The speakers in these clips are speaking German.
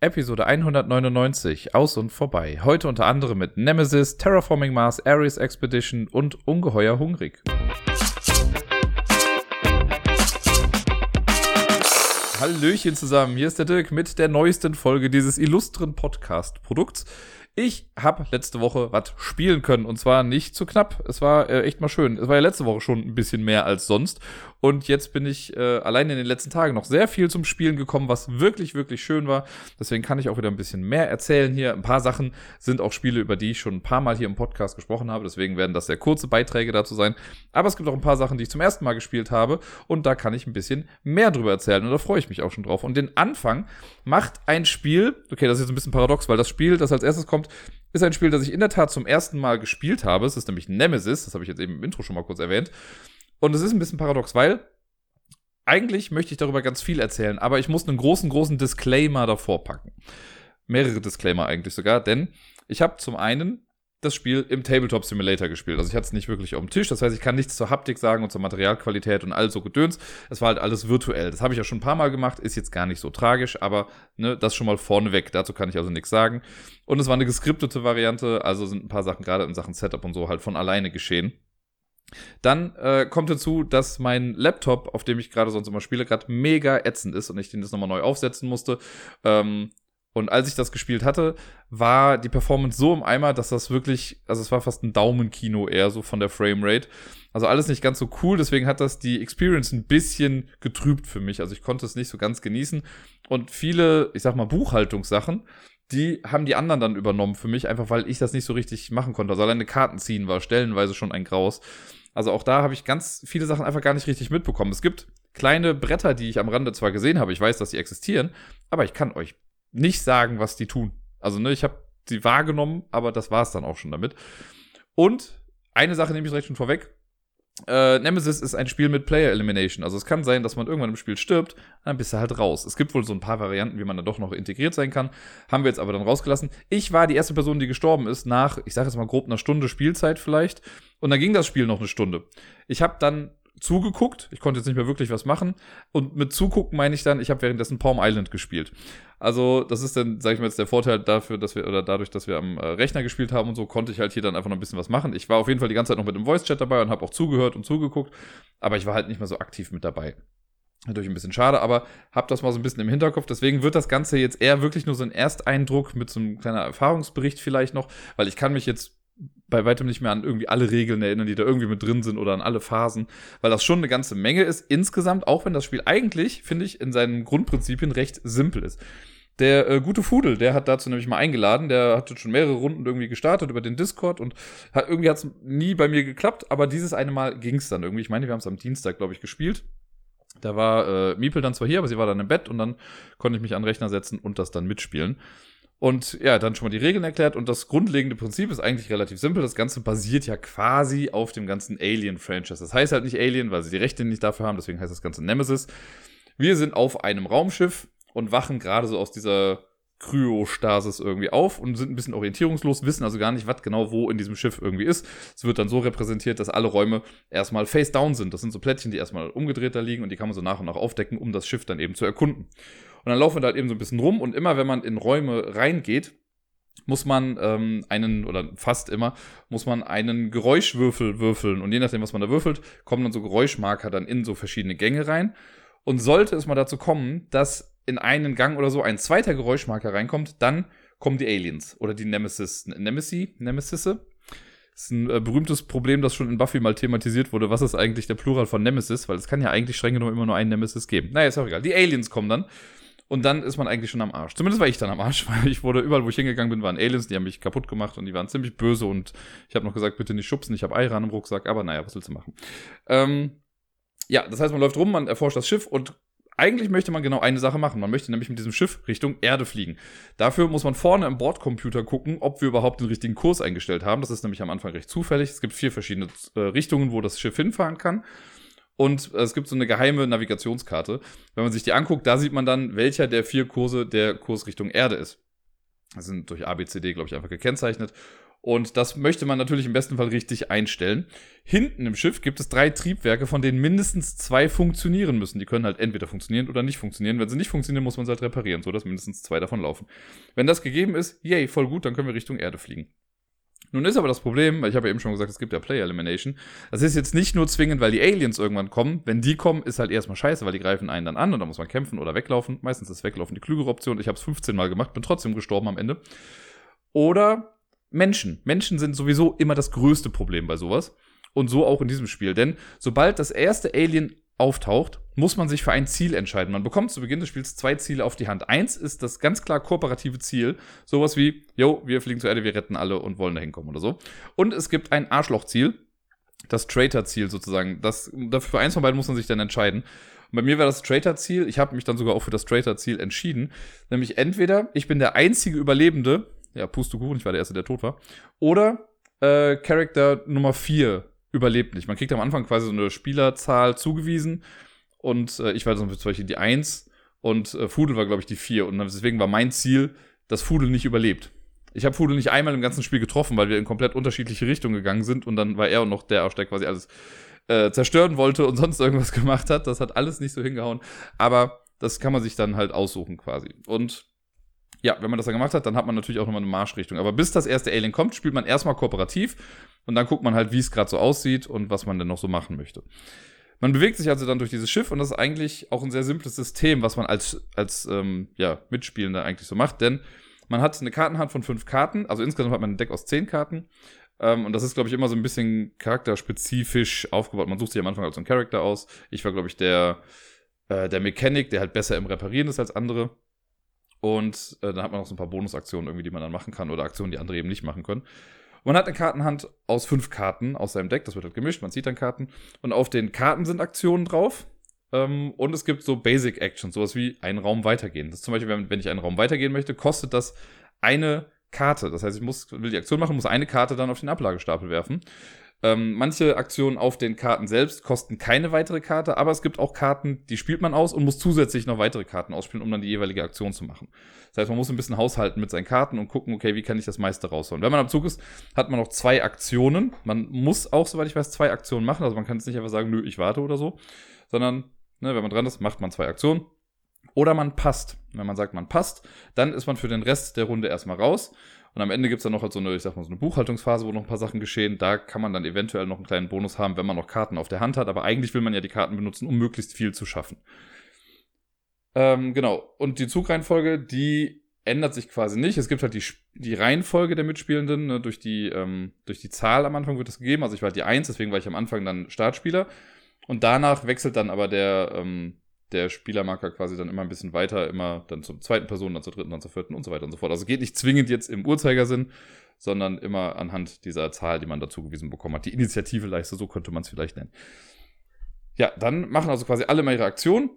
Episode 199 aus und vorbei. Heute unter anderem mit Nemesis, Terraforming Mars, Ares Expedition und Ungeheuer Hungrig. Hallöchen zusammen, hier ist der Dirk mit der neuesten Folge dieses illustren Podcast-Produkts. Ich habe letzte Woche was spielen können und zwar nicht zu knapp. Es war äh, echt mal schön. Es war ja letzte Woche schon ein bisschen mehr als sonst und jetzt bin ich äh, allein in den letzten Tagen noch sehr viel zum Spielen gekommen, was wirklich, wirklich schön war. Deswegen kann ich auch wieder ein bisschen mehr erzählen hier. Ein paar Sachen sind auch Spiele, über die ich schon ein paar Mal hier im Podcast gesprochen habe. Deswegen werden das sehr kurze Beiträge dazu sein. Aber es gibt auch ein paar Sachen, die ich zum ersten Mal gespielt habe. Und da kann ich ein bisschen mehr drüber erzählen. Und da freue ich mich auch schon drauf. Und den Anfang macht ein Spiel, okay, das ist jetzt ein bisschen paradox, weil das Spiel, das als erstes kommt, ist ein Spiel, das ich in der Tat zum ersten Mal gespielt habe. Es ist nämlich Nemesis. Das habe ich jetzt eben im Intro schon mal kurz erwähnt. Und es ist ein bisschen paradox, weil eigentlich möchte ich darüber ganz viel erzählen, aber ich muss einen großen, großen Disclaimer davor packen. Mehrere Disclaimer eigentlich sogar, denn ich habe zum einen das Spiel im Tabletop Simulator gespielt. Also ich hatte es nicht wirklich auf dem Tisch. Das heißt, ich kann nichts zur Haptik sagen und zur Materialqualität und all so Gedöns. Es war halt alles virtuell. Das habe ich ja schon ein paar Mal gemacht, ist jetzt gar nicht so tragisch, aber ne, das schon mal vorneweg. Dazu kann ich also nichts sagen. Und es war eine geskriptete Variante, also sind ein paar Sachen gerade in Sachen Setup und so halt von alleine geschehen. Dann äh, kommt dazu, dass mein Laptop, auf dem ich gerade sonst immer spiele, gerade mega ätzend ist und ich den jetzt nochmal neu aufsetzen musste. Ähm, und als ich das gespielt hatte, war die Performance so im Eimer, dass das wirklich, also es war fast ein Daumenkino eher so von der Framerate. Also alles nicht ganz so cool, deswegen hat das die Experience ein bisschen getrübt für mich. Also ich konnte es nicht so ganz genießen. Und viele, ich sag mal, Buchhaltungssachen, die haben die anderen dann übernommen für mich, einfach weil ich das nicht so richtig machen konnte. Also alleine Karten ziehen war stellenweise schon ein Graus. Also auch da habe ich ganz viele Sachen einfach gar nicht richtig mitbekommen. Es gibt kleine Bretter, die ich am Rande zwar gesehen habe, ich weiß, dass sie existieren, aber ich kann euch nicht sagen, was die tun. Also, ne, ich habe sie wahrgenommen, aber das war es dann auch schon damit. Und eine Sache nehme ich direkt schon vorweg. Äh, Nemesis ist ein Spiel mit Player Elimination. Also es kann sein, dass man irgendwann im Spiel stirbt, dann bist du halt raus. Es gibt wohl so ein paar Varianten, wie man da doch noch integriert sein kann. Haben wir jetzt aber dann rausgelassen. Ich war die erste Person, die gestorben ist, nach, ich sage jetzt mal grob einer Stunde Spielzeit vielleicht. Und dann ging das Spiel noch eine Stunde. Ich habe dann zugeguckt. Ich konnte jetzt nicht mehr wirklich was machen. Und mit zugucken meine ich dann, ich habe währenddessen Palm Island gespielt. Also, das ist dann, sage ich mal jetzt, der Vorteil dafür, dass wir, oder dadurch, dass wir am äh, Rechner gespielt haben und so, konnte ich halt hier dann einfach noch ein bisschen was machen. Ich war auf jeden Fall die ganze Zeit noch mit dem Voice-Chat dabei und habe auch zugehört und zugeguckt, aber ich war halt nicht mehr so aktiv mit dabei. Natürlich ein bisschen schade, aber habe das mal so ein bisschen im Hinterkopf. Deswegen wird das Ganze jetzt eher wirklich nur so ein Ersteindruck mit so einem kleinen Erfahrungsbericht vielleicht noch, weil ich kann mich jetzt bei weitem nicht mehr an irgendwie alle Regeln erinnern, die da irgendwie mit drin sind oder an alle Phasen, weil das schon eine ganze Menge ist. Insgesamt, auch wenn das Spiel eigentlich, finde ich, in seinen Grundprinzipien recht simpel ist. Der äh, gute Fudel, der hat dazu nämlich mal eingeladen, der hatte schon mehrere Runden irgendwie gestartet über den Discord und hat, irgendwie hat es nie bei mir geklappt, aber dieses eine Mal ging es dann irgendwie. Ich meine, wir haben es am Dienstag, glaube ich, gespielt. Da war äh, Miepel dann zwar hier, aber sie war dann im Bett und dann konnte ich mich an den Rechner setzen und das dann mitspielen. Und ja, dann schon mal die Regeln erklärt. Und das grundlegende Prinzip ist eigentlich relativ simpel. Das Ganze basiert ja quasi auf dem ganzen Alien-Franchise. Das heißt halt nicht Alien, weil sie die Rechte nicht dafür haben. Deswegen heißt das Ganze Nemesis. Wir sind auf einem Raumschiff und wachen gerade so aus dieser Kryostasis irgendwie auf und sind ein bisschen orientierungslos, wissen also gar nicht, was genau wo in diesem Schiff irgendwie ist. Es wird dann so repräsentiert, dass alle Räume erstmal face down sind. Das sind so Plättchen, die erstmal umgedreht da liegen und die kann man so nach und nach aufdecken, um das Schiff dann eben zu erkunden. Und dann laufen wir da halt eben so ein bisschen rum und immer wenn man in Räume reingeht, muss man ähm, einen, oder fast immer, muss man einen Geräuschwürfel würfeln. Und je nachdem, was man da würfelt, kommen dann so Geräuschmarker dann in so verschiedene Gänge rein. Und sollte es mal dazu kommen, dass in einen Gang oder so ein zweiter Geräuschmarker reinkommt, dann kommen die Aliens oder die Nemesis, Nemesis, Nemesisse. Das ist ein äh, berühmtes Problem, das schon in Buffy mal thematisiert wurde. Was ist eigentlich der Plural von Nemesis? Weil es kann ja eigentlich streng genommen immer nur einen Nemesis geben. Naja, ist auch egal. Die Aliens kommen dann und dann ist man eigentlich schon am Arsch. Zumindest war ich dann am Arsch, weil ich wurde überall, wo ich hingegangen bin, waren Aliens, die haben mich kaputt gemacht und die waren ziemlich böse und ich habe noch gesagt, bitte nicht schubsen, ich habe Eiran im Rucksack, aber naja, was willst du machen? Ähm, ja, das heißt, man läuft rum, man erforscht das Schiff und eigentlich möchte man genau eine Sache machen. Man möchte nämlich mit diesem Schiff Richtung Erde fliegen. Dafür muss man vorne im Bordcomputer gucken, ob wir überhaupt den richtigen Kurs eingestellt haben. Das ist nämlich am Anfang recht zufällig. Es gibt vier verschiedene äh, Richtungen, wo das Schiff hinfahren kann. Und es gibt so eine geheime Navigationskarte. Wenn man sich die anguckt, da sieht man dann, welcher der vier Kurse der Kurs Richtung Erde ist. Das sind durch ABCD, glaube ich, einfach gekennzeichnet. Und das möchte man natürlich im besten Fall richtig einstellen. Hinten im Schiff gibt es drei Triebwerke, von denen mindestens zwei funktionieren müssen. Die können halt entweder funktionieren oder nicht funktionieren. Wenn sie nicht funktionieren, muss man sie halt reparieren, sodass mindestens zwei davon laufen. Wenn das gegeben ist, yay, voll gut, dann können wir Richtung Erde fliegen. Nun ist aber das Problem, weil ich habe ja eben schon gesagt, es gibt ja Player Elimination. Das ist jetzt nicht nur zwingend, weil die Aliens irgendwann kommen. Wenn die kommen, ist halt erstmal scheiße, weil die greifen einen dann an und dann muss man kämpfen oder weglaufen. Meistens ist Weglaufen die klügere Option. Ich habe es 15 Mal gemacht, bin trotzdem gestorben am Ende. Oder Menschen. Menschen sind sowieso immer das größte Problem bei sowas. Und so auch in diesem Spiel. Denn sobald das erste Alien auftaucht, muss man sich für ein Ziel entscheiden. Man bekommt zu Beginn des Spiels zwei Ziele auf die Hand. Eins ist das ganz klar kooperative Ziel. Sowas wie, yo, wir fliegen zur Erde, wir retten alle und wollen da hinkommen oder so. Und es gibt ein Arschlochziel. Das Traitor-Ziel sozusagen. Das, für eins von beiden muss man sich dann entscheiden. Und bei mir war das Traitor-Ziel, ich habe mich dann sogar auch für das Traitor-Ziel entschieden. Nämlich entweder ich bin der einzige Überlebende, ja, Pustekuchen, ich war der Erste, der tot war. Oder äh, Charakter Nummer 4 überlebt nicht. Man kriegt am Anfang quasi so eine Spielerzahl zugewiesen und äh, ich war zum Beispiel die 1 und äh, Fudel war, glaube ich, die 4. Und deswegen war mein Ziel, dass Fudel nicht überlebt. Ich habe Fudel nicht einmal im ganzen Spiel getroffen, weil wir in komplett unterschiedliche Richtungen gegangen sind und dann war er und noch der der quasi alles äh, zerstören wollte und sonst irgendwas gemacht hat. Das hat alles nicht so hingehauen. Aber das kann man sich dann halt aussuchen quasi. Und ja, wenn man das dann gemacht hat, dann hat man natürlich auch nochmal eine Marschrichtung. Aber bis das erste Alien kommt, spielt man erstmal kooperativ und dann guckt man halt, wie es gerade so aussieht und was man denn noch so machen möchte. Man bewegt sich also dann durch dieses Schiff und das ist eigentlich auch ein sehr simples System, was man als, als ähm, ja, Mitspielender eigentlich so macht, denn man hat eine Kartenhand von fünf Karten, also insgesamt hat man ein Deck aus zehn Karten. Ähm, und das ist, glaube ich, immer so ein bisschen charakterspezifisch aufgebaut. Man sucht sich am Anfang halt so einen Charakter aus. Ich war, glaube ich, der, äh, der Mechanik, der halt besser im Reparieren ist als andere. Und äh, dann hat man noch so ein paar Bonusaktionen irgendwie, die man dann machen kann oder Aktionen, die andere eben nicht machen können. Man hat eine Kartenhand aus fünf Karten aus seinem Deck, das wird halt gemischt, man zieht dann Karten. Und auf den Karten sind Aktionen drauf. Ähm, und es gibt so Basic Actions, sowas wie einen Raum weitergehen. Das ist zum Beispiel, wenn, wenn ich einen Raum weitergehen möchte, kostet das eine Karte. Das heißt, ich muss, will die Aktion machen, muss eine Karte dann auf den Ablagestapel werfen. Ähm, manche Aktionen auf den Karten selbst kosten keine weitere Karte, aber es gibt auch Karten, die spielt man aus und muss zusätzlich noch weitere Karten ausspielen, um dann die jeweilige Aktion zu machen. Das heißt, man muss ein bisschen haushalten mit seinen Karten und gucken, okay, wie kann ich das meiste rausholen. Wenn man am Zug ist, hat man noch zwei Aktionen. Man muss auch, soweit ich weiß, zwei Aktionen machen. Also man kann jetzt nicht einfach sagen, nö, ich warte oder so, sondern ne, wenn man dran ist, macht man zwei Aktionen. Oder man passt. Wenn man sagt, man passt, dann ist man für den Rest der Runde erstmal raus. Und am Ende gibt es dann noch halt so eine, ich sag mal, so eine Buchhaltungsphase, wo noch ein paar Sachen geschehen. Da kann man dann eventuell noch einen kleinen Bonus haben, wenn man noch Karten auf der Hand hat. Aber eigentlich will man ja die Karten benutzen, um möglichst viel zu schaffen. Ähm, genau. Und die Zugreihenfolge, die ändert sich quasi nicht. Es gibt halt die, die Reihenfolge der Mitspielenden. Ne, durch, die, ähm, durch die Zahl am Anfang wird das gegeben. Also ich war halt die Eins, deswegen war ich am Anfang dann Startspieler. Und danach wechselt dann aber der, ähm, der Spielermarker quasi dann immer ein bisschen weiter, immer dann zur zweiten Person, dann zur dritten, dann zur vierten und so weiter und so fort. Also geht nicht zwingend jetzt im Uhrzeigersinn, sondern immer anhand dieser Zahl, die man dazu gewiesen bekommen hat. Die Initiative-Leiste, so könnte man es vielleicht nennen. Ja, dann machen also quasi alle mal ihre Aktionen,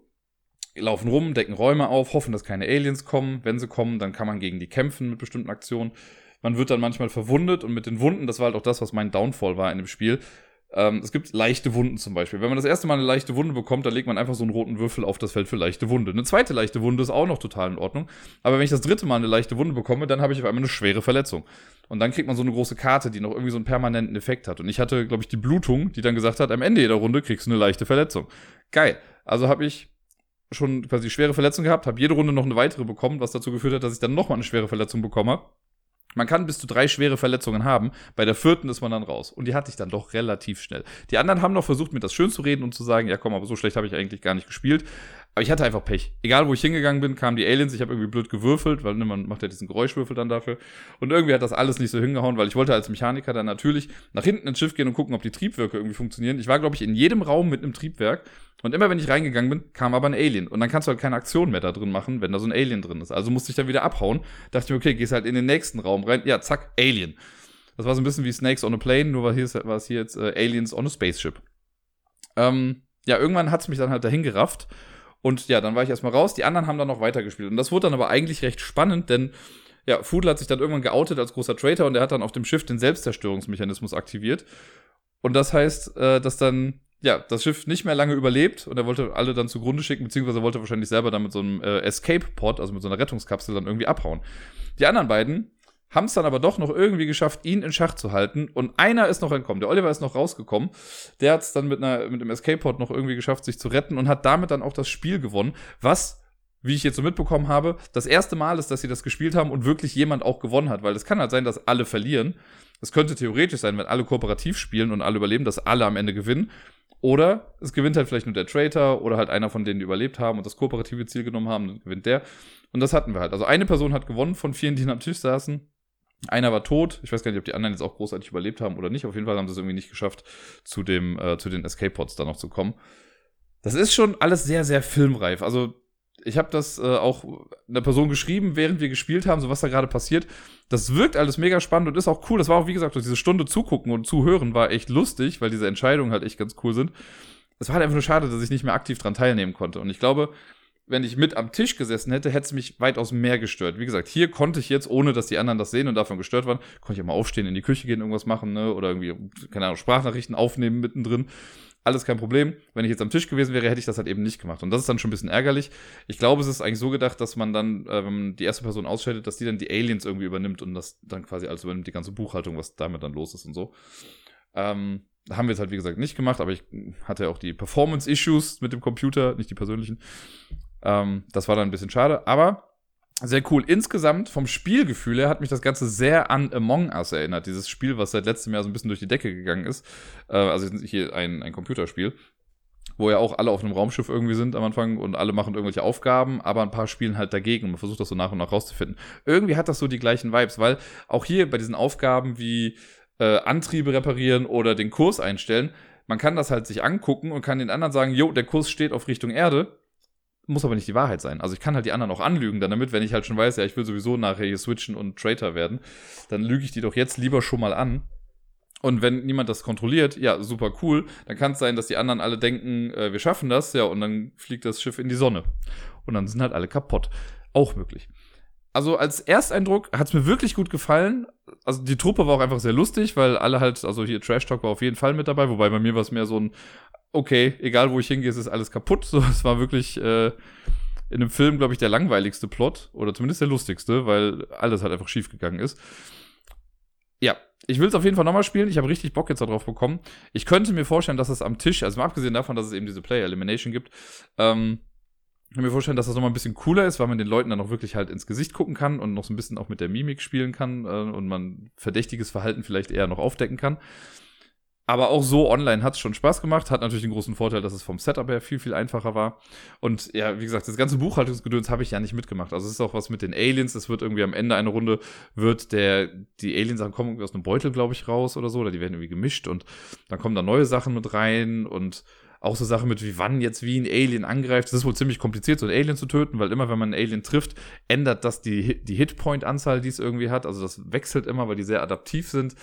laufen rum, decken Räume auf, hoffen, dass keine Aliens kommen. Wenn sie kommen, dann kann man gegen die kämpfen mit bestimmten Aktionen. Man wird dann manchmal verwundet und mit den Wunden, das war halt auch das, was mein Downfall war in dem Spiel, ähm, es gibt leichte Wunden zum Beispiel. Wenn man das erste Mal eine leichte Wunde bekommt, dann legt man einfach so einen roten Würfel auf das Feld für leichte Wunde. Eine zweite leichte Wunde ist auch noch total in Ordnung. Aber wenn ich das dritte Mal eine leichte Wunde bekomme, dann habe ich auf einmal eine schwere Verletzung. Und dann kriegt man so eine große Karte, die noch irgendwie so einen permanenten Effekt hat. Und ich hatte, glaube ich, die Blutung, die dann gesagt hat, am Ende jeder Runde kriegst du eine leichte Verletzung. Geil. Also habe ich schon quasi schwere Verletzung gehabt, habe jede Runde noch eine weitere bekommen, was dazu geführt hat, dass ich dann nochmal eine schwere Verletzung bekomme. Man kann bis zu drei schwere Verletzungen haben. Bei der vierten ist man dann raus. Und die hatte ich dann doch relativ schnell. Die anderen haben noch versucht, mir das schön zu reden und zu sagen, ja komm, aber so schlecht habe ich eigentlich gar nicht gespielt. Aber ich hatte einfach Pech. Egal, wo ich hingegangen bin, kamen die Aliens. Ich habe irgendwie blöd gewürfelt, weil ne, man macht ja diesen Geräuschwürfel dann dafür. Und irgendwie hat das alles nicht so hingehauen, weil ich wollte als Mechaniker dann natürlich nach hinten ins Schiff gehen und gucken, ob die Triebwerke irgendwie funktionieren. Ich war, glaube ich, in jedem Raum mit einem Triebwerk. Und immer wenn ich reingegangen bin, kam aber ein Alien. Und dann kannst du halt keine Aktion mehr da drin machen, wenn da so ein Alien drin ist. Also musste ich dann wieder abhauen. Dachte ich mir, okay, gehst halt in den nächsten Raum rein. Ja, zack, Alien. Das war so ein bisschen wie Snakes on a Plane, nur war, es hier jetzt äh, Aliens on a Spaceship. Ähm, ja, irgendwann hat's mich dann halt dahin gerafft. Und ja, dann war ich erstmal raus. Die anderen haben dann noch weitergespielt. Und das wurde dann aber eigentlich recht spannend, denn ja, Foodle hat sich dann irgendwann geoutet als großer Traitor und er hat dann auf dem Schiff den Selbstzerstörungsmechanismus aktiviert. Und das heißt, äh, dass dann ja, das Schiff nicht mehr lange überlebt und er wollte alle dann zugrunde schicken, beziehungsweise wollte wahrscheinlich selber dann mit so einem äh, Escape-Pod, also mit so einer Rettungskapsel, dann irgendwie abhauen. Die anderen beiden haben es dann aber doch noch irgendwie geschafft, ihn in Schach zu halten. Und einer ist noch entkommen. Der Oliver ist noch rausgekommen. Der hat es dann mit, einer, mit einem Escape-Pod noch irgendwie geschafft, sich zu retten und hat damit dann auch das Spiel gewonnen. Was, wie ich jetzt so mitbekommen habe, das erste Mal ist, dass sie das gespielt haben und wirklich jemand auch gewonnen hat. Weil es kann halt sein, dass alle verlieren. Es könnte theoretisch sein, wenn alle kooperativ spielen und alle überleben, dass alle am Ende gewinnen. Oder es gewinnt halt vielleicht nur der Traitor oder halt einer von denen, die überlebt haben und das kooperative Ziel genommen haben, dann gewinnt der. Und das hatten wir halt. Also eine Person hat gewonnen von vielen, die am Tisch saßen. Einer war tot. Ich weiß gar nicht, ob die anderen jetzt auch großartig überlebt haben oder nicht. Auf jeden Fall haben sie es irgendwie nicht geschafft, zu, dem, äh, zu den Escape Pods da noch zu kommen. Das ist schon alles sehr, sehr filmreif. Also, ich habe das äh, auch einer Person geschrieben, während wir gespielt haben, so was da gerade passiert. Das wirkt alles mega spannend und ist auch cool. Das war auch, wie gesagt, diese Stunde zugucken und zuhören war echt lustig, weil diese Entscheidungen halt echt ganz cool sind. Es war halt einfach nur schade, dass ich nicht mehr aktiv dran teilnehmen konnte. Und ich glaube, wenn ich mit am Tisch gesessen hätte, hätte es mich weitaus mehr gestört. Wie gesagt, hier konnte ich jetzt, ohne dass die anderen das sehen und davon gestört waren, konnte ich auch mal aufstehen, in die Küche gehen, irgendwas machen, ne? Oder irgendwie, keine Ahnung, Sprachnachrichten aufnehmen mittendrin. Alles kein Problem. Wenn ich jetzt am Tisch gewesen wäre, hätte ich das halt eben nicht gemacht. Und das ist dann schon ein bisschen ärgerlich. Ich glaube, es ist eigentlich so gedacht, dass man dann, äh, wenn man die erste Person ausschaltet, dass die dann die Aliens irgendwie übernimmt und das dann quasi alles übernimmt, die ganze Buchhaltung, was damit dann los ist und so. Ähm, haben wir jetzt halt, wie gesagt, nicht gemacht, aber ich hatte ja auch die Performance-Issues mit dem Computer, nicht die persönlichen. Ähm, das war dann ein bisschen schade, aber sehr cool. Insgesamt vom Spielgefühl her hat mich das Ganze sehr an Among Us erinnert. Dieses Spiel, was seit letztem Jahr so ein bisschen durch die Decke gegangen ist. Äh, also hier ein, ein Computerspiel, wo ja auch alle auf einem Raumschiff irgendwie sind am Anfang und alle machen irgendwelche Aufgaben, aber ein paar spielen halt dagegen und man versucht das so nach und nach rauszufinden. Irgendwie hat das so die gleichen Vibes, weil auch hier bei diesen Aufgaben wie äh, Antriebe reparieren oder den Kurs einstellen, man kann das halt sich angucken und kann den anderen sagen, jo, der Kurs steht auf Richtung Erde muss aber nicht die Wahrheit sein. Also ich kann halt die anderen auch anlügen dann damit, wenn ich halt schon weiß, ja, ich will sowieso nachher hier switchen und Traitor werden, dann lüge ich die doch jetzt lieber schon mal an. Und wenn niemand das kontrolliert, ja, super cool, dann kann es sein, dass die anderen alle denken, äh, wir schaffen das, ja, und dann fliegt das Schiff in die Sonne. Und dann sind halt alle kaputt. Auch möglich. Also als Ersteindruck hat es mir wirklich gut gefallen. Also die Truppe war auch einfach sehr lustig, weil alle halt, also hier Trash Talk war auf jeden Fall mit dabei, wobei bei mir war es mehr so ein, okay, egal wo ich hingehe, es ist alles kaputt. So, es war wirklich äh, in einem Film, glaube ich, der langweiligste Plot oder zumindest der lustigste, weil alles halt einfach schief gegangen ist. Ja, ich will es auf jeden Fall nochmal spielen. Ich habe richtig Bock jetzt darauf bekommen. Ich könnte mir vorstellen, dass es am Tisch, also mal abgesehen davon, dass es eben diese Player Elimination gibt, ähm, ich kann mir vorstellen, dass das nochmal ein bisschen cooler ist, weil man den Leuten dann auch wirklich halt ins Gesicht gucken kann und noch so ein bisschen auch mit der Mimik spielen kann äh, und man verdächtiges Verhalten vielleicht eher noch aufdecken kann. Aber auch so online hat es schon Spaß gemacht. Hat natürlich den großen Vorteil, dass es vom Setup her viel, viel einfacher war. Und ja, wie gesagt, das ganze Buchhaltungsgedöns habe ich ja nicht mitgemacht. Also es ist auch was mit den Aliens. Es wird irgendwie am Ende einer Runde, wird der, die Aliens kommen irgendwie aus einem Beutel, glaube ich, raus oder so. Oder die werden irgendwie gemischt und dann kommen da neue Sachen mit rein und auch so Sachen mit, wie wann jetzt wie ein Alien angreift. Es ist wohl ziemlich kompliziert, so ein Alien zu töten, weil immer, wenn man einen Alien trifft, ändert das die, die Hitpoint-Anzahl, die es irgendwie hat. Also das wechselt immer, weil die sehr adaptiv sind.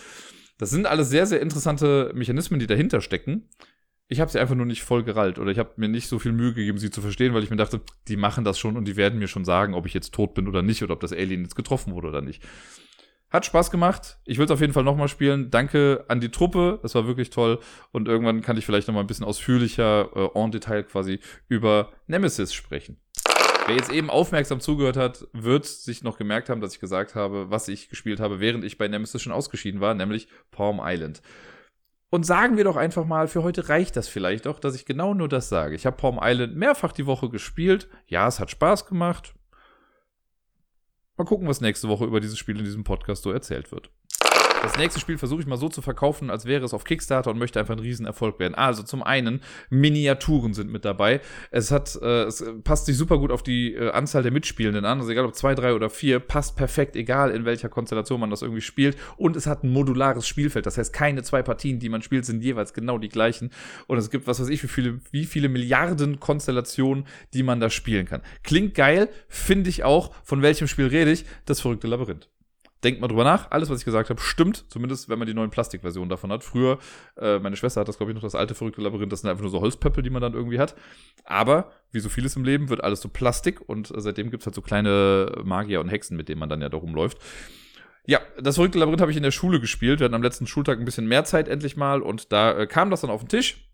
Das sind alles sehr, sehr interessante Mechanismen, die dahinter stecken. Ich habe sie einfach nur nicht voll gerallt oder ich habe mir nicht so viel Mühe gegeben, sie zu verstehen, weil ich mir dachte, die machen das schon und die werden mir schon sagen, ob ich jetzt tot bin oder nicht oder ob das Alien jetzt getroffen wurde oder nicht. Hat Spaß gemacht. Ich will es auf jeden Fall nochmal spielen. Danke an die Truppe. Das war wirklich toll. Und irgendwann kann ich vielleicht nochmal ein bisschen ausführlicher äh, en Detail quasi über Nemesis sprechen. Wer jetzt eben aufmerksam zugehört hat, wird sich noch gemerkt haben, dass ich gesagt habe, was ich gespielt habe, während ich bei Nemesis schon ausgeschieden war, nämlich Palm Island. Und sagen wir doch einfach mal, für heute reicht das vielleicht auch, dass ich genau nur das sage. Ich habe Palm Island mehrfach die Woche gespielt. Ja, es hat Spaß gemacht. Mal gucken, was nächste Woche über dieses Spiel in diesem Podcast so erzählt wird. Das nächste Spiel versuche ich mal so zu verkaufen, als wäre es auf Kickstarter und möchte einfach ein Riesenerfolg werden. Also zum einen, Miniaturen sind mit dabei. Es hat, äh, es passt sich super gut auf die äh, Anzahl der Mitspielenden an. Also egal ob zwei, drei oder vier, passt perfekt, egal in welcher Konstellation man das irgendwie spielt. Und es hat ein modulares Spielfeld. Das heißt, keine zwei Partien, die man spielt, sind jeweils genau die gleichen. Und es gibt, was weiß ich, wie viele, wie viele Milliarden Konstellationen, die man da spielen kann. Klingt geil, finde ich auch. Von welchem Spiel rede ich? Das verrückte Labyrinth. Denkt mal drüber nach. Alles, was ich gesagt habe, stimmt. Zumindest, wenn man die neuen Plastikversionen davon hat. Früher, äh, meine Schwester hat das, glaube ich, noch das alte verrückte Labyrinth. Das sind einfach nur so Holzpöppel, die man dann irgendwie hat. Aber, wie so vieles im Leben, wird alles so Plastik. Und äh, seitdem gibt's halt so kleine Magier und Hexen, mit denen man dann ja da rumläuft. Ja, das verrückte Labyrinth habe ich in der Schule gespielt. Wir hatten am letzten Schultag ein bisschen mehr Zeit endlich mal. Und da äh, kam das dann auf den Tisch.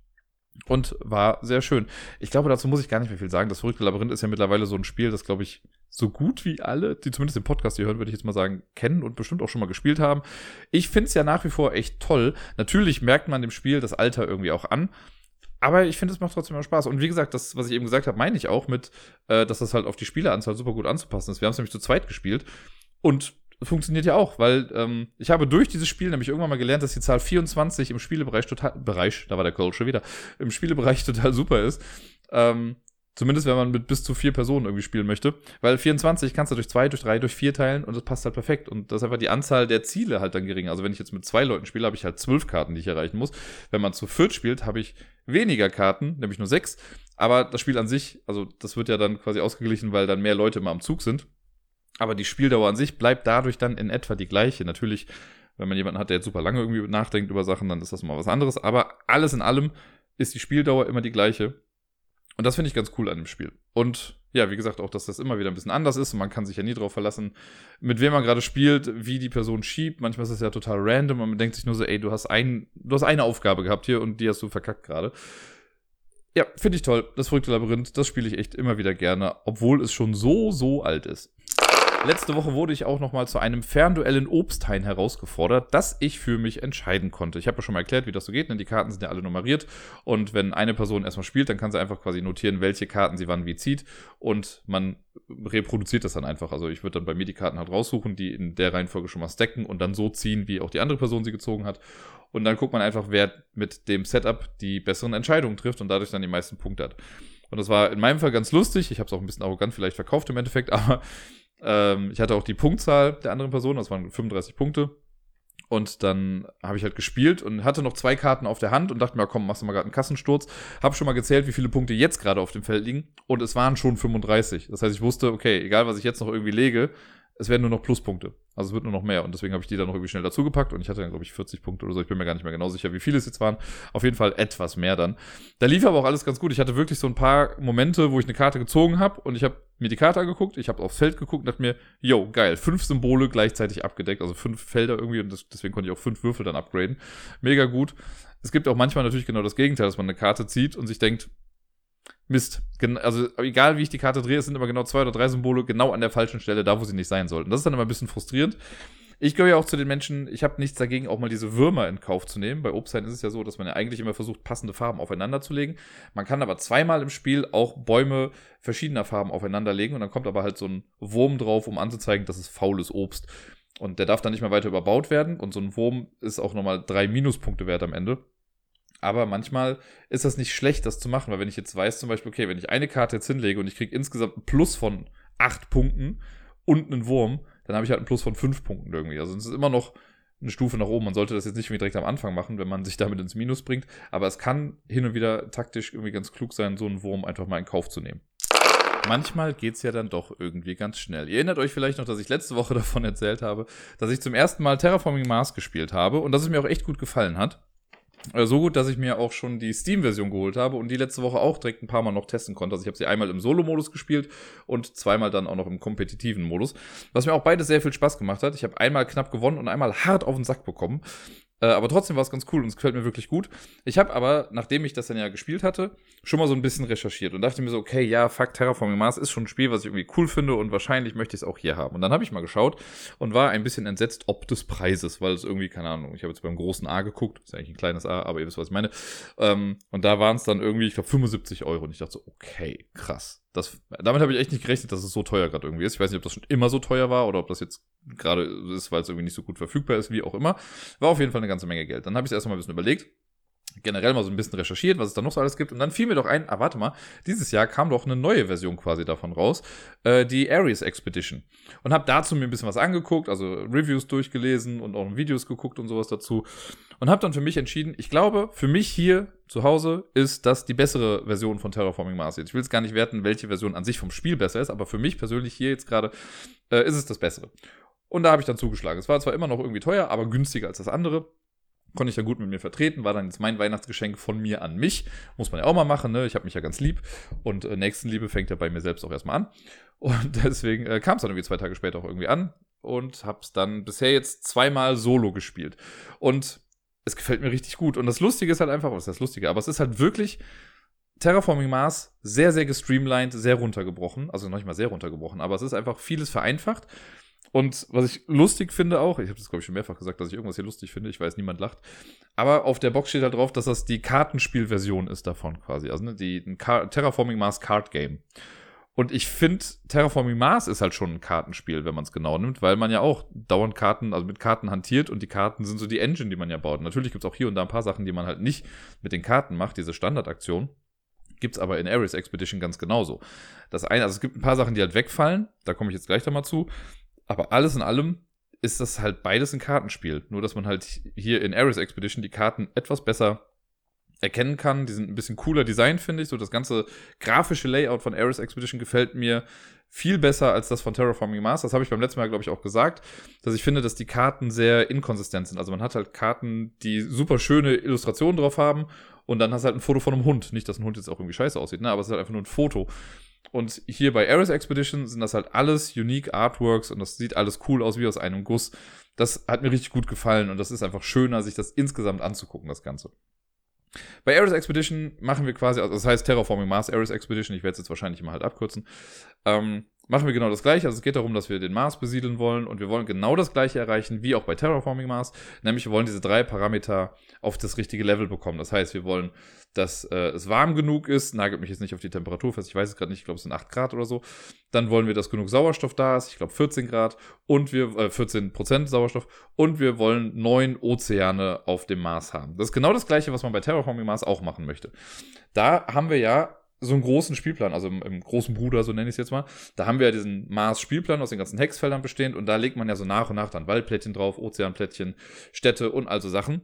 Und war sehr schön. Ich glaube, dazu muss ich gar nicht mehr viel sagen. Das verrückte Labyrinth ist ja mittlerweile so ein Spiel, das, glaube ich, so gut wie alle, die zumindest den Podcast hier hören, würde ich jetzt mal sagen, kennen und bestimmt auch schon mal gespielt haben. Ich finde es ja nach wie vor echt toll. Natürlich merkt man dem Spiel das Alter irgendwie auch an. Aber ich finde, es macht trotzdem immer Spaß. Und wie gesagt, das, was ich eben gesagt habe, meine ich auch mit, äh, dass das halt auf die Spieleranzahl super gut anzupassen ist. Wir haben es nämlich zu zweit gespielt. Und funktioniert ja auch, weil ähm, ich habe durch dieses Spiel nämlich irgendwann mal gelernt, dass die Zahl 24 im Spielebereich total, Bereich, da war der Call schon wieder, im Spielebereich total super ist. Ähm, Zumindest wenn man mit bis zu vier Personen irgendwie spielen möchte. Weil 24 kannst du durch zwei, durch drei, durch vier teilen und das passt halt perfekt. Und das ist einfach die Anzahl der Ziele halt dann gering. Also wenn ich jetzt mit zwei Leuten spiele, habe ich halt zwölf Karten, die ich erreichen muss. Wenn man zu viert spielt, habe ich weniger Karten, nämlich nur sechs. Aber das Spiel an sich, also das wird ja dann quasi ausgeglichen, weil dann mehr Leute immer am Zug sind. Aber die Spieldauer an sich bleibt dadurch dann in etwa die gleiche. Natürlich, wenn man jemanden hat, der jetzt super lange irgendwie nachdenkt über Sachen, dann ist das mal was anderes. Aber alles in allem ist die Spieldauer immer die gleiche. Und das finde ich ganz cool an dem Spiel. Und ja, wie gesagt, auch, dass das immer wieder ein bisschen anders ist und man kann sich ja nie darauf verlassen, mit wem man gerade spielt, wie die Person schiebt. Manchmal ist es ja total random und man denkt sich nur so, ey, du hast ein, du hast eine Aufgabe gehabt hier und die hast du verkackt gerade. Ja, finde ich toll. Das verrückte Labyrinth, das spiele ich echt immer wieder gerne, obwohl es schon so, so alt ist. Letzte Woche wurde ich auch noch mal zu einem Fernduell in Obsthain herausgefordert, das ich für mich entscheiden konnte. Ich habe ja schon mal erklärt, wie das so geht, denn die Karten sind ja alle nummeriert und wenn eine Person erstmal spielt, dann kann sie einfach quasi notieren, welche Karten sie wann wie zieht und man reproduziert das dann einfach. Also ich würde dann bei mir die Karten halt raussuchen, die in der Reihenfolge schon mal stacken und dann so ziehen, wie auch die andere Person sie gezogen hat. Und dann guckt man einfach, wer mit dem Setup die besseren Entscheidungen trifft und dadurch dann die meisten Punkte hat. Und das war in meinem Fall ganz lustig. Ich habe es auch ein bisschen arrogant vielleicht verkauft im Endeffekt, aber ähm, ich hatte auch die Punktzahl der anderen Person, das waren 35 Punkte. Und dann habe ich halt gespielt und hatte noch zwei Karten auf der Hand und dachte mir, komm, machst du mal gerade einen Kassensturz. Habe schon mal gezählt, wie viele Punkte jetzt gerade auf dem Feld liegen. Und es waren schon 35. Das heißt, ich wusste, okay, egal was ich jetzt noch irgendwie lege, es werden nur noch Pluspunkte. Also es wird nur noch mehr. Und deswegen habe ich die dann noch irgendwie schnell dazugepackt. Und ich hatte dann, glaube ich, 40 Punkte oder so. Ich bin mir gar nicht mehr genau sicher, wie viele es jetzt waren. Auf jeden Fall etwas mehr dann. Da lief aber auch alles ganz gut. Ich hatte wirklich so ein paar Momente, wo ich eine Karte gezogen habe. Und ich habe mir die Karte angeguckt. Ich habe aufs Feld geguckt und dachte mir, yo, geil. Fünf Symbole gleichzeitig abgedeckt. Also fünf Felder irgendwie. Und das, deswegen konnte ich auch fünf Würfel dann upgraden. Mega gut. Es gibt auch manchmal natürlich genau das Gegenteil, dass man eine Karte zieht und sich denkt, Mist. Also egal wie ich die Karte drehe, es sind immer genau zwei oder drei Symbole genau an der falschen Stelle, da wo sie nicht sein sollten. Das ist dann immer ein bisschen frustrierend. Ich gehöre ja auch zu den Menschen, ich habe nichts dagegen, auch mal diese Würmer in Kauf zu nehmen. Bei Obsthain ist es ja so, dass man ja eigentlich immer versucht, passende Farben aufeinander zu legen. Man kann aber zweimal im Spiel auch Bäume verschiedener Farben aufeinander legen und dann kommt aber halt so ein Wurm drauf, um anzuzeigen, dass es faules Obst. Und der darf dann nicht mehr weiter überbaut werden und so ein Wurm ist auch nochmal drei Minuspunkte wert am Ende. Aber manchmal ist das nicht schlecht, das zu machen, weil wenn ich jetzt weiß, zum Beispiel, okay, wenn ich eine Karte jetzt hinlege und ich kriege insgesamt ein Plus von acht Punkten und einen Wurm, dann habe ich halt einen Plus von fünf Punkten irgendwie. Also es ist immer noch eine Stufe nach oben. Man sollte das jetzt nicht direkt am Anfang machen, wenn man sich damit ins Minus bringt. Aber es kann hin und wieder taktisch irgendwie ganz klug sein, so einen Wurm einfach mal in Kauf zu nehmen. Manchmal geht es ja dann doch irgendwie ganz schnell. Ihr erinnert euch vielleicht noch, dass ich letzte Woche davon erzählt habe, dass ich zum ersten Mal Terraforming Mars gespielt habe und dass es mir auch echt gut gefallen hat. Äh, so gut, dass ich mir auch schon die Steam-Version geholt habe und die letzte Woche auch direkt ein paar Mal noch testen konnte. Also ich habe sie einmal im Solo-Modus gespielt und zweimal dann auch noch im kompetitiven Modus. Was mir auch beides sehr viel Spaß gemacht hat. Ich habe einmal knapp gewonnen und einmal hart auf den Sack bekommen. Äh, aber trotzdem war es ganz cool und es gefällt mir wirklich gut. Ich habe aber, nachdem ich das dann ja gespielt hatte, schon mal so ein bisschen recherchiert und dachte mir so, okay, ja, fuck, Terraforming Mars ist schon ein Spiel, was ich irgendwie cool finde und wahrscheinlich möchte ich es auch hier haben. Und dann habe ich mal geschaut und war ein bisschen entsetzt ob des Preises, weil es irgendwie, keine Ahnung, ich habe jetzt beim großen A geguckt, ist eigentlich ein kleines A, aber ihr wisst, was ich meine. Ähm, und da waren es dann irgendwie, ich glaube, 75 Euro und ich dachte so, okay, krass. Das, damit habe ich echt nicht gerechnet, dass es so teuer gerade irgendwie ist. Ich weiß nicht, ob das schon immer so teuer war oder ob das jetzt gerade ist, weil es irgendwie nicht so gut verfügbar ist, wie auch immer. War auf jeden Fall eine ganze Menge Geld. Dann habe ich es erstmal ein bisschen überlegt generell mal so ein bisschen recherchiert, was es da noch so alles gibt. Und dann fiel mir doch ein, ah, warte mal, dieses Jahr kam doch eine neue Version quasi davon raus, äh, die Ares Expedition. Und habe dazu mir ein bisschen was angeguckt, also Reviews durchgelesen und auch Videos geguckt und sowas dazu. Und habe dann für mich entschieden, ich glaube, für mich hier zu Hause ist das die bessere Version von Terraforming Mars. Ich will es gar nicht werten, welche Version an sich vom Spiel besser ist, aber für mich persönlich hier jetzt gerade äh, ist es das Bessere. Und da habe ich dann zugeschlagen. Es war zwar immer noch irgendwie teuer, aber günstiger als das andere konnte ich dann gut mit mir vertreten, war dann jetzt mein Weihnachtsgeschenk von mir an mich. Muss man ja auch mal machen, ne? Ich habe mich ja ganz lieb. Und äh, Nächstenliebe fängt ja bei mir selbst auch erstmal an. Und deswegen äh, kam es dann irgendwie zwei Tage später auch irgendwie an und hab's dann bisher jetzt zweimal solo gespielt. Und es gefällt mir richtig gut. Und das Lustige ist halt einfach, was ist das Lustige? Aber es ist halt wirklich Terraforming Mars sehr, sehr gestreamlined, sehr runtergebrochen. Also noch nicht mal sehr runtergebrochen, aber es ist einfach vieles vereinfacht. Und was ich lustig finde auch, ich habe das glaube ich schon mehrfach gesagt, dass ich irgendwas hier lustig finde, ich weiß, niemand lacht. Aber auf der Box steht halt drauf, dass das die Kartenspielversion ist davon quasi. Also ne, die ein Terraforming Mars Card Game. Und ich finde, Terraforming Mars ist halt schon ein Kartenspiel, wenn man es genau nimmt, weil man ja auch dauernd Karten, also mit Karten hantiert und die Karten sind so die Engine, die man ja baut. Natürlich gibt es auch hier und da ein paar Sachen, die man halt nicht mit den Karten macht, diese Standardaktion. Gibt's aber in Ares Expedition ganz genauso. Das eine, also es gibt ein paar Sachen, die halt wegfallen, da komme ich jetzt gleich da mal zu. Aber alles in allem ist das halt beides ein Kartenspiel. Nur, dass man halt hier in Ares Expedition die Karten etwas besser erkennen kann. Die sind ein bisschen cooler Design, finde ich. So das ganze grafische Layout von Ares Expedition gefällt mir viel besser als das von Terraforming Mars. Das habe ich beim letzten Mal, glaube ich, auch gesagt, dass ich finde, dass die Karten sehr inkonsistent sind. Also man hat halt Karten, die super schöne Illustrationen drauf haben und dann hast du halt ein Foto von einem Hund. Nicht, dass ein Hund jetzt auch irgendwie scheiße aussieht, ne? aber es ist halt einfach nur ein Foto. Und hier bei Ares Expedition sind das halt alles unique Artworks und das sieht alles cool aus wie aus einem Guss. Das hat mir richtig gut gefallen und das ist einfach schöner, sich das insgesamt anzugucken, das Ganze. Bei Ares Expedition machen wir quasi, also das heißt Terraforming Mars Ares Expedition, ich werde es jetzt wahrscheinlich immer halt abkürzen, ähm, machen wir genau das gleiche. Also es geht darum, dass wir den Mars besiedeln wollen und wir wollen genau das gleiche erreichen wie auch bei Terraforming Mars, nämlich wir wollen diese drei Parameter auf das richtige Level bekommen. Das heißt, wir wollen dass äh, es warm genug ist, nagelt mich jetzt nicht auf die Temperatur fest, ich weiß es gerade nicht, ich glaube es sind 8 Grad oder so. Dann wollen wir, dass genug Sauerstoff da ist, ich glaube 14 Grad und wir, äh, 14 Prozent Sauerstoff und wir wollen neun Ozeane auf dem Mars haben. Das ist genau das gleiche, was man bei Terraforming Mars auch machen möchte. Da haben wir ja so einen großen Spielplan, also im, im großen Bruder, so nenne ich es jetzt mal. Da haben wir ja diesen Mars-Spielplan aus den ganzen Hexfeldern bestehend und da legt man ja so nach und nach dann Waldplättchen drauf, Ozeanplättchen, Städte und also Sachen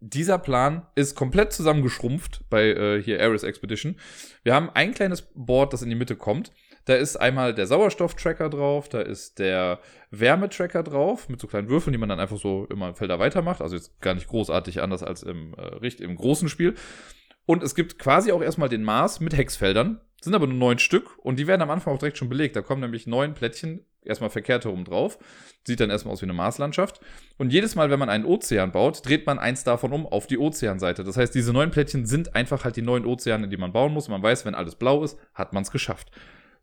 dieser Plan ist komplett zusammengeschrumpft bei äh, hier Ares Expedition. Wir haben ein kleines Board, das in die Mitte kommt. Da ist einmal der Sauerstoff-Tracker drauf, da ist der Wärmetracker drauf, mit so kleinen Würfeln, die man dann einfach so immer Felder weitermacht. Also jetzt gar nicht großartig anders als im, äh, im großen Spiel. Und es gibt quasi auch erstmal den Mars mit Hexfeldern. Sind aber nur neun Stück und die werden am Anfang auch direkt schon belegt. Da kommen nämlich neun Plättchen erstmal verkehrt herum drauf. Sieht dann erstmal aus wie eine Marslandschaft. Und jedes Mal, wenn man einen Ozean baut, dreht man eins davon um auf die Ozeanseite. Das heißt, diese neun Plättchen sind einfach halt die neuen Ozeane, die man bauen muss. Man weiß, wenn alles blau ist, hat man es geschafft.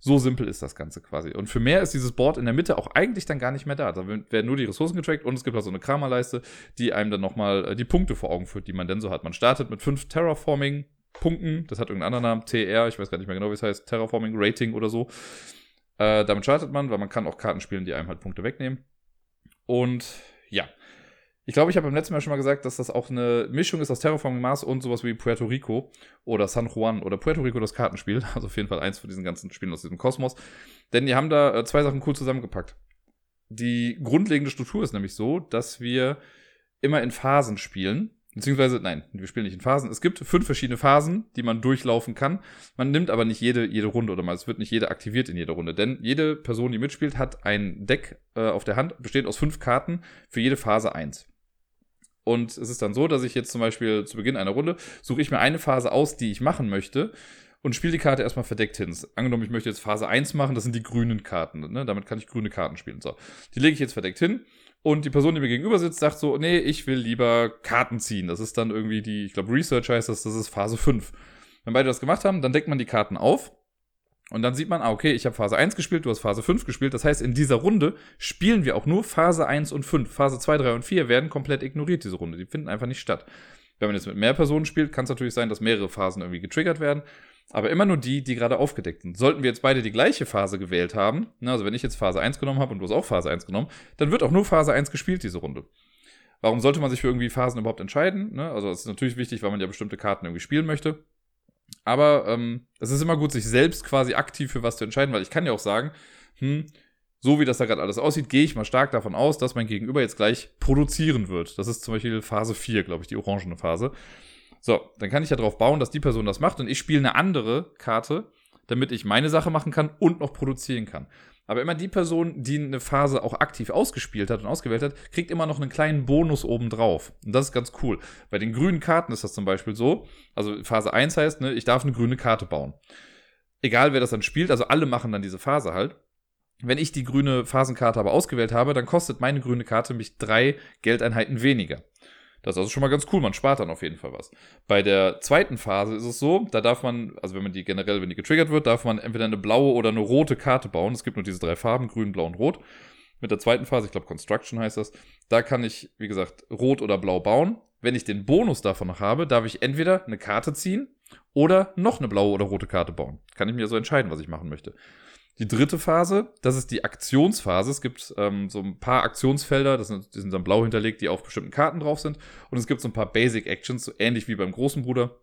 So simpel ist das Ganze quasi. Und für mehr ist dieses Board in der Mitte auch eigentlich dann gar nicht mehr da. Da werden nur die Ressourcen getrackt und es gibt auch so eine Kramerleiste, die einem dann nochmal äh, die Punkte vor Augen führt, die man denn so hat. Man startet mit fünf Terraforming Punkten, das hat irgendeinen anderen Namen, TR, ich weiß gar nicht mehr genau, wie es heißt, Terraforming Rating oder so. Äh, damit startet man, weil man kann auch Karten spielen, die einem halt Punkte wegnehmen. Und ja. Ich glaube, ich habe beim letzten Mal schon mal gesagt, dass das auch eine Mischung ist aus Terraforming Mars und sowas wie Puerto Rico oder San Juan oder Puerto Rico das Kartenspiel. Also auf jeden Fall eins von diesen ganzen Spielen aus diesem Kosmos. Denn die haben da äh, zwei Sachen cool zusammengepackt. Die grundlegende Struktur ist nämlich so, dass wir immer in Phasen spielen. Beziehungsweise, nein, wir spielen nicht in Phasen. Es gibt fünf verschiedene Phasen, die man durchlaufen kann. Man nimmt aber nicht jede, jede Runde oder mal, es wird nicht jede aktiviert in jeder Runde. Denn jede Person, die mitspielt, hat ein Deck äh, auf der Hand, besteht aus fünf Karten für jede Phase eins. Und es ist dann so, dass ich jetzt zum Beispiel zu Beginn einer Runde suche ich mir eine Phase aus, die ich machen möchte und spiele die Karte erstmal verdeckt hin. Angenommen, ich möchte jetzt Phase 1 machen, das sind die grünen Karten. Ne? Damit kann ich grüne Karten spielen. So, die lege ich jetzt verdeckt hin und die Person, die mir gegenüber sitzt, sagt so, nee, ich will lieber Karten ziehen. Das ist dann irgendwie die, ich glaube, Research heißt das, das ist Phase 5. Wenn beide das gemacht haben, dann deckt man die Karten auf. Und dann sieht man, ah, okay, ich habe Phase 1 gespielt, du hast Phase 5 gespielt. Das heißt, in dieser Runde spielen wir auch nur Phase 1 und 5. Phase 2, 3 und 4 werden komplett ignoriert, diese Runde. Die finden einfach nicht statt. Wenn man jetzt mit mehr Personen spielt, kann es natürlich sein, dass mehrere Phasen irgendwie getriggert werden aber immer nur die, die gerade aufgedeckt sind. Sollten wir jetzt beide die gleiche Phase gewählt haben, ne, also wenn ich jetzt Phase 1 genommen habe und du hast auch Phase 1 genommen, dann wird auch nur Phase 1 gespielt, diese Runde. Warum sollte man sich für irgendwie Phasen überhaupt entscheiden? Ne? Also es ist natürlich wichtig, weil man ja bestimmte Karten irgendwie spielen möchte. Aber ähm, es ist immer gut, sich selbst quasi aktiv für was zu entscheiden, weil ich kann ja auch sagen, hm, so wie das da gerade alles aussieht, gehe ich mal stark davon aus, dass mein Gegenüber jetzt gleich produzieren wird. Das ist zum Beispiel Phase 4, glaube ich, die orangene Phase. So, dann kann ich ja darauf bauen, dass die Person das macht und ich spiele eine andere Karte, damit ich meine Sache machen kann und noch produzieren kann. Aber immer die Person, die eine Phase auch aktiv ausgespielt hat und ausgewählt hat, kriegt immer noch einen kleinen Bonus obendrauf. Und das ist ganz cool. Bei den grünen Karten ist das zum Beispiel so. Also Phase 1 heißt, ne, ich darf eine grüne Karte bauen. Egal wer das dann spielt, also alle machen dann diese Phase halt. Wenn ich die grüne Phasenkarte aber ausgewählt habe, dann kostet meine grüne Karte mich drei Geldeinheiten weniger. Das ist also schon mal ganz cool, man spart dann auf jeden Fall was. Bei der zweiten Phase ist es so, da darf man, also wenn man die generell, wenn die getriggert wird, darf man entweder eine blaue oder eine rote Karte bauen. Es gibt nur diese drei Farben, grün, blau und rot. Mit der zweiten Phase, ich glaube Construction heißt das, da kann ich, wie gesagt, rot oder blau bauen. Wenn ich den Bonus davon noch habe, darf ich entweder eine Karte ziehen oder noch eine blaue oder rote Karte bauen. Kann ich mir so entscheiden, was ich machen möchte. Die dritte Phase, das ist die Aktionsphase. Es gibt ähm, so ein paar Aktionsfelder, das sind, die sind dann blau hinterlegt, die auf bestimmten Karten drauf sind. Und es gibt so ein paar Basic Actions, so ähnlich wie beim großen Bruder.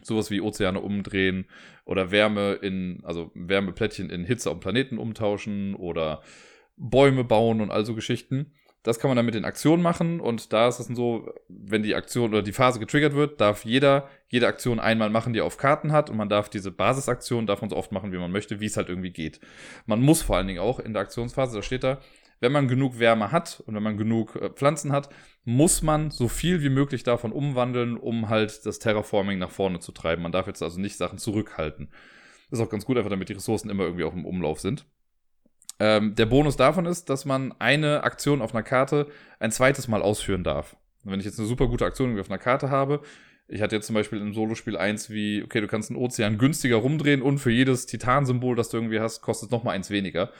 Sowas wie Ozeane umdrehen oder Wärme in, also Wärmeplättchen in Hitze am Planeten umtauschen oder Bäume bauen und all so Geschichten. Das kann man dann mit den Aktionen machen und da ist es so, wenn die Aktion oder die Phase getriggert wird, darf jeder jede Aktion einmal machen, die er auf Karten hat und man darf diese Basisaktion davon so oft machen, wie man möchte, wie es halt irgendwie geht. Man muss vor allen Dingen auch in der Aktionsphase, da steht da, wenn man genug Wärme hat und wenn man genug äh, Pflanzen hat, muss man so viel wie möglich davon umwandeln, um halt das Terraforming nach vorne zu treiben. Man darf jetzt also nicht Sachen zurückhalten. Ist auch ganz gut, einfach damit die Ressourcen immer irgendwie auch im Umlauf sind. Ähm, der Bonus davon ist, dass man eine Aktion auf einer Karte ein zweites Mal ausführen darf. wenn ich jetzt eine super gute Aktion auf einer Karte habe, ich hatte jetzt zum Beispiel im Solospiel eins wie, okay, du kannst einen Ozean günstiger rumdrehen und für jedes Titansymbol, das du irgendwie hast, kostet noch mal eins weniger.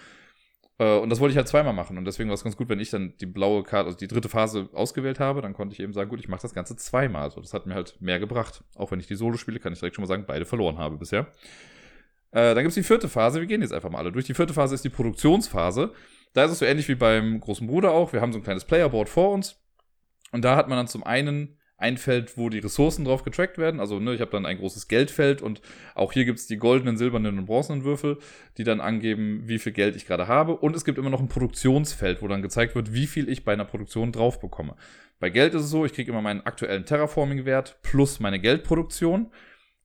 Äh, und das wollte ich halt zweimal machen. Und deswegen war es ganz gut, wenn ich dann die blaue Karte, also die dritte Phase ausgewählt habe, dann konnte ich eben sagen, gut, ich mache das Ganze zweimal. Also das hat mir halt mehr gebracht. Auch wenn ich die Solo spiele, kann ich direkt schon mal sagen, beide verloren habe bisher. Äh, dann gibt es die vierte Phase. Wir gehen jetzt einfach mal alle durch. Die vierte Phase ist die Produktionsphase. Da ist es so ähnlich wie beim großen Bruder auch. Wir haben so ein kleines Playerboard vor uns. Und da hat man dann zum einen ein Feld, wo die Ressourcen drauf getrackt werden. Also ne, ich habe dann ein großes Geldfeld und auch hier gibt es die goldenen, silbernen und bronzenen Würfel, die dann angeben, wie viel Geld ich gerade habe. Und es gibt immer noch ein Produktionsfeld, wo dann gezeigt wird, wie viel ich bei einer Produktion drauf bekomme. Bei Geld ist es so, ich kriege immer meinen aktuellen Terraforming-Wert plus meine Geldproduktion.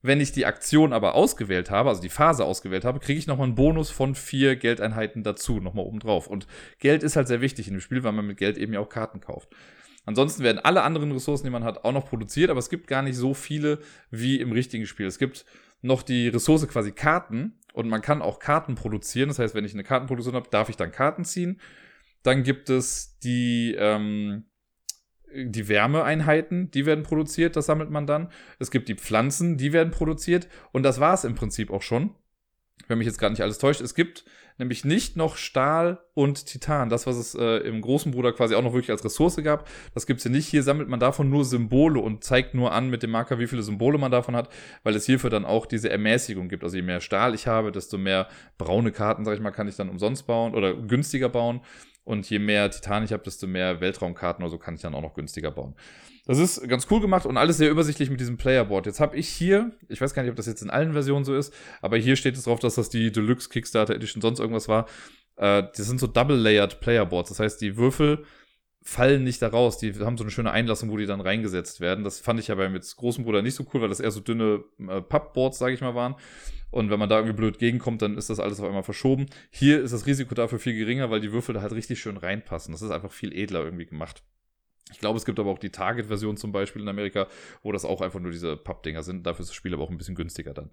Wenn ich die Aktion aber ausgewählt habe, also die Phase ausgewählt habe, kriege ich nochmal einen Bonus von vier Geldeinheiten dazu, nochmal oben drauf. Und Geld ist halt sehr wichtig in dem Spiel, weil man mit Geld eben ja auch Karten kauft. Ansonsten werden alle anderen Ressourcen, die man hat, auch noch produziert, aber es gibt gar nicht so viele wie im richtigen Spiel. Es gibt noch die Ressource quasi Karten und man kann auch Karten produzieren. Das heißt, wenn ich eine Kartenproduktion habe, darf ich dann Karten ziehen. Dann gibt es die, ähm, die Wärmeeinheiten, die werden produziert, das sammelt man dann. Es gibt die Pflanzen, die werden produziert. Und das war es im Prinzip auch schon. Wenn mich jetzt gerade nicht alles täuscht. Es gibt nämlich nicht noch Stahl und Titan. Das, was es äh, im großen Bruder quasi auch noch wirklich als Ressource gab, das gibt's hier nicht. Hier sammelt man davon nur Symbole und zeigt nur an mit dem Marker, wie viele Symbole man davon hat, weil es hierfür dann auch diese Ermäßigung gibt. Also je mehr Stahl ich habe, desto mehr braune Karten, sag ich mal, kann ich dann umsonst bauen oder günstiger bauen. Und je mehr Titan ich habe, desto mehr Weltraumkarten oder so kann ich dann auch noch günstiger bauen. Das ist ganz cool gemacht und alles sehr übersichtlich mit diesem Playerboard. Jetzt habe ich hier, ich weiß gar nicht, ob das jetzt in allen Versionen so ist, aber hier steht es drauf, dass das die Deluxe Kickstarter Edition sonst irgendwas war. Äh, das sind so Double-Layered Playerboards. Das heißt, die Würfel fallen nicht da raus. Die haben so eine schöne Einlassung, wo die dann reingesetzt werden. Das fand ich aber mit großem Bruder nicht so cool, weil das eher so dünne äh, Pappboards, sage ich mal, waren. Und wenn man da irgendwie blöd gegenkommt, dann ist das alles auf einmal verschoben. Hier ist das Risiko dafür viel geringer, weil die Würfel da halt richtig schön reinpassen. Das ist einfach viel edler irgendwie gemacht. Ich glaube, es gibt aber auch die Target-Version zum Beispiel in Amerika, wo das auch einfach nur diese Pappdinger sind. Dafür ist das Spiel aber auch ein bisschen günstiger dann.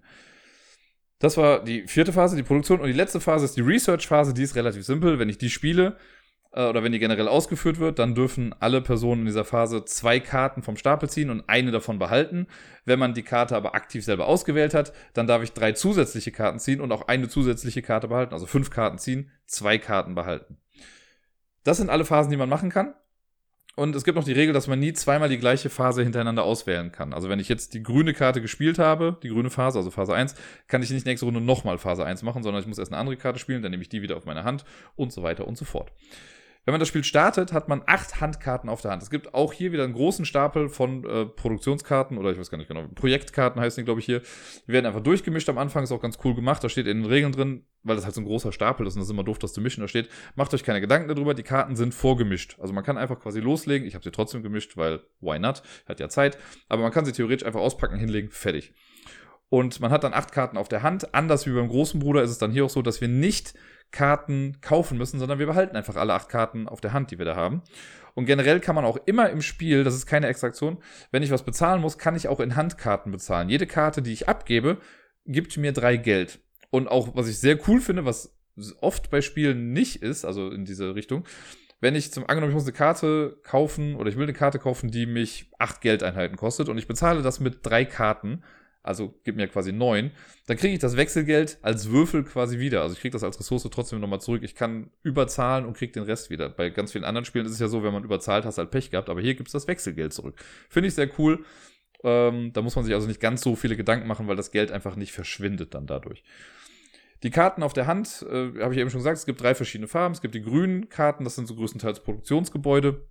Das war die vierte Phase, die Produktion. Und die letzte Phase ist die Research-Phase. Die ist relativ simpel. Wenn ich die spiele, äh, oder wenn die generell ausgeführt wird, dann dürfen alle Personen in dieser Phase zwei Karten vom Stapel ziehen und eine davon behalten. Wenn man die Karte aber aktiv selber ausgewählt hat, dann darf ich drei zusätzliche Karten ziehen und auch eine zusätzliche Karte behalten. Also fünf Karten ziehen, zwei Karten behalten. Das sind alle Phasen, die man machen kann. Und es gibt noch die Regel, dass man nie zweimal die gleiche Phase hintereinander auswählen kann. Also wenn ich jetzt die grüne Karte gespielt habe, die grüne Phase, also Phase 1, kann ich nicht nächste Runde nochmal Phase 1 machen, sondern ich muss erst eine andere Karte spielen, dann nehme ich die wieder auf meine Hand und so weiter und so fort. Wenn man das Spiel startet, hat man acht Handkarten auf der Hand. Es gibt auch hier wieder einen großen Stapel von äh, Produktionskarten oder ich weiß gar nicht genau, Projektkarten heißen die, glaube ich, hier. Die werden einfach durchgemischt am Anfang, ist auch ganz cool gemacht. Da steht in den Regeln drin, weil das halt so ein großer Stapel ist und das ist immer doof, das zu mischen. Da steht, macht euch keine Gedanken darüber, die Karten sind vorgemischt. Also man kann einfach quasi loslegen. Ich habe sie trotzdem gemischt, weil why not? Hat ja Zeit. Aber man kann sie theoretisch einfach auspacken, hinlegen, fertig. Und man hat dann acht Karten auf der Hand. Anders wie beim großen Bruder ist es dann hier auch so, dass wir nicht Karten kaufen müssen, sondern wir behalten einfach alle acht Karten auf der Hand, die wir da haben. Und generell kann man auch immer im Spiel, das ist keine Extraktion, wenn ich was bezahlen muss, kann ich auch in Handkarten bezahlen. Jede Karte, die ich abgebe, gibt mir drei Geld. Und auch, was ich sehr cool finde, was oft bei Spielen nicht ist, also in diese Richtung, wenn ich zum angenommen, ich muss eine Karte kaufen oder ich will eine Karte kaufen, die mich acht Geldeinheiten kostet und ich bezahle das mit drei Karten, also gibt mir quasi neun, dann kriege ich das Wechselgeld als Würfel quasi wieder. Also ich kriege das als Ressource trotzdem nochmal zurück. Ich kann überzahlen und kriege den Rest wieder. Bei ganz vielen anderen Spielen ist es ja so, wenn man überzahlt, hast du halt Pech gehabt, aber hier gibt es das Wechselgeld zurück. Finde ich sehr cool. Ähm, da muss man sich also nicht ganz so viele Gedanken machen, weil das Geld einfach nicht verschwindet dann dadurch. Die Karten auf der Hand, äh, habe ich eben schon gesagt, es gibt drei verschiedene Farben. Es gibt die grünen Karten, das sind so größtenteils Produktionsgebäude.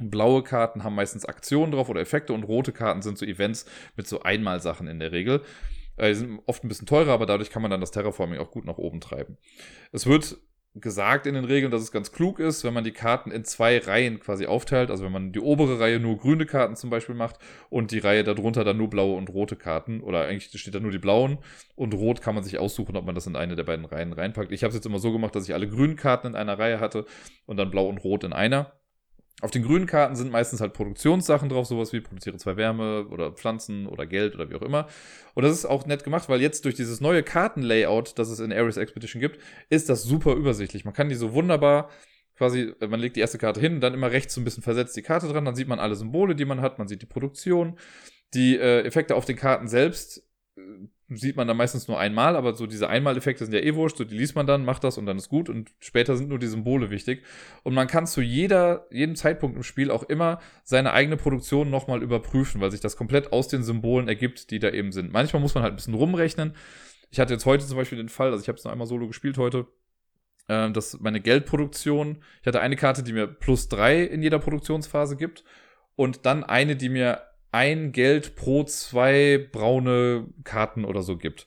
Blaue Karten haben meistens Aktionen drauf oder Effekte und rote Karten sind so Events mit so Einmalsachen in der Regel. Äh, die sind oft ein bisschen teurer, aber dadurch kann man dann das Terraforming auch gut nach oben treiben. Es wird gesagt in den Regeln, dass es ganz klug ist, wenn man die Karten in zwei Reihen quasi aufteilt. Also wenn man die obere Reihe nur grüne Karten zum Beispiel macht und die Reihe darunter dann nur blaue und rote Karten. Oder eigentlich steht da nur die blauen und rot kann man sich aussuchen, ob man das in eine der beiden Reihen reinpackt. Ich habe es jetzt immer so gemacht, dass ich alle grünen Karten in einer Reihe hatte und dann blau und rot in einer. Auf den grünen Karten sind meistens halt Produktionssachen drauf, sowas wie produziere zwei Wärme oder Pflanzen oder Geld oder wie auch immer. Und das ist auch nett gemacht, weil jetzt durch dieses neue Kartenlayout, das es in Ares Expedition gibt, ist das super übersichtlich. Man kann die so wunderbar quasi, man legt die erste Karte hin, dann immer rechts so ein bisschen versetzt die Karte dran, dann sieht man alle Symbole, die man hat, man sieht die Produktion, die äh, Effekte auf den Karten selbst sieht man dann meistens nur einmal, aber so diese Einmaleffekte sind ja eh wurscht, so die liest man dann, macht das und dann ist gut und später sind nur die Symbole wichtig. Und man kann zu jeder, jedem Zeitpunkt im Spiel auch immer seine eigene Produktion nochmal überprüfen, weil sich das komplett aus den Symbolen ergibt, die da eben sind. Manchmal muss man halt ein bisschen rumrechnen. Ich hatte jetzt heute zum Beispiel den Fall, also ich habe es noch einmal solo gespielt heute, äh, dass meine Geldproduktion, ich hatte eine Karte, die mir plus drei in jeder Produktionsphase gibt und dann eine, die mir ein Geld pro zwei braune Karten oder so gibt.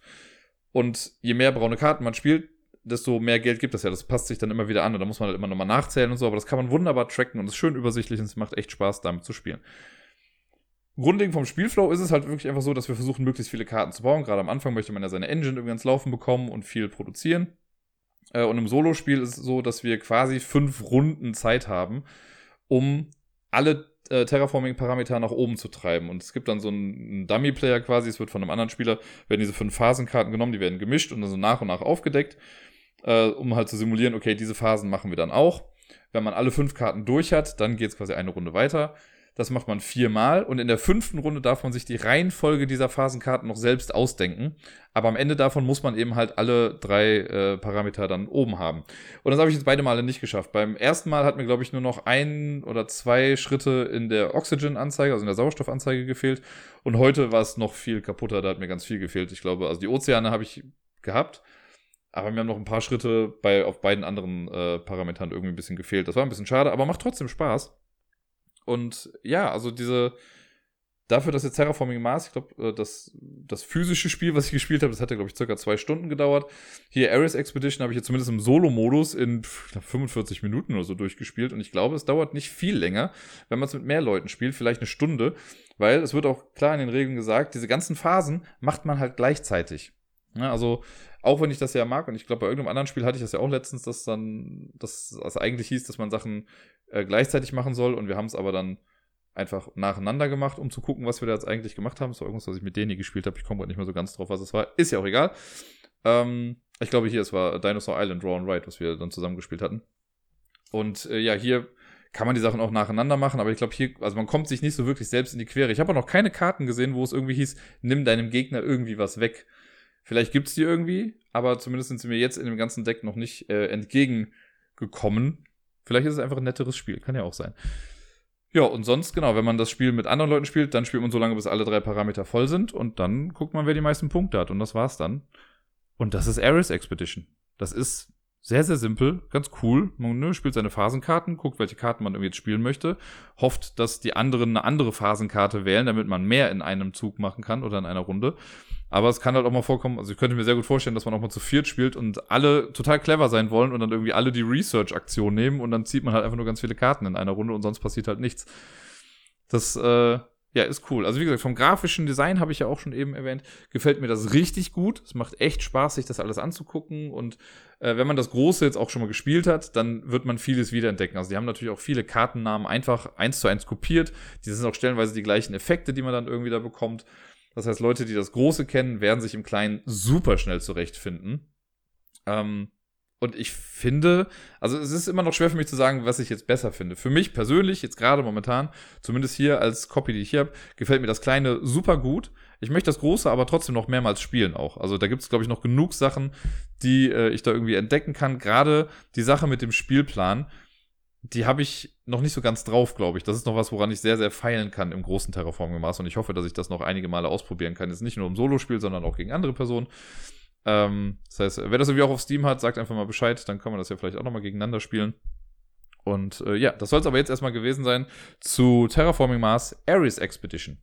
Und je mehr braune Karten man spielt, desto mehr Geld gibt es ja. Das passt sich dann immer wieder an und da muss man halt immer nochmal nachzählen und so, aber das kann man wunderbar tracken und ist schön übersichtlich und es macht echt Spaß, damit zu spielen. Grundlegend vom Spielflow ist es halt wirklich einfach so, dass wir versuchen, möglichst viele Karten zu bauen. Gerade am Anfang möchte man ja seine Engine irgendwie ans Laufen bekommen und viel produzieren. Äh, und im Solo-Spiel ist es so, dass wir quasi fünf Runden Zeit haben, um alle äh, Terraforming-Parameter nach oben zu treiben. Und es gibt dann so einen Dummy-Player quasi, es wird von einem anderen Spieler, werden diese fünf Phasenkarten genommen, die werden gemischt und dann so nach und nach aufgedeckt, äh, um halt zu simulieren, okay, diese Phasen machen wir dann auch. Wenn man alle fünf Karten durch hat, dann geht es quasi eine Runde weiter. Das macht man viermal und in der fünften Runde darf man sich die Reihenfolge dieser Phasenkarten noch selbst ausdenken. Aber am Ende davon muss man eben halt alle drei äh, Parameter dann oben haben. Und das habe ich jetzt beide Male nicht geschafft. Beim ersten Mal hat mir, glaube ich, nur noch ein oder zwei Schritte in der Oxygen-Anzeige, also in der Sauerstoffanzeige gefehlt. Und heute war es noch viel kaputter, da hat mir ganz viel gefehlt. Ich glaube, also die Ozeane habe ich gehabt. Aber mir haben noch ein paar Schritte bei, auf beiden anderen äh, Parametern irgendwie ein bisschen gefehlt. Das war ein bisschen schade, aber macht trotzdem Spaß. Und ja, also diese, dafür, dass jetzt Terraforming Mars, ich glaube, äh, das, das physische Spiel, was ich gespielt habe, das hatte, glaube ich, circa zwei Stunden gedauert. Hier Ares Expedition habe ich jetzt zumindest im Solo-Modus in glaub, 45 Minuten oder so durchgespielt. Und ich glaube, es dauert nicht viel länger, wenn man es mit mehr Leuten spielt, vielleicht eine Stunde. Weil es wird auch klar in den Regeln gesagt, diese ganzen Phasen macht man halt gleichzeitig. Ja, also, auch wenn ich das ja mag, und ich glaube, bei irgendeinem anderen Spiel hatte ich das ja auch letztens, dass dann, dass das eigentlich hieß, dass man Sachen äh, gleichzeitig machen soll und wir haben es aber dann einfach nacheinander gemacht, um zu gucken, was wir da jetzt eigentlich gemacht haben. Das war irgendwas, was ich mit Deni gespielt habe. Ich komme gerade nicht mehr so ganz drauf, was es war. Ist ja auch egal. Ähm, ich glaube, hier, es war Dinosaur Island Draw and Ride, was wir dann zusammen gespielt hatten. Und äh, ja, hier kann man die Sachen auch nacheinander machen, aber ich glaube hier, also man kommt sich nicht so wirklich selbst in die Quere. Ich habe auch noch keine Karten gesehen, wo es irgendwie hieß, nimm deinem Gegner irgendwie was weg. Vielleicht gibt es die irgendwie, aber zumindest sind sie mir jetzt in dem ganzen Deck noch nicht äh, entgegengekommen. Vielleicht ist es einfach ein netteres Spiel, kann ja auch sein. Ja, und sonst, genau, wenn man das Spiel mit anderen Leuten spielt, dann spielt man so lange, bis alle drei Parameter voll sind und dann guckt man, wer die meisten Punkte hat und das war's dann. Und das ist Ares Expedition. Das ist sehr, sehr simpel, ganz cool. Man ne, spielt seine Phasenkarten, guckt, welche Karten man irgendwie jetzt spielen möchte, hofft, dass die anderen eine andere Phasenkarte wählen, damit man mehr in einem Zug machen kann oder in einer Runde. Aber es kann halt auch mal vorkommen, also ich könnte mir sehr gut vorstellen, dass man auch mal zu viert spielt und alle total clever sein wollen und dann irgendwie alle die Research-Aktion nehmen und dann zieht man halt einfach nur ganz viele Karten in einer Runde und sonst passiert halt nichts. Das, äh, ja, ist cool. Also wie gesagt, vom grafischen Design habe ich ja auch schon eben erwähnt, gefällt mir das richtig gut. Es macht echt Spaß, sich das alles anzugucken. Und äh, wenn man das Große jetzt auch schon mal gespielt hat, dann wird man vieles wiederentdecken. Also die haben natürlich auch viele Kartennamen einfach eins zu eins kopiert. Die sind auch stellenweise die gleichen Effekte, die man dann irgendwie da bekommt. Das heißt, Leute, die das Große kennen, werden sich im Kleinen super schnell zurechtfinden. Ähm, Und ich finde, also es ist immer noch schwer für mich zu sagen, was ich jetzt besser finde. Für mich persönlich, jetzt gerade momentan, zumindest hier als Copy, die ich hier habe, gefällt mir das Kleine super gut. Ich möchte das Große aber trotzdem noch mehrmals spielen auch. Also da gibt es, glaube ich, noch genug Sachen, die äh, ich da irgendwie entdecken kann. Gerade die Sache mit dem Spielplan, die habe ich noch nicht so ganz drauf, glaube ich. Das ist noch was, woran ich sehr, sehr feilen kann im großen Terraforming-Maß. Und ich hoffe, dass ich das noch einige Male ausprobieren kann. Jetzt nicht nur im Solo-Spiel, sondern auch gegen andere Personen. Ähm, das heißt, wer das irgendwie auch auf Steam hat, sagt einfach mal Bescheid. Dann kann man das ja vielleicht auch nochmal gegeneinander spielen. Und äh, ja, das soll es aber jetzt erstmal gewesen sein zu Terraforming Mars Ares Expedition.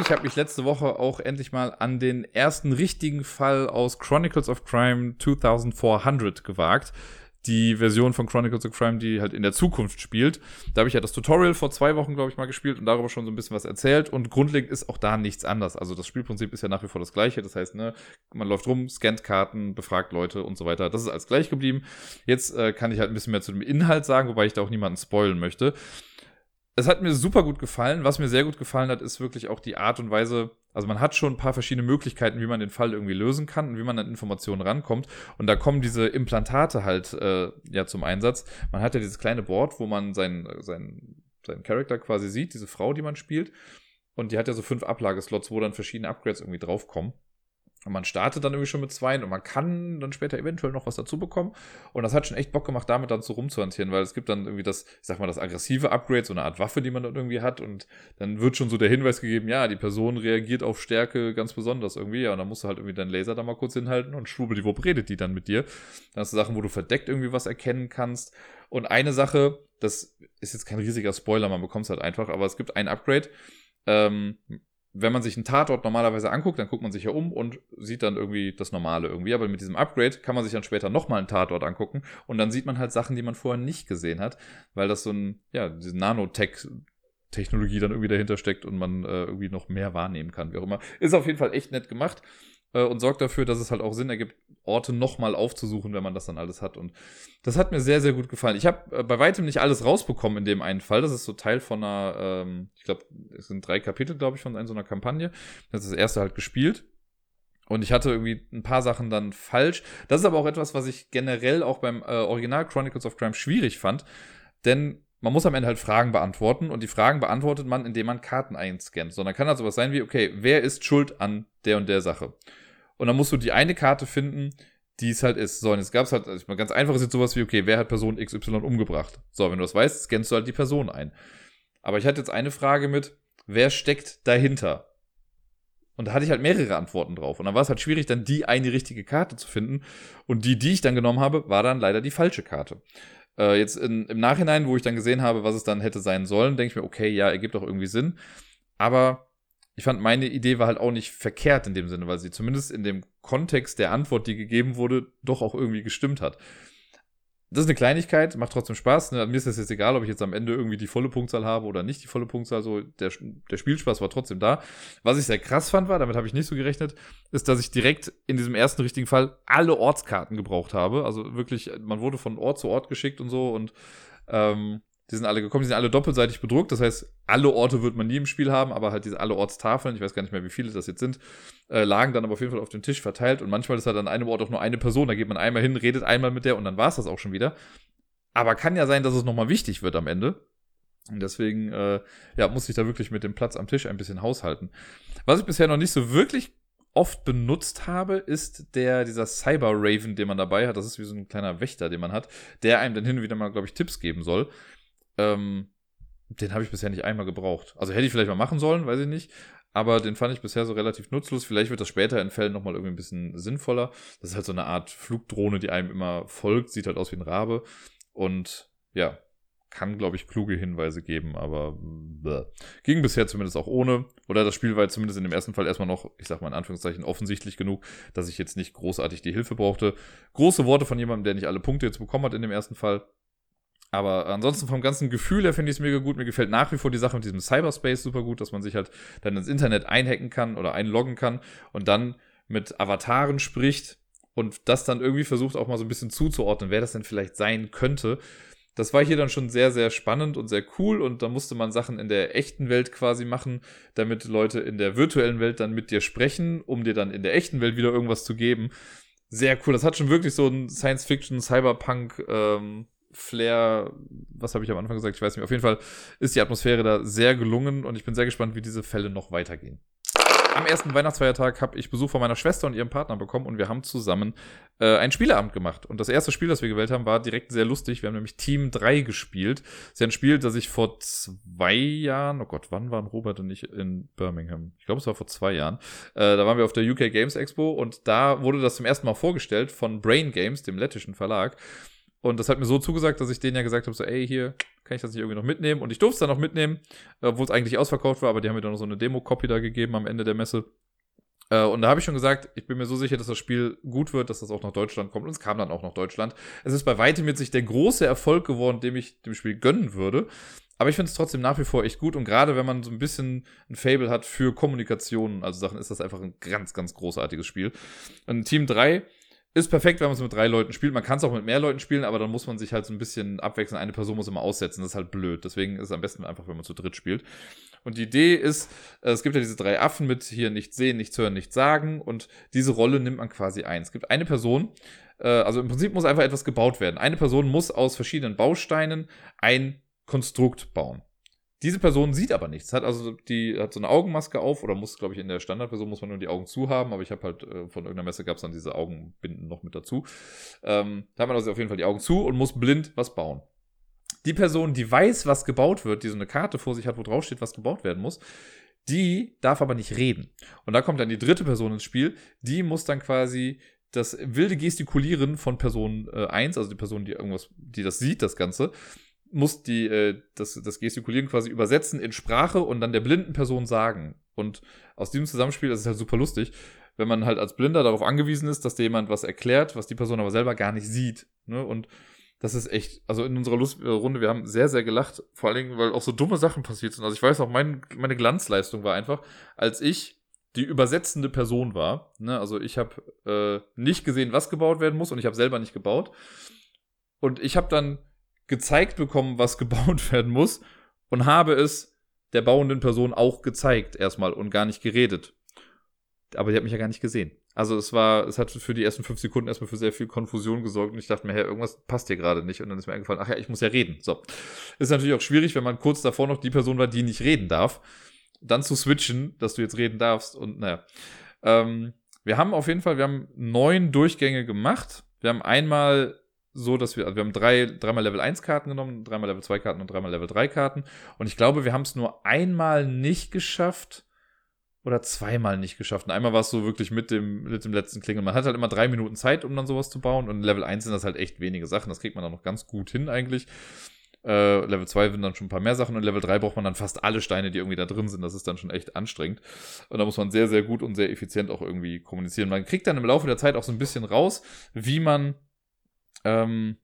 Ich habe mich letzte Woche auch endlich mal an den ersten richtigen Fall aus Chronicles of Crime 2400 gewagt die Version von Chronicles of Crime, die halt in der Zukunft spielt. Da habe ich ja das Tutorial vor zwei Wochen, glaube ich, mal gespielt und darüber schon so ein bisschen was erzählt. Und grundlegend ist auch da nichts anders. Also das Spielprinzip ist ja nach wie vor das gleiche. Das heißt, ne, man läuft rum, scannt Karten, befragt Leute und so weiter. Das ist alles gleich geblieben. Jetzt äh, kann ich halt ein bisschen mehr zu dem Inhalt sagen, wobei ich da auch niemanden spoilen möchte es hat mir super gut gefallen. Was mir sehr gut gefallen hat, ist wirklich auch die Art und Weise. Also man hat schon ein paar verschiedene Möglichkeiten, wie man den Fall irgendwie lösen kann und wie man an Informationen rankommt. Und da kommen diese Implantate halt äh, ja zum Einsatz. Man hat ja dieses kleine Board, wo man seinen, seinen, seinen Charakter quasi sieht, diese Frau, die man spielt. Und die hat ja so fünf Ablageslots, wo dann verschiedene Upgrades irgendwie draufkommen. Und man startet dann irgendwie schon mit zwei und man kann dann später eventuell noch was dazu bekommen. Und das hat schon echt Bock gemacht, damit dann so rumzuhantieren, weil es gibt dann irgendwie das, ich sag mal, das aggressive Upgrade, so eine Art Waffe, die man dann irgendwie hat. Und dann wird schon so der Hinweis gegeben, ja, die Person reagiert auf Stärke ganz besonders irgendwie. Ja, und dann musst du halt irgendwie deinen Laser da mal kurz hinhalten und schwubbeliwupp redet die dann mit dir. Dann hast du Sachen, wo du verdeckt irgendwie was erkennen kannst. Und eine Sache, das ist jetzt kein riesiger Spoiler, man bekommt es halt einfach, aber es gibt ein Upgrade. Ähm, wenn man sich einen Tatort normalerweise anguckt, dann guckt man sich ja um und sieht dann irgendwie das Normale irgendwie. Aber mit diesem Upgrade kann man sich dann später nochmal einen Tatort angucken und dann sieht man halt Sachen, die man vorher nicht gesehen hat, weil das so ein, ja, diese Nanotech Technologie dann irgendwie dahinter steckt und man äh, irgendwie noch mehr wahrnehmen kann, wie auch immer. Ist auf jeden Fall echt nett gemacht äh, und sorgt dafür, dass es halt auch Sinn ergibt, Orte nochmal aufzusuchen, wenn man das dann alles hat. Und das hat mir sehr, sehr gut gefallen. Ich habe äh, bei weitem nicht alles rausbekommen in dem einen Fall. Das ist so Teil von einer, ähm, ich glaube, es sind drei Kapitel, glaube ich, von so einer Kampagne. Das ist das erste halt gespielt. Und ich hatte irgendwie ein paar Sachen dann falsch. Das ist aber auch etwas, was ich generell auch beim äh, Original Chronicles of Crime schwierig fand. Denn man muss am Ende halt Fragen beantworten und die Fragen beantwortet man, indem man Karten einscannt. So, dann kann halt sowas sein wie, okay, wer ist schuld an der und der Sache? Und dann musst du die eine Karte finden, die es halt ist. So, und jetzt gab es halt, also ganz einfach ist jetzt sowas wie, okay, wer hat Person XY umgebracht? So, wenn du das weißt, scannst du halt die Person ein. Aber ich hatte jetzt eine Frage mit, wer steckt dahinter? Und da hatte ich halt mehrere Antworten drauf. Und dann war es halt schwierig, dann die eine richtige Karte zu finden. Und die, die ich dann genommen habe, war dann leider die falsche Karte. Äh, jetzt in, im Nachhinein, wo ich dann gesehen habe, was es dann hätte sein sollen, denke ich mir, okay, ja, ergibt auch irgendwie Sinn. Aber ich fand, meine Idee war halt auch nicht verkehrt in dem Sinne, weil sie zumindest in dem Kontext der Antwort, die gegeben wurde, doch auch irgendwie gestimmt hat. Das ist eine Kleinigkeit, macht trotzdem Spaß. Ne? Mir ist es jetzt egal, ob ich jetzt am Ende irgendwie die volle Punktzahl habe oder nicht die volle Punktzahl. So, der, der Spielspaß war trotzdem da. Was ich sehr krass fand war, damit habe ich nicht so gerechnet, ist, dass ich direkt in diesem ersten richtigen Fall alle Ortskarten gebraucht habe. Also wirklich, man wurde von Ort zu Ort geschickt und so und ähm, die sind alle gekommen, die sind alle doppelseitig bedruckt. Das heißt, alle Orte wird man nie im Spiel haben, aber halt diese alle Ortstafeln, ich weiß gar nicht mehr, wie viele das jetzt sind, äh, lagen dann aber auf jeden Fall auf dem Tisch verteilt. Und manchmal ist halt an einem Ort auch nur eine Person. Da geht man einmal hin, redet einmal mit der und dann war es das auch schon wieder. Aber kann ja sein, dass es nochmal wichtig wird am Ende. Und deswegen, äh, ja, muss ich da wirklich mit dem Platz am Tisch ein bisschen haushalten. Was ich bisher noch nicht so wirklich oft benutzt habe, ist der, dieser Cyber Raven, den man dabei hat. Das ist wie so ein kleiner Wächter, den man hat, der einem dann hin und wieder mal, glaube ich, Tipps geben soll. Ähm, den habe ich bisher nicht einmal gebraucht. Also hätte ich vielleicht mal machen sollen, weiß ich nicht. Aber den fand ich bisher so relativ nutzlos. Vielleicht wird das später in Fällen nochmal irgendwie ein bisschen sinnvoller. Das ist halt so eine Art Flugdrohne, die einem immer folgt. Sieht halt aus wie ein Rabe. Und ja, kann, glaube ich, kluge Hinweise geben, aber bäh. ging bisher zumindest auch ohne. Oder das Spiel war zumindest in dem ersten Fall erstmal noch, ich sag mal in Anführungszeichen, offensichtlich genug, dass ich jetzt nicht großartig die Hilfe brauchte. Große Worte von jemandem, der nicht alle Punkte jetzt bekommen hat in dem ersten Fall. Aber ansonsten vom ganzen Gefühl her finde ich es mega gut. Mir gefällt nach wie vor die Sache mit diesem Cyberspace super gut, dass man sich halt dann ins Internet einhacken kann oder einloggen kann und dann mit Avataren spricht und das dann irgendwie versucht auch mal so ein bisschen zuzuordnen, wer das denn vielleicht sein könnte. Das war hier dann schon sehr, sehr spannend und sehr cool und da musste man Sachen in der echten Welt quasi machen, damit Leute in der virtuellen Welt dann mit dir sprechen, um dir dann in der echten Welt wieder irgendwas zu geben. sehr cool. Das hat schon wirklich so ein Science-Fiction, Cyberpunk, ähm, Flair, was habe ich am Anfang gesagt, ich weiß nicht. Auf jeden Fall ist die Atmosphäre da sehr gelungen und ich bin sehr gespannt, wie diese Fälle noch weitergehen. Am ersten Weihnachtsfeiertag habe ich Besuch von meiner Schwester und ihrem Partner bekommen und wir haben zusammen äh, ein Spieleabend gemacht. Und das erste Spiel, das wir gewählt haben, war direkt sehr lustig. Wir haben nämlich Team 3 gespielt. Das ist ja ein Spiel, das ich vor zwei Jahren, oh Gott, wann waren Robert und ich in Birmingham? Ich glaube, es war vor zwei Jahren. Äh, da waren wir auf der UK Games Expo und da wurde das zum ersten Mal vorgestellt von Brain Games, dem lettischen Verlag. Und das hat mir so zugesagt, dass ich denen ja gesagt habe, so, ey, hier, kann ich das nicht irgendwie noch mitnehmen? Und ich durfte es dann noch mitnehmen, obwohl es eigentlich ausverkauft war, aber die haben mir dann noch so eine Demo-Copy da gegeben am Ende der Messe. Äh, und da habe ich schon gesagt, ich bin mir so sicher, dass das Spiel gut wird, dass das auch nach Deutschland kommt. Und es kam dann auch nach Deutschland. Es ist bei weitem jetzt nicht der große Erfolg geworden, dem ich dem Spiel gönnen würde. Aber ich finde es trotzdem nach wie vor echt gut. Und gerade wenn man so ein bisschen ein Fable hat für Kommunikation, also Sachen, ist das einfach ein ganz, ganz großartiges Spiel. Und Team 3 ist perfekt, wenn man es mit drei Leuten spielt. Man kann es auch mit mehr Leuten spielen, aber dann muss man sich halt so ein bisschen abwechseln. Eine Person muss immer aussetzen. Das ist halt blöd. Deswegen ist es am besten einfach, wenn man zu dritt spielt. Und die Idee ist, äh, es gibt ja diese drei Affen mit hier nichts sehen, nichts hören, nichts sagen. Und diese Rolle nimmt man quasi ein. Es gibt eine Person, äh, also im Prinzip muss einfach etwas gebaut werden. Eine Person muss aus verschiedenen Bausteinen ein Konstrukt bauen. Diese Person sieht aber nichts, hat also die hat so eine Augenmaske auf oder muss, glaube ich, in der Standardversion muss man nur die Augen zu haben, aber ich habe halt äh, von irgendeiner Messe gab es dann diese Augenbinden noch mit dazu. Ähm, da hat man also auf jeden Fall die Augen zu und muss blind was bauen. Die Person, die weiß, was gebaut wird, die so eine Karte vor sich hat, wo drauf steht, was gebaut werden muss, die darf aber nicht reden. Und da kommt dann die dritte Person ins Spiel, die muss dann quasi das wilde Gestikulieren von Person äh, 1, also die Person, die irgendwas, die das sieht, das Ganze, muss die, äh, das, das Gestikulieren quasi übersetzen in Sprache und dann der blinden Person sagen. Und aus diesem Zusammenspiel, das ist halt super lustig, wenn man halt als Blinder darauf angewiesen ist, dass dir jemand was erklärt, was die Person aber selber gar nicht sieht. Ne? Und das ist echt, also in unserer Lust äh, wir haben sehr, sehr gelacht, vor allen Dingen, weil auch so dumme Sachen passiert sind. Also ich weiß auch, mein, meine Glanzleistung war einfach, als ich die übersetzende Person war. Ne? Also ich habe äh, nicht gesehen, was gebaut werden muss und ich habe selber nicht gebaut. Und ich habe dann gezeigt bekommen, was gebaut werden muss und habe es der bauenden Person auch gezeigt erstmal und gar nicht geredet. Aber die hat mich ja gar nicht gesehen. Also es war, es hat für die ersten fünf Sekunden erstmal für sehr viel Konfusion gesorgt und ich dachte mir, hey, irgendwas passt hier gerade nicht und dann ist mir eingefallen, ach ja, ich muss ja reden. So. Ist natürlich auch schwierig, wenn man kurz davor noch die Person war, die nicht reden darf, dann zu switchen, dass du jetzt reden darfst und naja. Ähm, wir haben auf jeden Fall, wir haben neun Durchgänge gemacht. Wir haben einmal so, dass wir, also wir haben drei, dreimal Level 1 Karten genommen, dreimal Level 2 Karten und dreimal Level 3 Karten. Und ich glaube, wir haben es nur einmal nicht geschafft oder zweimal nicht geschafft. Und einmal war es so wirklich mit dem, mit dem letzten Klingel. Man hat halt immer drei Minuten Zeit, um dann sowas zu bauen. Und Level 1 sind das halt echt wenige Sachen. Das kriegt man dann noch ganz gut hin eigentlich. Äh, Level 2 sind dann schon ein paar mehr Sachen und Level 3 braucht man dann fast alle Steine, die irgendwie da drin sind. Das ist dann schon echt anstrengend. Und da muss man sehr, sehr gut und sehr effizient auch irgendwie kommunizieren. Man kriegt dann im Laufe der Zeit auch so ein bisschen raus, wie man ähm,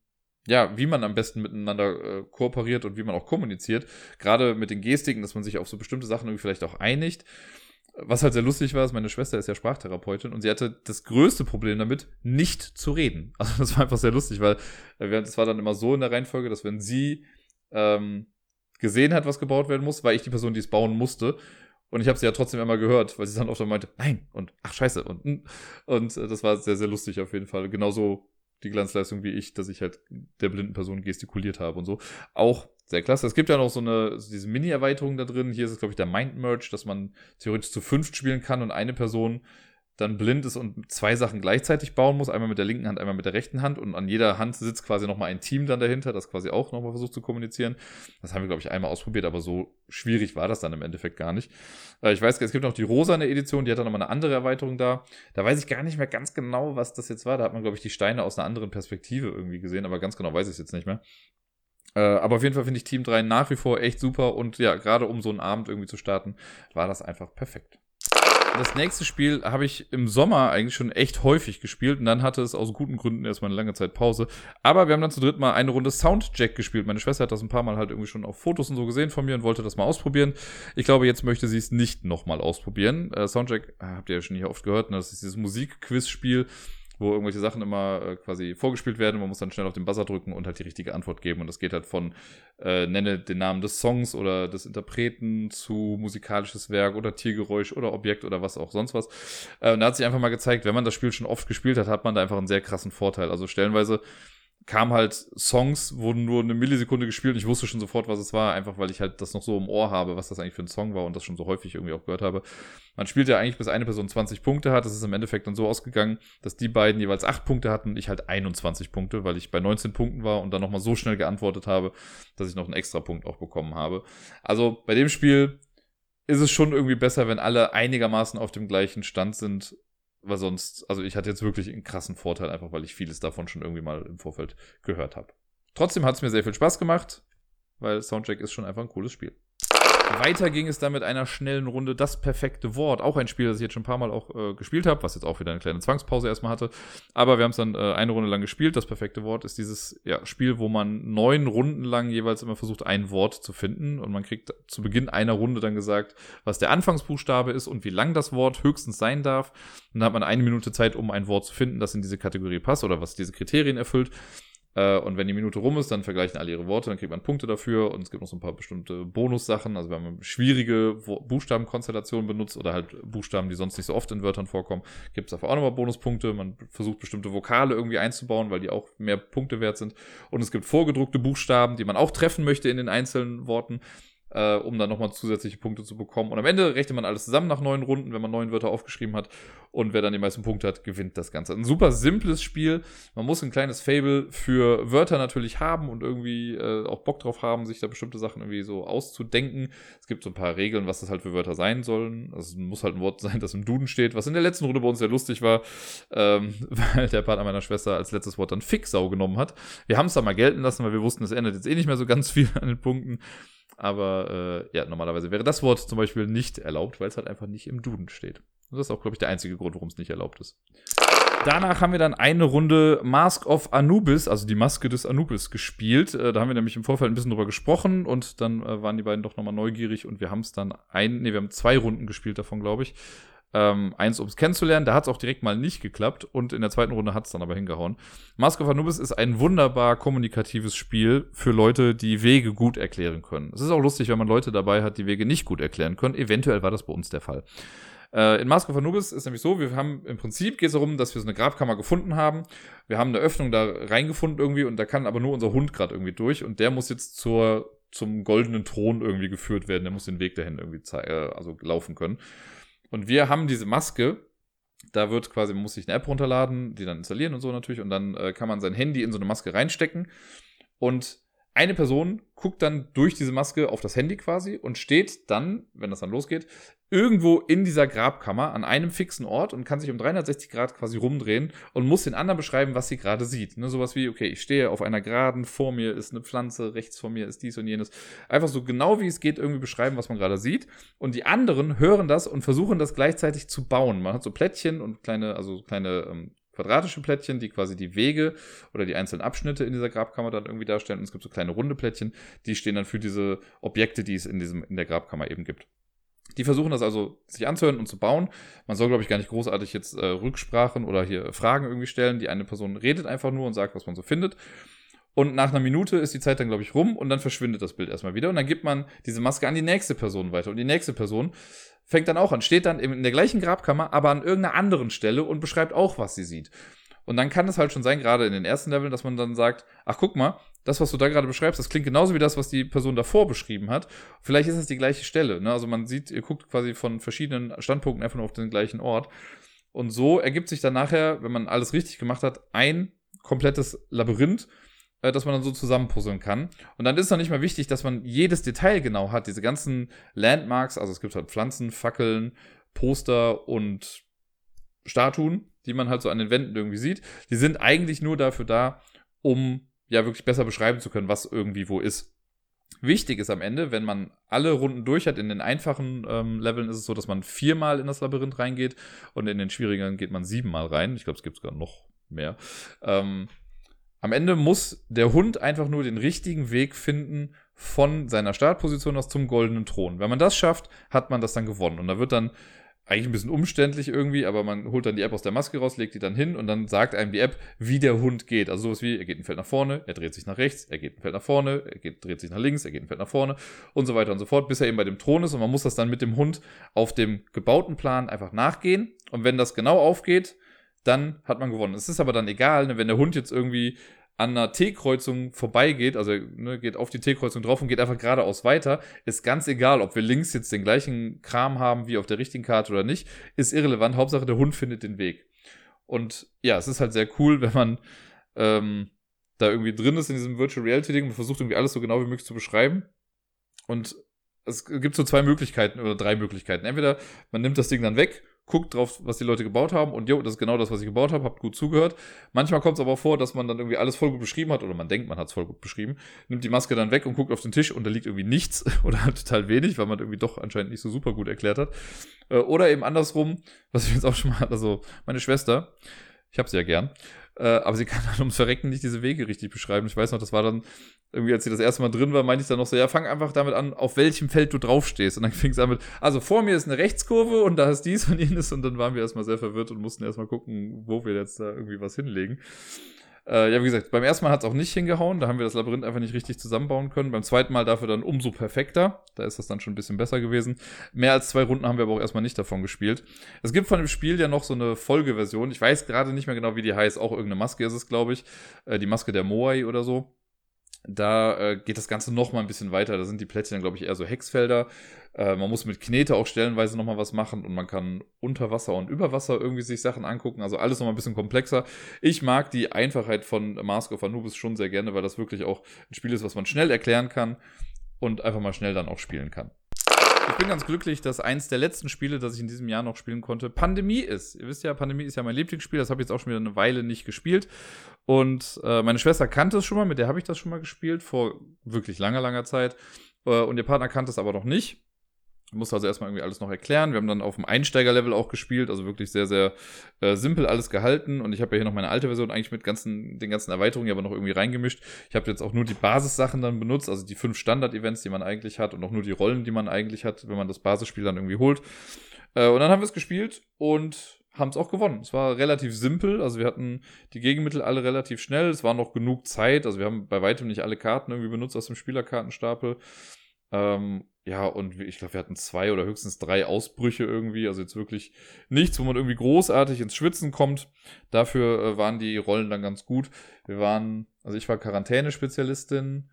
ja, wie man am besten miteinander äh, kooperiert und wie man auch kommuniziert. Gerade mit den Gestiken, dass man sich auf so bestimmte Sachen irgendwie vielleicht auch einigt. Was halt sehr lustig war, ist, meine Schwester ist ja Sprachtherapeutin und sie hatte das größte Problem damit, nicht zu reden. Also das war einfach sehr lustig, weil es äh, war dann immer so in der Reihenfolge, dass wenn sie ähm, gesehen hat, was gebaut werden muss, war ich die Person, die es bauen musste. Und ich habe sie ja trotzdem immer gehört, weil sie dann oft meinte, nein und ach scheiße und und äh, das war sehr sehr lustig auf jeden Fall. Genauso die Glanzleistung wie ich, dass ich halt der blinden Person gestikuliert habe und so. Auch sehr klasse. Es gibt ja noch so eine, so diese Mini-Erweiterung da drin. Hier ist es, glaube ich, der Mind-Merge, dass man theoretisch zu fünft spielen kann und eine Person dann blind ist und zwei Sachen gleichzeitig bauen muss, einmal mit der linken Hand, einmal mit der rechten Hand und an jeder Hand sitzt quasi nochmal ein Team dann dahinter, das quasi auch nochmal versucht zu kommunizieren. Das haben wir, glaube ich, einmal ausprobiert, aber so schwierig war das dann im Endeffekt gar nicht. Äh, ich weiß, es gibt noch die rosane Edition, die hat dann nochmal eine andere Erweiterung da. Da weiß ich gar nicht mehr ganz genau, was das jetzt war. Da hat man, glaube ich, die Steine aus einer anderen Perspektive irgendwie gesehen, aber ganz genau weiß ich es jetzt nicht mehr. Äh, aber auf jeden Fall finde ich Team 3 nach wie vor echt super und ja, gerade um so einen Abend irgendwie zu starten, war das einfach perfekt. Das nächste Spiel habe ich im Sommer eigentlich schon echt häufig gespielt und dann hatte es aus guten Gründen erstmal eine lange Zeit Pause. Aber wir haben dann zu dritt mal eine Runde Soundjack gespielt. Meine Schwester hat das ein paar Mal halt irgendwie schon auf Fotos und so gesehen von mir und wollte das mal ausprobieren. Ich glaube, jetzt möchte sie es nicht nochmal ausprobieren. Äh, Soundjack, äh, habt ihr ja schon hier oft gehört, ne? das ist dieses Musikquiz-Spiel wo irgendwelche Sachen immer äh, quasi vorgespielt werden. Man muss dann schnell auf den Buzzer drücken und halt die richtige Antwort geben. Und das geht halt von äh, nenne den Namen des Songs oder des Interpreten zu musikalisches Werk oder Tiergeräusch oder Objekt oder was auch sonst was. Äh, und da hat sich einfach mal gezeigt, wenn man das Spiel schon oft gespielt hat, hat man da einfach einen sehr krassen Vorteil. Also stellenweise kam halt Songs, wurden nur eine Millisekunde gespielt und ich wusste schon sofort, was es war, einfach weil ich halt das noch so im Ohr habe, was das eigentlich für ein Song war und das schon so häufig irgendwie auch gehört habe. Man spielt ja eigentlich, bis eine Person 20 Punkte hat. Das ist im Endeffekt dann so ausgegangen, dass die beiden jeweils 8 Punkte hatten und ich halt 21 Punkte, weil ich bei 19 Punkten war und dann nochmal so schnell geantwortet habe, dass ich noch einen extra Punkt auch bekommen habe. Also bei dem Spiel ist es schon irgendwie besser, wenn alle einigermaßen auf dem gleichen Stand sind weil sonst, also ich hatte jetzt wirklich einen krassen Vorteil, einfach weil ich vieles davon schon irgendwie mal im Vorfeld gehört habe. Trotzdem hat es mir sehr viel Spaß gemacht, weil Soundcheck ist schon einfach ein cooles Spiel. Weiter ging es dann mit einer schnellen Runde Das perfekte Wort. Auch ein Spiel, das ich jetzt schon ein paar Mal auch äh, gespielt habe, was jetzt auch wieder eine kleine Zwangspause erstmal hatte. Aber wir haben es dann äh, eine Runde lang gespielt. Das perfekte Wort ist dieses ja, Spiel, wo man neun Runden lang jeweils immer versucht, ein Wort zu finden. Und man kriegt zu Beginn einer Runde dann gesagt, was der Anfangsbuchstabe ist und wie lang das Wort höchstens sein darf. Und dann hat man eine Minute Zeit, um ein Wort zu finden, das in diese Kategorie passt oder was diese Kriterien erfüllt. Äh, und wenn die Minute rum ist, dann vergleichen alle ihre Worte, dann kriegt man Punkte dafür und es gibt noch so ein paar bestimmte Bonussachen. Also wenn man schwierige Buchstabenkonstellationen benutzt oder halt Buchstaben, die sonst nicht so oft in Wörtern vorkommen, gibt es dafür auch nochmal Bonuspunkte. Man versucht bestimmte Vokale irgendwie einzubauen, weil die auch mehr Punkte wert sind. Und es gibt vorgedruckte Buchstaben, die man auch treffen möchte in den einzelnen Worten äh, um dann nochmal zusätzliche Punkte zu bekommen. Und am Ende rechnet man alles zusammen nach neun Runden, wenn man neun Wörter aufgeschrieben hat. Und wer dann die meisten Punkte hat, gewinnt das Ganze. Ein super simples Spiel. Man muss ein kleines Fable für Wörter natürlich haben und irgendwie äh, auch Bock drauf haben, sich da bestimmte Sachen irgendwie so auszudenken. Es gibt so ein paar Regeln, was das halt für Wörter sein sollen. Es muss halt ein Wort sein, das im Duden steht, was in der letzten Runde bei uns sehr lustig war, ähm, weil der Partner meiner Schwester als letztes Wort dann Fixau genommen hat. Wir haben es da mal gelten lassen, weil wir wussten, es ändert jetzt eh nicht mehr so ganz viel an den Punkten. Aber äh, ja, normalerweise wäre das Wort zum Beispiel nicht erlaubt, weil es halt einfach nicht im Duden steht. Und das ist auch, glaube ich, der einzige Grund, warum es nicht erlaubt ist. Danach haben wir dann eine Runde Mask of Anubis, also die Maske des Anubis, gespielt. Äh, da haben wir nämlich im Vorfeld ein bisschen drüber gesprochen und dann äh, waren die beiden doch nochmal neugierig und wir haben es dann ein, nee, wir haben zwei Runden gespielt davon, glaube ich. Ähm, eins, um es kennenzulernen. Da hat es auch direkt mal nicht geklappt und in der zweiten Runde hat es dann aber hingehauen. Mask of Anubis ist ein wunderbar kommunikatives Spiel für Leute, die Wege gut erklären können. Es ist auch lustig, wenn man Leute dabei hat, die Wege nicht gut erklären können. Eventuell war das bei uns der Fall. Äh, in Mask of Anubis ist nämlich so, wir haben im Prinzip geht es darum, dass wir so eine Grabkammer gefunden haben. Wir haben eine Öffnung da reingefunden irgendwie und da kann aber nur unser Hund gerade irgendwie durch und der muss jetzt zur zum goldenen Thron irgendwie geführt werden. Der muss den Weg dahin irgendwie äh, also laufen können. Und wir haben diese Maske. Da wird quasi, man muss sich eine App runterladen, die dann installieren und so natürlich. Und dann äh, kann man sein Handy in so eine Maske reinstecken. Und eine Person guckt dann durch diese Maske auf das Handy quasi und steht dann, wenn das dann losgeht, irgendwo in dieser Grabkammer an einem fixen Ort und kann sich um 360 Grad quasi rumdrehen und muss den anderen beschreiben, was sie gerade sieht. Ne, sowas wie, okay, ich stehe auf einer Geraden, vor mir ist eine Pflanze, rechts vor mir ist dies und jenes. Einfach so genau wie es geht irgendwie beschreiben, was man gerade sieht. Und die anderen hören das und versuchen das gleichzeitig zu bauen. Man hat so Plättchen und kleine, also kleine ähm, quadratische Plättchen, die quasi die Wege oder die einzelnen Abschnitte in dieser Grabkammer dann irgendwie darstellen. Und es gibt so kleine runde Plättchen, die stehen dann für diese Objekte, die es in, diesem, in der Grabkammer eben gibt. Die versuchen das also sich anzuhören und zu bauen. Man soll, glaube ich, gar nicht großartig jetzt äh, Rücksprachen oder hier Fragen irgendwie stellen. Die eine Person redet einfach nur und sagt, was man so findet. Und nach einer Minute ist die Zeit dann, glaube ich, rum und dann verschwindet das Bild erstmal wieder. Und dann gibt man diese Maske an die nächste Person weiter. Und die nächste Person fängt dann auch an, steht dann in der gleichen Grabkammer, aber an irgendeiner anderen Stelle und beschreibt auch, was sie sieht. Und dann kann es halt schon sein, gerade in den ersten Leveln, dass man dann sagt, ach guck mal, das, was du da gerade beschreibst, das klingt genauso wie das, was die Person davor beschrieben hat. Vielleicht ist es die gleiche Stelle. Ne? Also man sieht, ihr guckt quasi von verschiedenen Standpunkten einfach nur auf den gleichen Ort. Und so ergibt sich dann nachher, wenn man alles richtig gemacht hat, ein komplettes Labyrinth, äh, das man dann so zusammenpuzzeln kann. Und dann ist es noch nicht mal wichtig, dass man jedes Detail genau hat. Diese ganzen Landmarks, also es gibt halt Pflanzen, Fackeln, Poster und Statuen, die man halt so an den Wänden irgendwie sieht. Die sind eigentlich nur dafür da, um ja wirklich besser beschreiben zu können, was irgendwie wo ist. Wichtig ist am Ende, wenn man alle Runden durch hat, in den einfachen ähm, Leveln ist es so, dass man viermal in das Labyrinth reingeht und in den schwierigeren geht man siebenmal rein. Ich glaube, es gibt sogar noch mehr. Ähm, am Ende muss der Hund einfach nur den richtigen Weg finden von seiner Startposition aus zum goldenen Thron. Wenn man das schafft, hat man das dann gewonnen. Und da wird dann eigentlich ein bisschen umständlich irgendwie, aber man holt dann die App aus der Maske raus, legt die dann hin und dann sagt einem die App, wie der Hund geht. Also sowas wie, er geht ein Feld nach vorne, er dreht sich nach rechts, er geht ein Feld nach vorne, er geht, dreht sich nach links, er geht ein Feld nach vorne und so weiter und so fort, bis er eben bei dem Thron ist und man muss das dann mit dem Hund auf dem gebauten Plan einfach nachgehen und wenn das genau aufgeht, dann hat man gewonnen. Es ist aber dann egal, ne, wenn der Hund jetzt irgendwie an einer T-Kreuzung vorbeigeht, also ne, geht auf die T-Kreuzung drauf und geht einfach geradeaus weiter, ist ganz egal, ob wir links jetzt den gleichen Kram haben wie auf der richtigen Karte oder nicht, ist irrelevant. Hauptsache der Hund findet den Weg. Und ja, es ist halt sehr cool, wenn man ähm, da irgendwie drin ist in diesem Virtual Reality Ding und versucht irgendwie alles so genau wie möglich zu beschreiben. Und es gibt so zwei Möglichkeiten oder drei Möglichkeiten. Entweder man nimmt das Ding dann weg guckt drauf, was die Leute gebaut haben und jo, das ist genau das, was ich gebaut habe, habt gut zugehört. Manchmal kommt es aber vor, dass man dann irgendwie alles voll gut beschrieben hat oder man denkt, man hat es voll gut beschrieben, nimmt die Maske dann weg und guckt auf den Tisch und da liegt irgendwie nichts oder halt total wenig, weil man irgendwie doch anscheinend nicht so super gut erklärt hat. Äh, oder eben andersrum, was ich jetzt auch schon mal, also meine Schwester, ich habe sie ja gern, äh, aber sie kann dann ums Verrecken nicht diese Wege richtig beschreiben. Ich weiß noch, das war dann irgendwie, als sie das erste Mal drin war, meinte ich dann noch so, ja, fang einfach damit an, auf welchem Feld du draufstehst. Und dann fing es an mit, also vor mir ist eine Rechtskurve und da ist dies und jenes und dann waren wir erstmal sehr verwirrt und mussten erstmal gucken, wo wir jetzt da irgendwie was hinlegen. Äh, ja, wie gesagt, beim ersten Mal hat es auch nicht hingehauen, da haben wir das Labyrinth einfach nicht richtig zusammenbauen können. Beim zweiten Mal dafür dann umso perfekter, da ist das dann schon ein bisschen besser gewesen. Mehr als zwei Runden haben wir aber auch erstmal nicht davon gespielt. Es gibt von dem Spiel ja noch so eine Folgeversion, ich weiß gerade nicht mehr genau, wie die heißt, auch irgendeine Maske ist es, glaube ich, äh, die Maske der Moai oder so. Da äh, geht das Ganze noch mal ein bisschen weiter. Da sind die Plättchen, glaube ich, eher so Hexfelder. Äh, man muss mit Knete auch stellenweise noch mal was machen und man kann unter Wasser und über Wasser irgendwie sich Sachen angucken. Also alles noch mal ein bisschen komplexer. Ich mag die Einfachheit von Mask of Anubis schon sehr gerne, weil das wirklich auch ein Spiel ist, was man schnell erklären kann und einfach mal schnell dann auch spielen kann. Ich bin ganz glücklich, dass eins der letzten Spiele, das ich in diesem Jahr noch spielen konnte, Pandemie ist. Ihr wisst ja, Pandemie ist ja mein Lieblingsspiel. Das habe ich jetzt auch schon wieder eine Weile nicht gespielt. Und äh, meine Schwester kannte es schon mal, mit der habe ich das schon mal gespielt, vor wirklich langer, langer Zeit. Äh, und ihr Partner kannte es aber noch nicht. Musste also erstmal irgendwie alles noch erklären. Wir haben dann auf dem Einsteigerlevel auch gespielt, also wirklich sehr, sehr äh, simpel alles gehalten. Und ich habe ja hier noch meine alte Version eigentlich mit ganzen, den ganzen Erweiterungen aber noch irgendwie reingemischt. Ich habe jetzt auch nur die Basissachen dann benutzt, also die fünf Standard-Events, die man eigentlich hat und auch nur die Rollen, die man eigentlich hat, wenn man das Basisspiel dann irgendwie holt. Äh, und dann haben wir es gespielt und haben es auch gewonnen. Es war relativ simpel, also wir hatten die Gegenmittel alle relativ schnell, es war noch genug Zeit, also wir haben bei weitem nicht alle Karten irgendwie benutzt aus dem Spielerkartenstapel. Ähm, ja, und ich glaube, wir hatten zwei oder höchstens drei Ausbrüche irgendwie. Also jetzt wirklich nichts, wo man irgendwie großartig ins Schwitzen kommt. Dafür äh, waren die Rollen dann ganz gut. Wir waren, also ich war Quarantänespezialistin.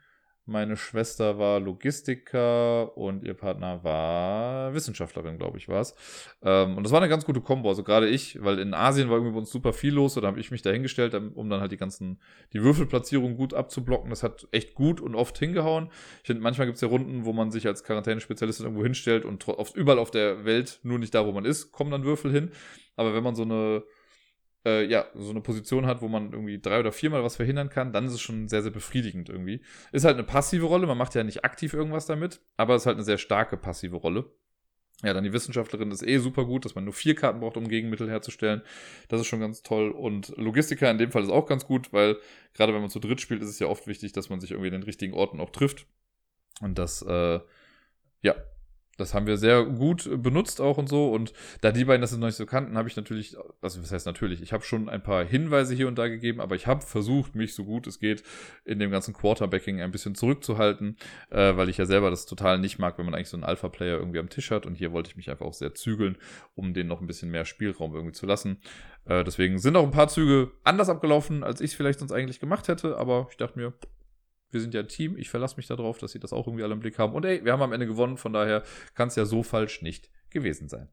Meine Schwester war Logistiker und ihr Partner war Wissenschaftlerin, glaube ich, war es. Ähm, und das war eine ganz gute Kombo. Also gerade ich, weil in Asien war irgendwie bei uns super viel los, da habe ich mich da hingestellt, um dann halt die ganzen, die Würfelplatzierung gut abzublocken. Das hat echt gut und oft hingehauen. Ich finde, manchmal gibt es ja Runden, wo man sich als Quarantänespezialistin irgendwo hinstellt und überall auf der Welt, nur nicht da, wo man ist, kommen dann Würfel hin. Aber wenn man so eine äh, ja, so eine Position hat, wo man irgendwie drei oder viermal was verhindern kann, dann ist es schon sehr, sehr befriedigend irgendwie. Ist halt eine passive Rolle, man macht ja nicht aktiv irgendwas damit, aber es ist halt eine sehr starke passive Rolle. Ja, dann die Wissenschaftlerin ist eh super gut, dass man nur vier Karten braucht, um Gegenmittel herzustellen. Das ist schon ganz toll. Und Logistiker in dem Fall ist auch ganz gut, weil gerade wenn man zu dritt spielt, ist es ja oft wichtig, dass man sich irgendwie in den richtigen Orten auch trifft. Und das, äh, ja, das haben wir sehr gut benutzt auch und so. Und da die beiden das noch nicht so kannten, habe ich natürlich, also was heißt natürlich, ich habe schon ein paar Hinweise hier und da gegeben, aber ich habe versucht, mich so gut es geht in dem ganzen Quarterbacking ein bisschen zurückzuhalten, äh, weil ich ja selber das total nicht mag, wenn man eigentlich so einen Alpha-Player irgendwie am Tisch hat. Und hier wollte ich mich einfach auch sehr zügeln, um denen noch ein bisschen mehr Spielraum irgendwie zu lassen. Äh, deswegen sind auch ein paar Züge anders abgelaufen, als ich es vielleicht sonst eigentlich gemacht hätte, aber ich dachte mir, wir sind ja ein Team, ich verlasse mich darauf, dass sie das auch irgendwie alle im Blick haben. Und ey, wir haben am Ende gewonnen, von daher kann es ja so falsch nicht gewesen sein.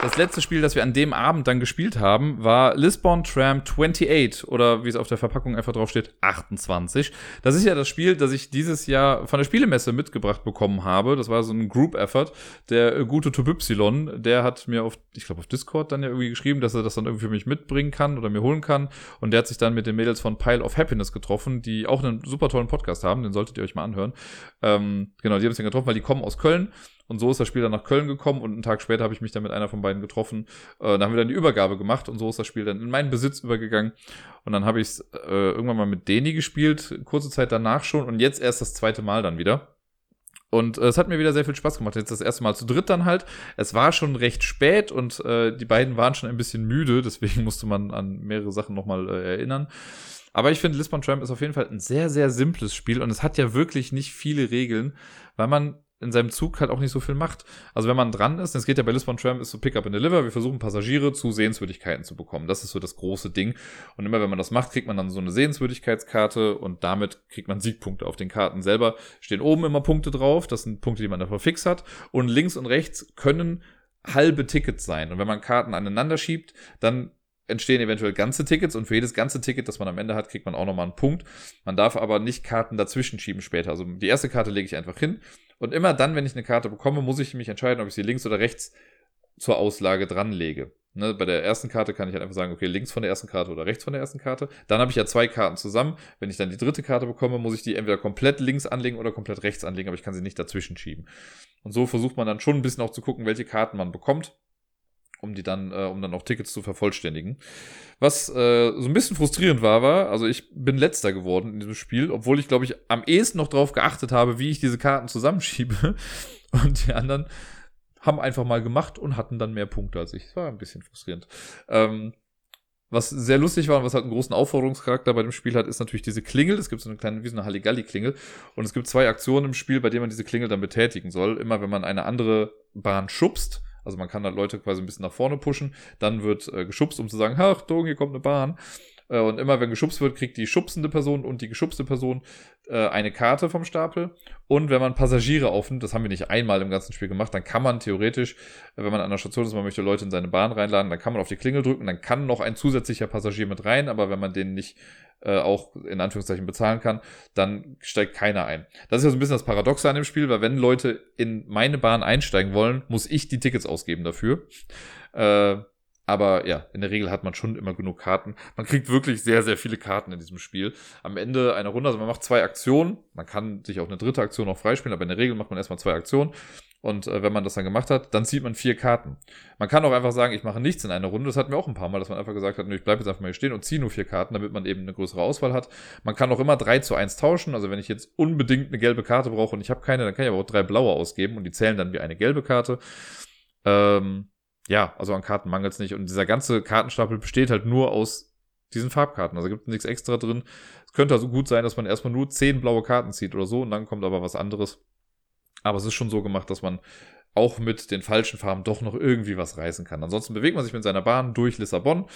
Das letzte Spiel, das wir an dem Abend dann gespielt haben, war Lisbon Tram 28 oder wie es auf der Verpackung einfach drauf steht, 28. Das ist ja das Spiel, das ich dieses Jahr von der Spielemesse mitgebracht bekommen habe. Das war so ein Group Effort. Der gute Tobypsilon, der hat mir auf, ich glaube auf Discord dann ja irgendwie geschrieben, dass er das dann irgendwie für mich mitbringen kann oder mir holen kann. Und der hat sich dann mit den Mädels von Pile of Happiness getroffen, die auch einen super tollen Podcast haben. Den solltet ihr euch mal anhören. Ähm, genau, die haben sich dann getroffen, weil die kommen aus Köln und so ist das Spiel dann nach Köln gekommen und einen Tag später habe ich mich dann mit einer von beiden getroffen. Äh, da haben wir dann die Übergabe gemacht und so ist das Spiel dann in meinen Besitz übergegangen. Und dann habe ich es äh, irgendwann mal mit Deni gespielt, kurze Zeit danach schon und jetzt erst das zweite Mal dann wieder. Und äh, es hat mir wieder sehr viel Spaß gemacht. Jetzt das erste Mal zu dritt dann halt. Es war schon recht spät und äh, die beiden waren schon ein bisschen müde, deswegen musste man an mehrere Sachen nochmal äh, erinnern. Aber ich finde, Lisbon Tramp ist auf jeden Fall ein sehr, sehr simples Spiel und es hat ja wirklich nicht viele Regeln, weil man in seinem Zug halt auch nicht so viel macht. Also wenn man dran ist, es geht ja bei Lisbon Tram, ist so Pick up and Deliver, wir versuchen Passagiere zu Sehenswürdigkeiten zu bekommen. Das ist so das große Ding. Und immer wenn man das macht, kriegt man dann so eine Sehenswürdigkeitskarte und damit kriegt man Siegpunkte. Auf den Karten selber stehen oben immer Punkte drauf, das sind Punkte, die man dafür fix hat. Und links und rechts können halbe Tickets sein. Und wenn man Karten aneinander schiebt, dann entstehen eventuell ganze Tickets und für jedes ganze Ticket, das man am Ende hat, kriegt man auch nochmal einen Punkt. Man darf aber nicht Karten dazwischen schieben später. Also die erste Karte lege ich einfach hin und immer dann, wenn ich eine Karte bekomme, muss ich mich entscheiden, ob ich sie links oder rechts zur Auslage dranlege. Ne, bei der ersten Karte kann ich halt einfach sagen, okay, links von der ersten Karte oder rechts von der ersten Karte. Dann habe ich ja zwei Karten zusammen. Wenn ich dann die dritte Karte bekomme, muss ich die entweder komplett links anlegen oder komplett rechts anlegen, aber ich kann sie nicht dazwischen schieben. Und so versucht man dann schon ein bisschen auch zu gucken, welche Karten man bekommt um die dann, äh, um dann auch Tickets zu vervollständigen. Was äh, so ein bisschen frustrierend war, war, also ich bin letzter geworden in diesem Spiel, obwohl ich, glaube ich, am ehesten noch drauf geachtet habe, wie ich diese Karten zusammenschiebe. Und die anderen haben einfach mal gemacht und hatten dann mehr Punkte als ich. Das war ein bisschen frustrierend. Ähm, was sehr lustig war und was halt einen großen Aufforderungscharakter bei dem Spiel hat, ist natürlich diese Klingel. Es gibt so eine kleine, wie so eine Halligalli-Klingel. Und es gibt zwei Aktionen im Spiel, bei denen man diese Klingel dann betätigen soll. Immer wenn man eine andere Bahn schubst, also man kann da Leute quasi ein bisschen nach vorne pushen. Dann wird äh, geschubst, um zu sagen, Achtung, hier kommt eine Bahn. Äh, und immer wenn geschubst wird, kriegt die schubsende Person und die geschubste Person äh, eine Karte vom Stapel. Und wenn man Passagiere aufnimmt, das haben wir nicht einmal im ganzen Spiel gemacht, dann kann man theoretisch, äh, wenn man an der Station ist, man möchte Leute in seine Bahn reinladen, dann kann man auf die Klingel drücken, dann kann noch ein zusätzlicher Passagier mit rein, aber wenn man den nicht äh, auch in Anführungszeichen bezahlen kann, dann steigt keiner ein. Das ist ja so ein bisschen das Paradoxe an dem Spiel, weil wenn Leute in meine Bahn einsteigen wollen, muss ich die Tickets ausgeben dafür. Äh, aber ja, in der Regel hat man schon immer genug Karten. Man kriegt wirklich sehr, sehr viele Karten in diesem Spiel. Am Ende einer Runde, also man macht zwei Aktionen. Man kann sich auch eine dritte Aktion noch freispielen, aber in der Regel macht man erstmal zwei Aktionen. Und äh, wenn man das dann gemacht hat, dann zieht man vier Karten. Man kann auch einfach sagen, ich mache nichts in einer Runde. Das hatten wir auch ein paar Mal, dass man einfach gesagt hat, ich bleibe jetzt einfach mal hier stehen und ziehe nur vier Karten, damit man eben eine größere Auswahl hat. Man kann auch immer drei zu eins tauschen. Also wenn ich jetzt unbedingt eine gelbe Karte brauche und ich habe keine, dann kann ich aber auch drei blaue ausgeben und die zählen dann wie eine gelbe Karte. Ähm, ja, also an Karten mangelt es nicht. Und dieser ganze Kartenstapel besteht halt nur aus diesen Farbkarten. Also gibt nichts extra drin. Es könnte also gut sein, dass man erstmal nur zehn blaue Karten zieht oder so und dann kommt aber was anderes. Aber es ist schon so gemacht, dass man auch mit den falschen Farben doch noch irgendwie was reißen kann. Ansonsten bewegt man sich mit seiner Bahn durch Lissabon,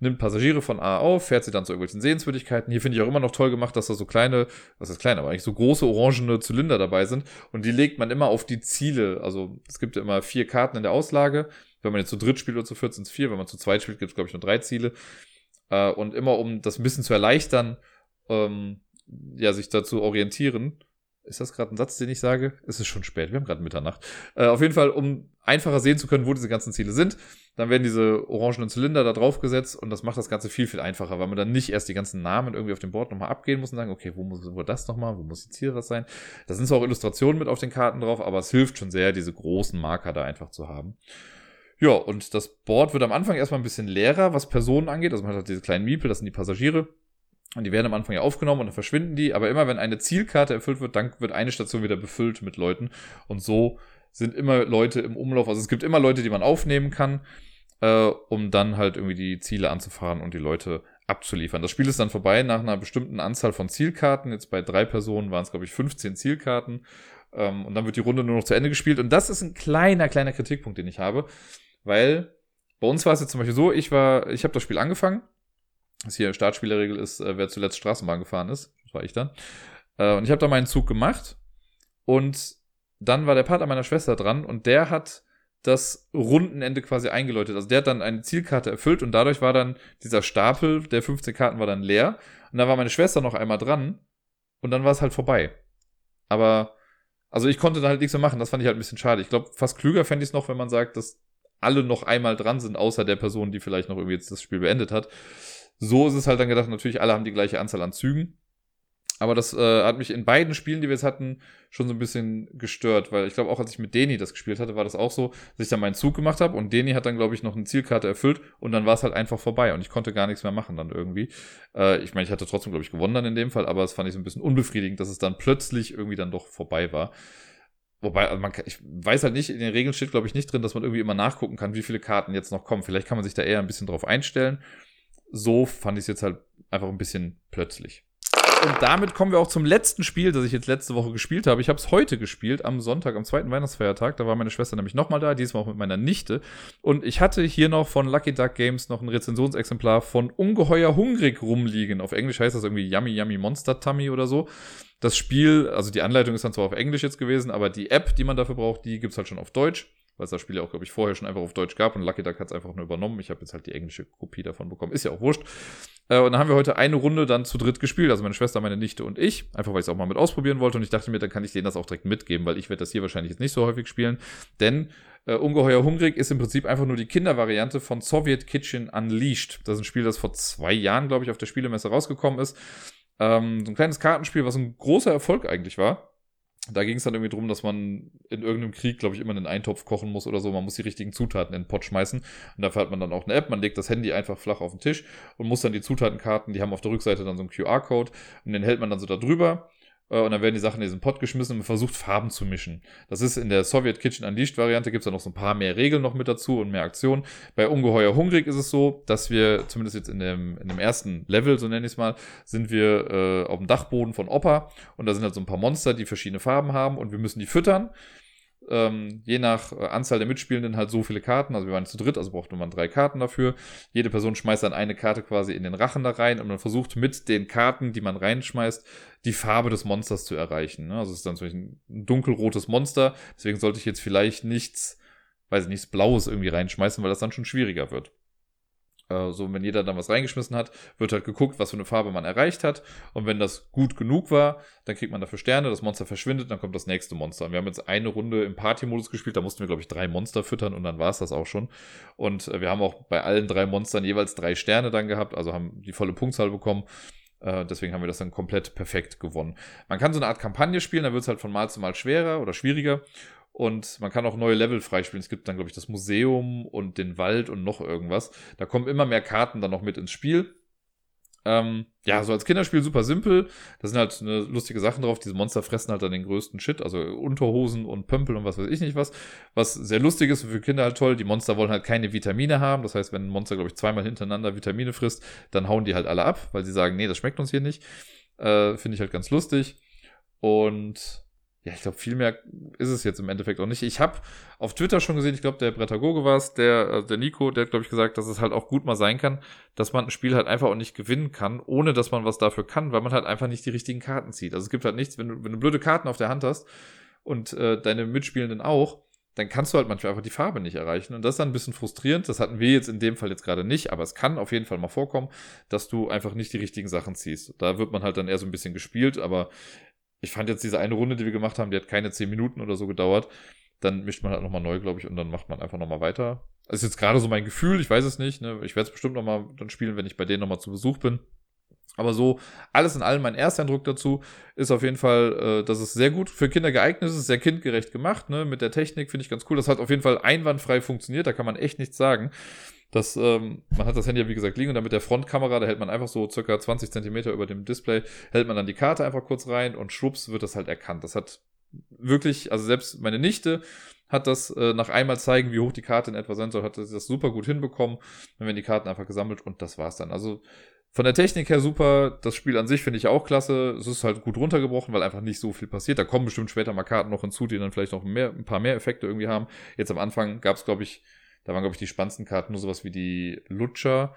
nimmt Passagiere von A auf, fährt sie dann zu irgendwelchen Sehenswürdigkeiten. Hier finde ich auch immer noch toll gemacht, dass da so kleine, was ist klein, aber eigentlich so große orangene Zylinder dabei sind und die legt man immer auf die Ziele. Also es gibt ja immer vier Karten in der Auslage wenn man jetzt zu dritt spielt oder zu viert sind es vier. Wenn man zu zweit spielt, gibt es, glaube ich, nur drei Ziele. Äh, und immer, um das ein bisschen zu erleichtern, ähm, ja, sich dazu orientieren. Ist das gerade ein Satz, den ich sage? Es ist schon spät, wir haben gerade Mitternacht. Äh, auf jeden Fall, um einfacher sehen zu können, wo diese ganzen Ziele sind, dann werden diese orangenen Zylinder da drauf gesetzt und das macht das Ganze viel, viel einfacher, weil man dann nicht erst die ganzen Namen irgendwie auf dem Board nochmal abgehen muss und sagen, okay, wo muss wo das nochmal, wo muss die Ziele das sein? Da sind zwar auch Illustrationen mit auf den Karten drauf, aber es hilft schon sehr, diese großen Marker da einfach zu haben. Ja, und das Board wird am Anfang erstmal ein bisschen leerer, was Personen angeht. Also man hat diese kleinen Miepel, das sind die Passagiere. Und die werden am Anfang ja aufgenommen und dann verschwinden die. Aber immer wenn eine Zielkarte erfüllt wird, dann wird eine Station wieder befüllt mit Leuten. Und so sind immer Leute im Umlauf. Also es gibt immer Leute, die man aufnehmen kann, äh, um dann halt irgendwie die Ziele anzufahren und die Leute abzuliefern. Das Spiel ist dann vorbei nach einer bestimmten Anzahl von Zielkarten. Jetzt bei drei Personen waren es, glaube ich, 15 Zielkarten. Ähm, und dann wird die Runde nur noch zu Ende gespielt. Und das ist ein kleiner, kleiner Kritikpunkt, den ich habe. Weil bei uns war es jetzt zum Beispiel so, ich war, ich habe das Spiel angefangen. Was hier Startspielerregel ist, äh, wer zuletzt Straßenbahn gefahren ist. Das war ich dann. Äh, und ich habe da meinen Zug gemacht. Und dann war der Partner meiner Schwester dran und der hat das Rundenende quasi eingeläutet. Also der hat dann eine Zielkarte erfüllt und dadurch war dann dieser Stapel der 15 Karten war dann leer. Und dann war meine Schwester noch einmal dran und dann war es halt vorbei. Aber, also ich konnte da halt nichts mehr machen. Das fand ich halt ein bisschen schade. Ich glaube, fast klüger fände ich es noch, wenn man sagt, dass alle noch einmal dran sind, außer der Person, die vielleicht noch irgendwie jetzt das Spiel beendet hat. So ist es halt dann gedacht, natürlich alle haben die gleiche Anzahl an Zügen. Aber das äh, hat mich in beiden Spielen, die wir jetzt hatten, schon so ein bisschen gestört, weil ich glaube auch, als ich mit Deni das gespielt hatte, war das auch so, dass ich dann meinen Zug gemacht habe und Deni hat dann, glaube ich, noch eine Zielkarte erfüllt und dann war es halt einfach vorbei und ich konnte gar nichts mehr machen dann irgendwie. Äh, ich meine, ich hatte trotzdem, glaube ich, gewonnen dann in dem Fall, aber es fand ich so ein bisschen unbefriedigend, dass es dann plötzlich irgendwie dann doch vorbei war. Wobei, also man ich weiß halt nicht, in den Regeln steht, glaube ich, nicht drin, dass man irgendwie immer nachgucken kann, wie viele Karten jetzt noch kommen. Vielleicht kann man sich da eher ein bisschen drauf einstellen. So fand ich es jetzt halt einfach ein bisschen plötzlich. Und damit kommen wir auch zum letzten Spiel, das ich jetzt letzte Woche gespielt habe. Ich habe es heute gespielt, am Sonntag, am zweiten Weihnachtsfeiertag. Da war meine Schwester nämlich nochmal da, diesmal auch mit meiner Nichte. Und ich hatte hier noch von Lucky Duck Games noch ein Rezensionsexemplar von Ungeheuer Hungrig rumliegen. Auf Englisch heißt das irgendwie Yummy Yummy Monster Tummy oder so. Das Spiel, also die Anleitung ist dann zwar auf Englisch jetzt gewesen, aber die App, die man dafür braucht, die gibt's halt schon auf Deutsch weil es das Spiel ja auch, glaube ich, vorher schon einfach auf Deutsch gab und Lucky Duck hat es einfach nur übernommen. Ich habe jetzt halt die englische Kopie davon bekommen. Ist ja auch wurscht. Äh, und dann haben wir heute eine Runde dann zu dritt gespielt, also meine Schwester, meine Nichte und ich, einfach weil ich es auch mal mit ausprobieren wollte und ich dachte mir, dann kann ich denen das auch direkt mitgeben, weil ich werde das hier wahrscheinlich jetzt nicht so häufig spielen, denn äh, Ungeheuer Hungrig ist im Prinzip einfach nur die Kindervariante von Soviet Kitchen Unleashed. Das ist ein Spiel, das vor zwei Jahren, glaube ich, auf der Spielemesse rausgekommen ist. Ähm, so ein kleines Kartenspiel, was ein großer Erfolg eigentlich war da ging es dann irgendwie drum, dass man in irgendeinem Krieg, glaube ich, immer einen Eintopf kochen muss oder so. Man muss die richtigen Zutaten in den Pott schmeißen. Und dafür hat man dann auch eine App. Man legt das Handy einfach flach auf den Tisch und muss dann die Zutatenkarten, die haben auf der Rückseite dann so einen QR-Code und den hält man dann so da drüber. Äh, und dann werden die Sachen in diesen Pot geschmissen und man versucht Farben zu mischen. Das ist in der Soviet Kitchen Unleashed Variante, gibt es da noch so ein paar mehr Regeln noch mit dazu und mehr Aktionen. Bei Ungeheuer Hungrig ist es so, dass wir, zumindest jetzt in dem, in dem ersten Level, so nenne ich es mal, sind wir äh, auf dem Dachboden von Opa und da sind halt so ein paar Monster, die verschiedene Farben haben und wir müssen die füttern ähm, je nach äh, Anzahl der Mitspielenden halt so viele Karten. Also wir waren zu dritt, also brauchte man drei Karten dafür. Jede Person schmeißt dann eine Karte quasi in den Rachen da rein und man versucht mit den Karten, die man reinschmeißt, die Farbe des Monsters zu erreichen. Ne? Also es ist dann Beispiel ein dunkelrotes Monster. Deswegen sollte ich jetzt vielleicht nichts, weiß ich, nichts Blaues irgendwie reinschmeißen, weil das dann schon schwieriger wird. Äh, so, wenn jeder dann was reingeschmissen hat, wird halt geguckt, was für eine Farbe man erreicht hat. Und wenn das gut genug war, dann kriegt man dafür Sterne, das Monster verschwindet, dann kommt das nächste Monster. Und wir haben jetzt eine Runde im Party-Modus gespielt, da mussten wir, glaube ich, drei Monster füttern und dann war es das auch schon. Und äh, wir haben auch bei allen drei Monstern jeweils drei Sterne dann gehabt, also haben die volle Punktzahl bekommen. Äh, deswegen haben wir das dann komplett perfekt gewonnen. Man kann so eine Art Kampagne spielen, da wird es halt von Mal zu Mal schwerer oder schwieriger. Und man kann auch neue Level freispielen. Es gibt dann, glaube ich, das Museum und den Wald und noch irgendwas. Da kommen immer mehr Karten dann noch mit ins Spiel. Ähm, ja, so als Kinderspiel super simpel. Da sind halt eine lustige Sachen drauf. Diese Monster fressen halt dann den größten Shit, also Unterhosen und Pömpel und was weiß ich nicht was. Was sehr lustig ist und für Kinder halt toll. Die Monster wollen halt keine Vitamine haben. Das heißt, wenn ein Monster, glaube ich, zweimal hintereinander Vitamine frisst, dann hauen die halt alle ab, weil sie sagen, nee, das schmeckt uns hier nicht. Äh, Finde ich halt ganz lustig. Und ja, ich glaube, viel mehr ist es jetzt im Endeffekt auch nicht. Ich habe auf Twitter schon gesehen, ich glaube, der Bretagoge war es, der, also der Nico, der hat, glaube ich, gesagt, dass es halt auch gut mal sein kann, dass man ein Spiel halt einfach auch nicht gewinnen kann, ohne dass man was dafür kann, weil man halt einfach nicht die richtigen Karten zieht. Also es gibt halt nichts, wenn du, wenn du blöde Karten auf der Hand hast und äh, deine Mitspielenden auch, dann kannst du halt manchmal einfach die Farbe nicht erreichen. Und das ist dann ein bisschen frustrierend. Das hatten wir jetzt in dem Fall jetzt gerade nicht, aber es kann auf jeden Fall mal vorkommen, dass du einfach nicht die richtigen Sachen ziehst. Da wird man halt dann eher so ein bisschen gespielt, aber ich fand jetzt diese eine Runde, die wir gemacht haben, die hat keine zehn Minuten oder so gedauert. Dann mischt man halt nochmal neu, glaube ich, und dann macht man einfach nochmal weiter. Das ist jetzt gerade so mein Gefühl, ich weiß es nicht. Ne? Ich werde es bestimmt nochmal dann spielen, wenn ich bei denen nochmal zu Besuch bin. Aber so, alles in allem, mein erster Eindruck dazu ist auf jeden Fall, äh, dass es sehr gut für Kinder geeignet ist, sehr kindgerecht gemacht, ne? Mit der Technik finde ich ganz cool. Das hat auf jeden Fall einwandfrei funktioniert, da kann man echt nichts sagen. Das, ähm, man hat das Handy ja wie gesagt liegen und dann mit der Frontkamera, da hält man einfach so circa 20 Zentimeter über dem Display, hält man dann die Karte einfach kurz rein und schwupps wird das halt erkannt. Das hat wirklich, also selbst meine Nichte hat das äh, nach einmal zeigen, wie hoch die Karte in etwa sein soll, hat das super gut hinbekommen. Dann werden die Karten einfach gesammelt und das war's dann. Also von der Technik her super. Das Spiel an sich finde ich auch klasse. Es ist halt gut runtergebrochen, weil einfach nicht so viel passiert. Da kommen bestimmt später mal Karten noch hinzu, die dann vielleicht noch mehr, ein paar mehr Effekte irgendwie haben. Jetzt am Anfang gab es, glaube ich, da waren, glaube ich, die spannendsten Karten nur sowas wie die Lutscher.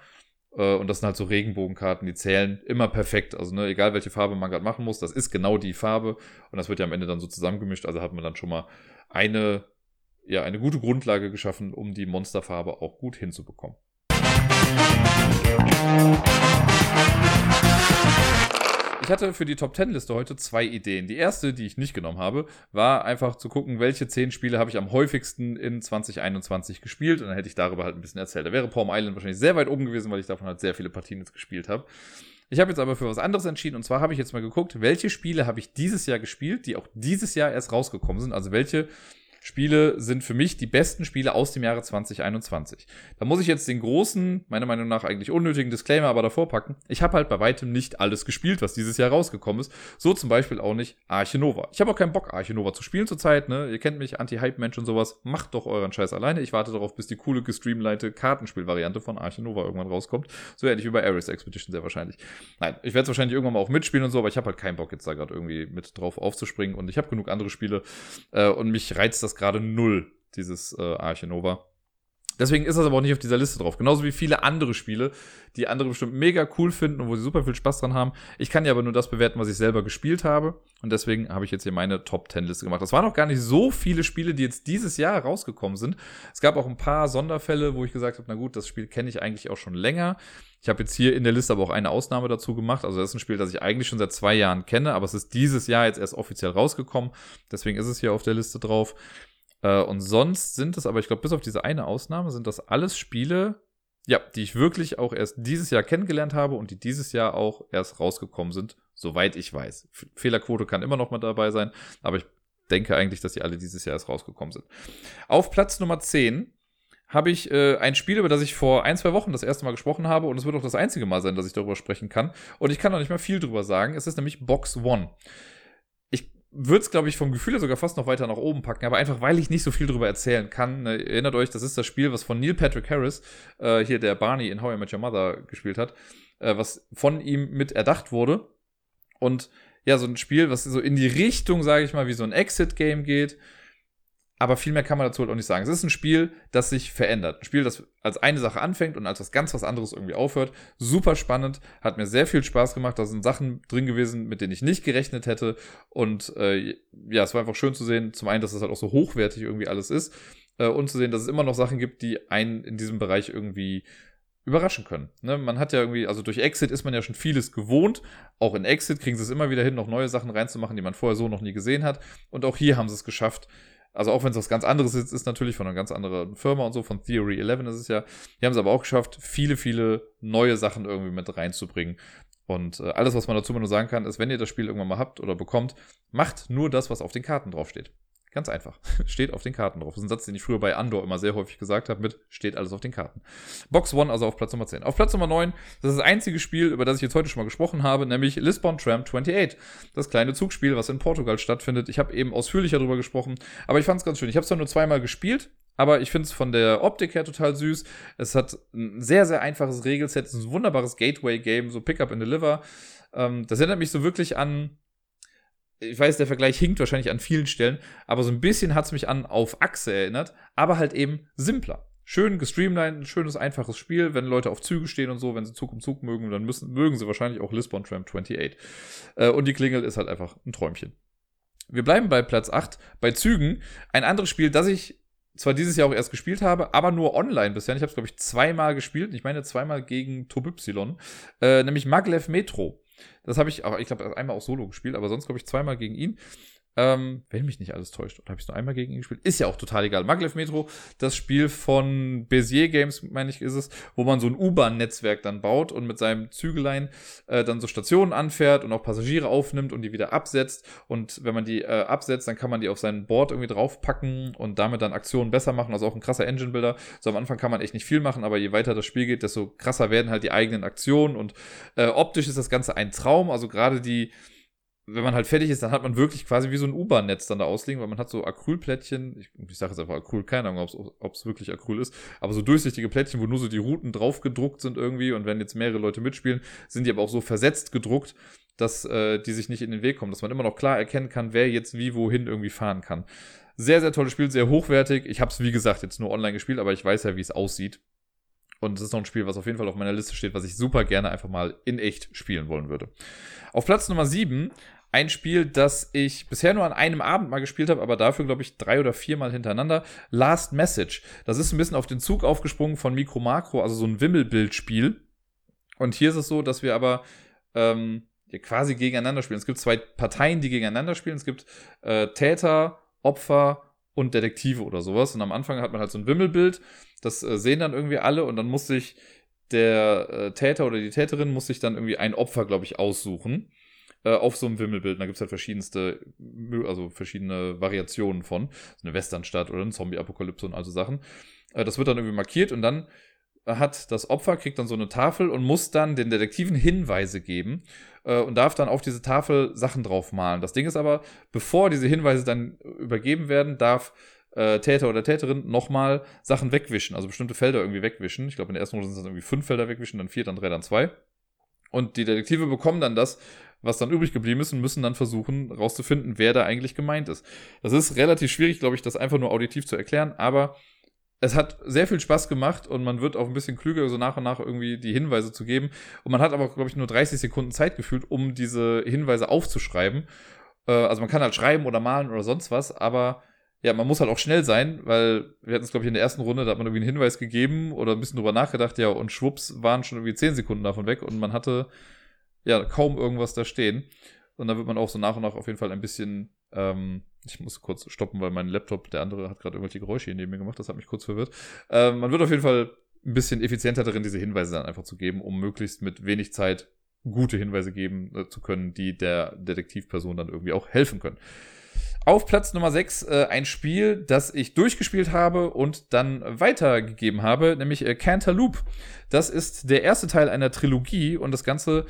Äh, und das sind halt so Regenbogenkarten, die zählen immer perfekt. Also, ne, egal welche Farbe man gerade machen muss, das ist genau die Farbe. Und das wird ja am Ende dann so zusammengemischt. Also hat man dann schon mal eine, ja, eine gute Grundlage geschaffen, um die Monsterfarbe auch gut hinzubekommen. Ich hatte für die Top 10 Liste heute zwei Ideen. Die erste, die ich nicht genommen habe, war einfach zu gucken, welche zehn Spiele habe ich am häufigsten in 2021 gespielt. Und dann hätte ich darüber halt ein bisschen erzählt. Da wäre Palm Island wahrscheinlich sehr weit oben gewesen, weil ich davon halt sehr viele Partien jetzt gespielt habe. Ich habe jetzt aber für was anderes entschieden. Und zwar habe ich jetzt mal geguckt, welche Spiele habe ich dieses Jahr gespielt, die auch dieses Jahr erst rausgekommen sind. Also welche Spiele sind für mich die besten Spiele aus dem Jahre 2021. Da muss ich jetzt den großen, meiner Meinung nach eigentlich unnötigen Disclaimer aber davor packen. Ich habe halt bei weitem nicht alles gespielt, was dieses Jahr rausgekommen ist. So zum Beispiel auch nicht Arche Nova. Ich habe auch keinen Bock, Arche Nova zu spielen zurzeit. Ne? Ihr kennt mich, Anti-Hype-Mensch und sowas. Macht doch euren Scheiß alleine. Ich warte darauf, bis die coole gestreamleite Kartenspielvariante von Arche Nova irgendwann rauskommt. So werde ich über Ares Expedition sehr wahrscheinlich. Nein, ich werde es wahrscheinlich irgendwann mal auch mitspielen und so, aber ich habe halt keinen Bock jetzt da gerade irgendwie mit drauf aufzuspringen und ich habe genug andere Spiele äh, und mich reizt das gerade null, dieses äh, Arche. Deswegen ist das aber auch nicht auf dieser Liste drauf. Genauso wie viele andere Spiele, die andere bestimmt mega cool finden und wo sie super viel Spaß dran haben. Ich kann ja aber nur das bewerten, was ich selber gespielt habe. Und deswegen habe ich jetzt hier meine Top 10 Liste gemacht. Das waren auch gar nicht so viele Spiele, die jetzt dieses Jahr rausgekommen sind. Es gab auch ein paar Sonderfälle, wo ich gesagt habe, na gut, das Spiel kenne ich eigentlich auch schon länger. Ich habe jetzt hier in der Liste aber auch eine Ausnahme dazu gemacht. Also das ist ein Spiel, das ich eigentlich schon seit zwei Jahren kenne, aber es ist dieses Jahr jetzt erst offiziell rausgekommen. Deswegen ist es hier auf der Liste drauf. Äh, und sonst sind es aber, ich glaube, bis auf diese eine Ausnahme sind das alles Spiele, ja, die ich wirklich auch erst dieses Jahr kennengelernt habe und die dieses Jahr auch erst rausgekommen sind, soweit ich weiß. Fehlerquote kann immer noch mal dabei sein, aber ich denke eigentlich, dass die alle dieses Jahr erst rausgekommen sind. Auf Platz Nummer 10 habe ich äh, ein Spiel, über das ich vor ein, zwei Wochen das erste Mal gesprochen habe und es wird auch das einzige Mal sein, dass ich darüber sprechen kann. Und ich kann auch nicht mehr viel drüber sagen. Es ist nämlich Box One würde es, glaube ich, vom Gefühl her sogar fast noch weiter nach oben packen, aber einfach, weil ich nicht so viel darüber erzählen kann. Ne, erinnert euch, das ist das Spiel, was von Neil Patrick Harris, äh, hier der Barney in How I Met Your Mother gespielt hat, äh, was von ihm mit erdacht wurde. Und ja, so ein Spiel, was so in die Richtung, sage ich mal, wie so ein Exit-Game geht, aber viel mehr kann man dazu halt auch nicht sagen. Es ist ein Spiel, das sich verändert. Ein Spiel, das als eine Sache anfängt und als was ganz was anderes irgendwie aufhört. Super spannend, hat mir sehr viel Spaß gemacht. Da sind Sachen drin gewesen, mit denen ich nicht gerechnet hätte. Und äh, ja, es war einfach schön zu sehen, zum einen, dass es halt auch so hochwertig irgendwie alles ist. Äh, und zu sehen, dass es immer noch Sachen gibt, die einen in diesem Bereich irgendwie überraschen können. Ne? Man hat ja irgendwie, also durch Exit ist man ja schon vieles gewohnt. Auch in Exit kriegen sie es immer wieder hin, noch neue Sachen reinzumachen, die man vorher so noch nie gesehen hat. Und auch hier haben sie es geschafft, also auch wenn es was ganz anderes ist, ist natürlich von einer ganz anderen Firma und so, von Theory 11 ist es ja. Die haben es aber auch geschafft, viele, viele neue Sachen irgendwie mit reinzubringen. Und äh, alles, was man dazu nur sagen kann, ist, wenn ihr das Spiel irgendwann mal habt oder bekommt, macht nur das, was auf den Karten draufsteht. Ganz einfach. Steht auf den Karten drauf. Das ist ein Satz, den ich früher bei Andor immer sehr häufig gesagt habe, mit steht alles auf den Karten. Box One also auf Platz Nummer 10. Auf Platz Nummer 9, das ist das einzige Spiel, über das ich jetzt heute schon mal gesprochen habe, nämlich Lisbon Tram 28. Das kleine Zugspiel, was in Portugal stattfindet. Ich habe eben ausführlicher darüber gesprochen, aber ich fand es ganz schön. Ich habe es nur zweimal gespielt, aber ich finde es von der Optik her total süß. Es hat ein sehr, sehr einfaches Regelset. Es ist ein wunderbares Gateway-Game, so Pick up and Deliver. Ähm, das erinnert mich so wirklich an ich weiß, der Vergleich hinkt wahrscheinlich an vielen Stellen, aber so ein bisschen hat es mich an auf Achse erinnert, aber halt eben simpler. Schön gestreamlined, schönes, einfaches Spiel. Wenn Leute auf Züge stehen und so, wenn sie Zug um Zug mögen, dann müssen, mögen sie wahrscheinlich auch Lisbon Tram 28. Äh, und die Klingel ist halt einfach ein Träumchen. Wir bleiben bei Platz 8, bei Zügen. Ein anderes Spiel, das ich zwar dieses Jahr auch erst gespielt habe, aber nur online bisher. Ich habe es, glaube ich, zweimal gespielt. Ich meine zweimal gegen Tobypsilon. Äh, nämlich Maglev Metro. Das habe ich, aber ich glaube, einmal auch solo gespielt, aber sonst glaube ich zweimal gegen ihn. Ähm, wenn mich nicht alles täuscht, oder habe ich nur einmal gegen ihn gespielt? Ist ja auch total egal. Maglev Metro, das Spiel von Bezier Games, meine ich, ist es, wo man so ein U-Bahn-Netzwerk dann baut und mit seinem Zügelein äh, dann so Stationen anfährt und auch Passagiere aufnimmt und die wieder absetzt. Und wenn man die äh, absetzt, dann kann man die auf sein Board irgendwie draufpacken und damit dann Aktionen besser machen. Also auch ein krasser Engine-Builder. So am Anfang kann man echt nicht viel machen, aber je weiter das Spiel geht, desto krasser werden halt die eigenen Aktionen. Und äh, optisch ist das Ganze ein Traum. Also gerade die wenn man halt fertig ist, dann hat man wirklich quasi wie so ein U-Bahn-Netz dann da ausliegen, weil man hat so Acrylplättchen, ich, ich sage jetzt einfach Acryl, keine Ahnung, ob es wirklich Acryl ist, aber so durchsichtige Plättchen, wo nur so die Routen drauf gedruckt sind irgendwie und wenn jetzt mehrere Leute mitspielen, sind die aber auch so versetzt gedruckt, dass äh, die sich nicht in den Weg kommen, dass man immer noch klar erkennen kann, wer jetzt wie wohin irgendwie fahren kann. Sehr, sehr tolles Spiel, sehr hochwertig. Ich habe es, wie gesagt, jetzt nur online gespielt, aber ich weiß ja, wie es aussieht. Und es ist noch ein Spiel, was auf jeden Fall auf meiner Liste steht, was ich super gerne einfach mal in echt spielen wollen würde. Auf Platz Nummer 7 ein Spiel, das ich bisher nur an einem Abend mal gespielt habe, aber dafür, glaube ich, drei oder viermal hintereinander. Last Message. Das ist ein bisschen auf den Zug aufgesprungen von Micro Macro, also so ein Wimmelbildspiel. Und hier ist es so, dass wir aber ähm, quasi gegeneinander spielen. Es gibt zwei Parteien, die gegeneinander spielen. Es gibt äh, Täter, Opfer und Detektive oder sowas. Und am Anfang hat man halt so ein Wimmelbild. Das äh, sehen dann irgendwie alle und dann muss sich der äh, Täter oder die Täterin muss sich dann irgendwie ein Opfer, glaube ich, aussuchen. Äh, auf so einem Wimmelbild. Da gibt es halt verschiedenste, also verschiedene Variationen von. So eine Westernstadt oder eine Zombie-Apokalypse und also Sachen. Äh, das wird dann irgendwie markiert und dann hat das Opfer, kriegt dann so eine Tafel und muss dann den Detektiven Hinweise geben äh, und darf dann auf diese Tafel Sachen draufmalen. Das Ding ist aber, bevor diese Hinweise dann übergeben werden, darf äh, Täter oder Täterin nochmal Sachen wegwischen, also bestimmte Felder irgendwie wegwischen. Ich glaube, in der ersten Runde sind es irgendwie fünf Felder wegwischen, dann vier, dann drei, dann zwei. Und die Detektive bekommen dann das, was dann übrig geblieben ist und müssen dann versuchen, rauszufinden, wer da eigentlich gemeint ist. Das ist relativ schwierig, glaube ich, das einfach nur auditiv zu erklären, aber es hat sehr viel Spaß gemacht und man wird auch ein bisschen klüger, so nach und nach irgendwie die Hinweise zu geben. Und man hat aber, glaube ich, nur 30 Sekunden Zeit gefühlt, um diese Hinweise aufzuschreiben. Äh, also man kann halt schreiben oder malen oder sonst was, aber ja, man muss halt auch schnell sein, weil wir hatten es, glaube ich, in der ersten Runde, da hat man irgendwie einen Hinweis gegeben oder ein bisschen drüber nachgedacht, ja, und schwupps waren schon irgendwie 10 Sekunden davon weg und man hatte ja kaum irgendwas da stehen. Und dann wird man auch so nach und nach auf jeden Fall ein bisschen ähm, ich muss kurz stoppen, weil mein Laptop, der andere, hat gerade irgendwelche Geräusche hier neben mir gemacht. Das hat mich kurz verwirrt. Ähm, man wird auf jeden Fall ein bisschen effizienter darin, diese Hinweise dann einfach zu geben, um möglichst mit wenig Zeit gute Hinweise geben äh, zu können, die der Detektivperson dann irgendwie auch helfen können. Auf Platz Nummer 6 äh, ein Spiel, das ich durchgespielt habe und dann weitergegeben habe, nämlich äh, Cantaloupe. Das ist der erste Teil einer Trilogie und das Ganze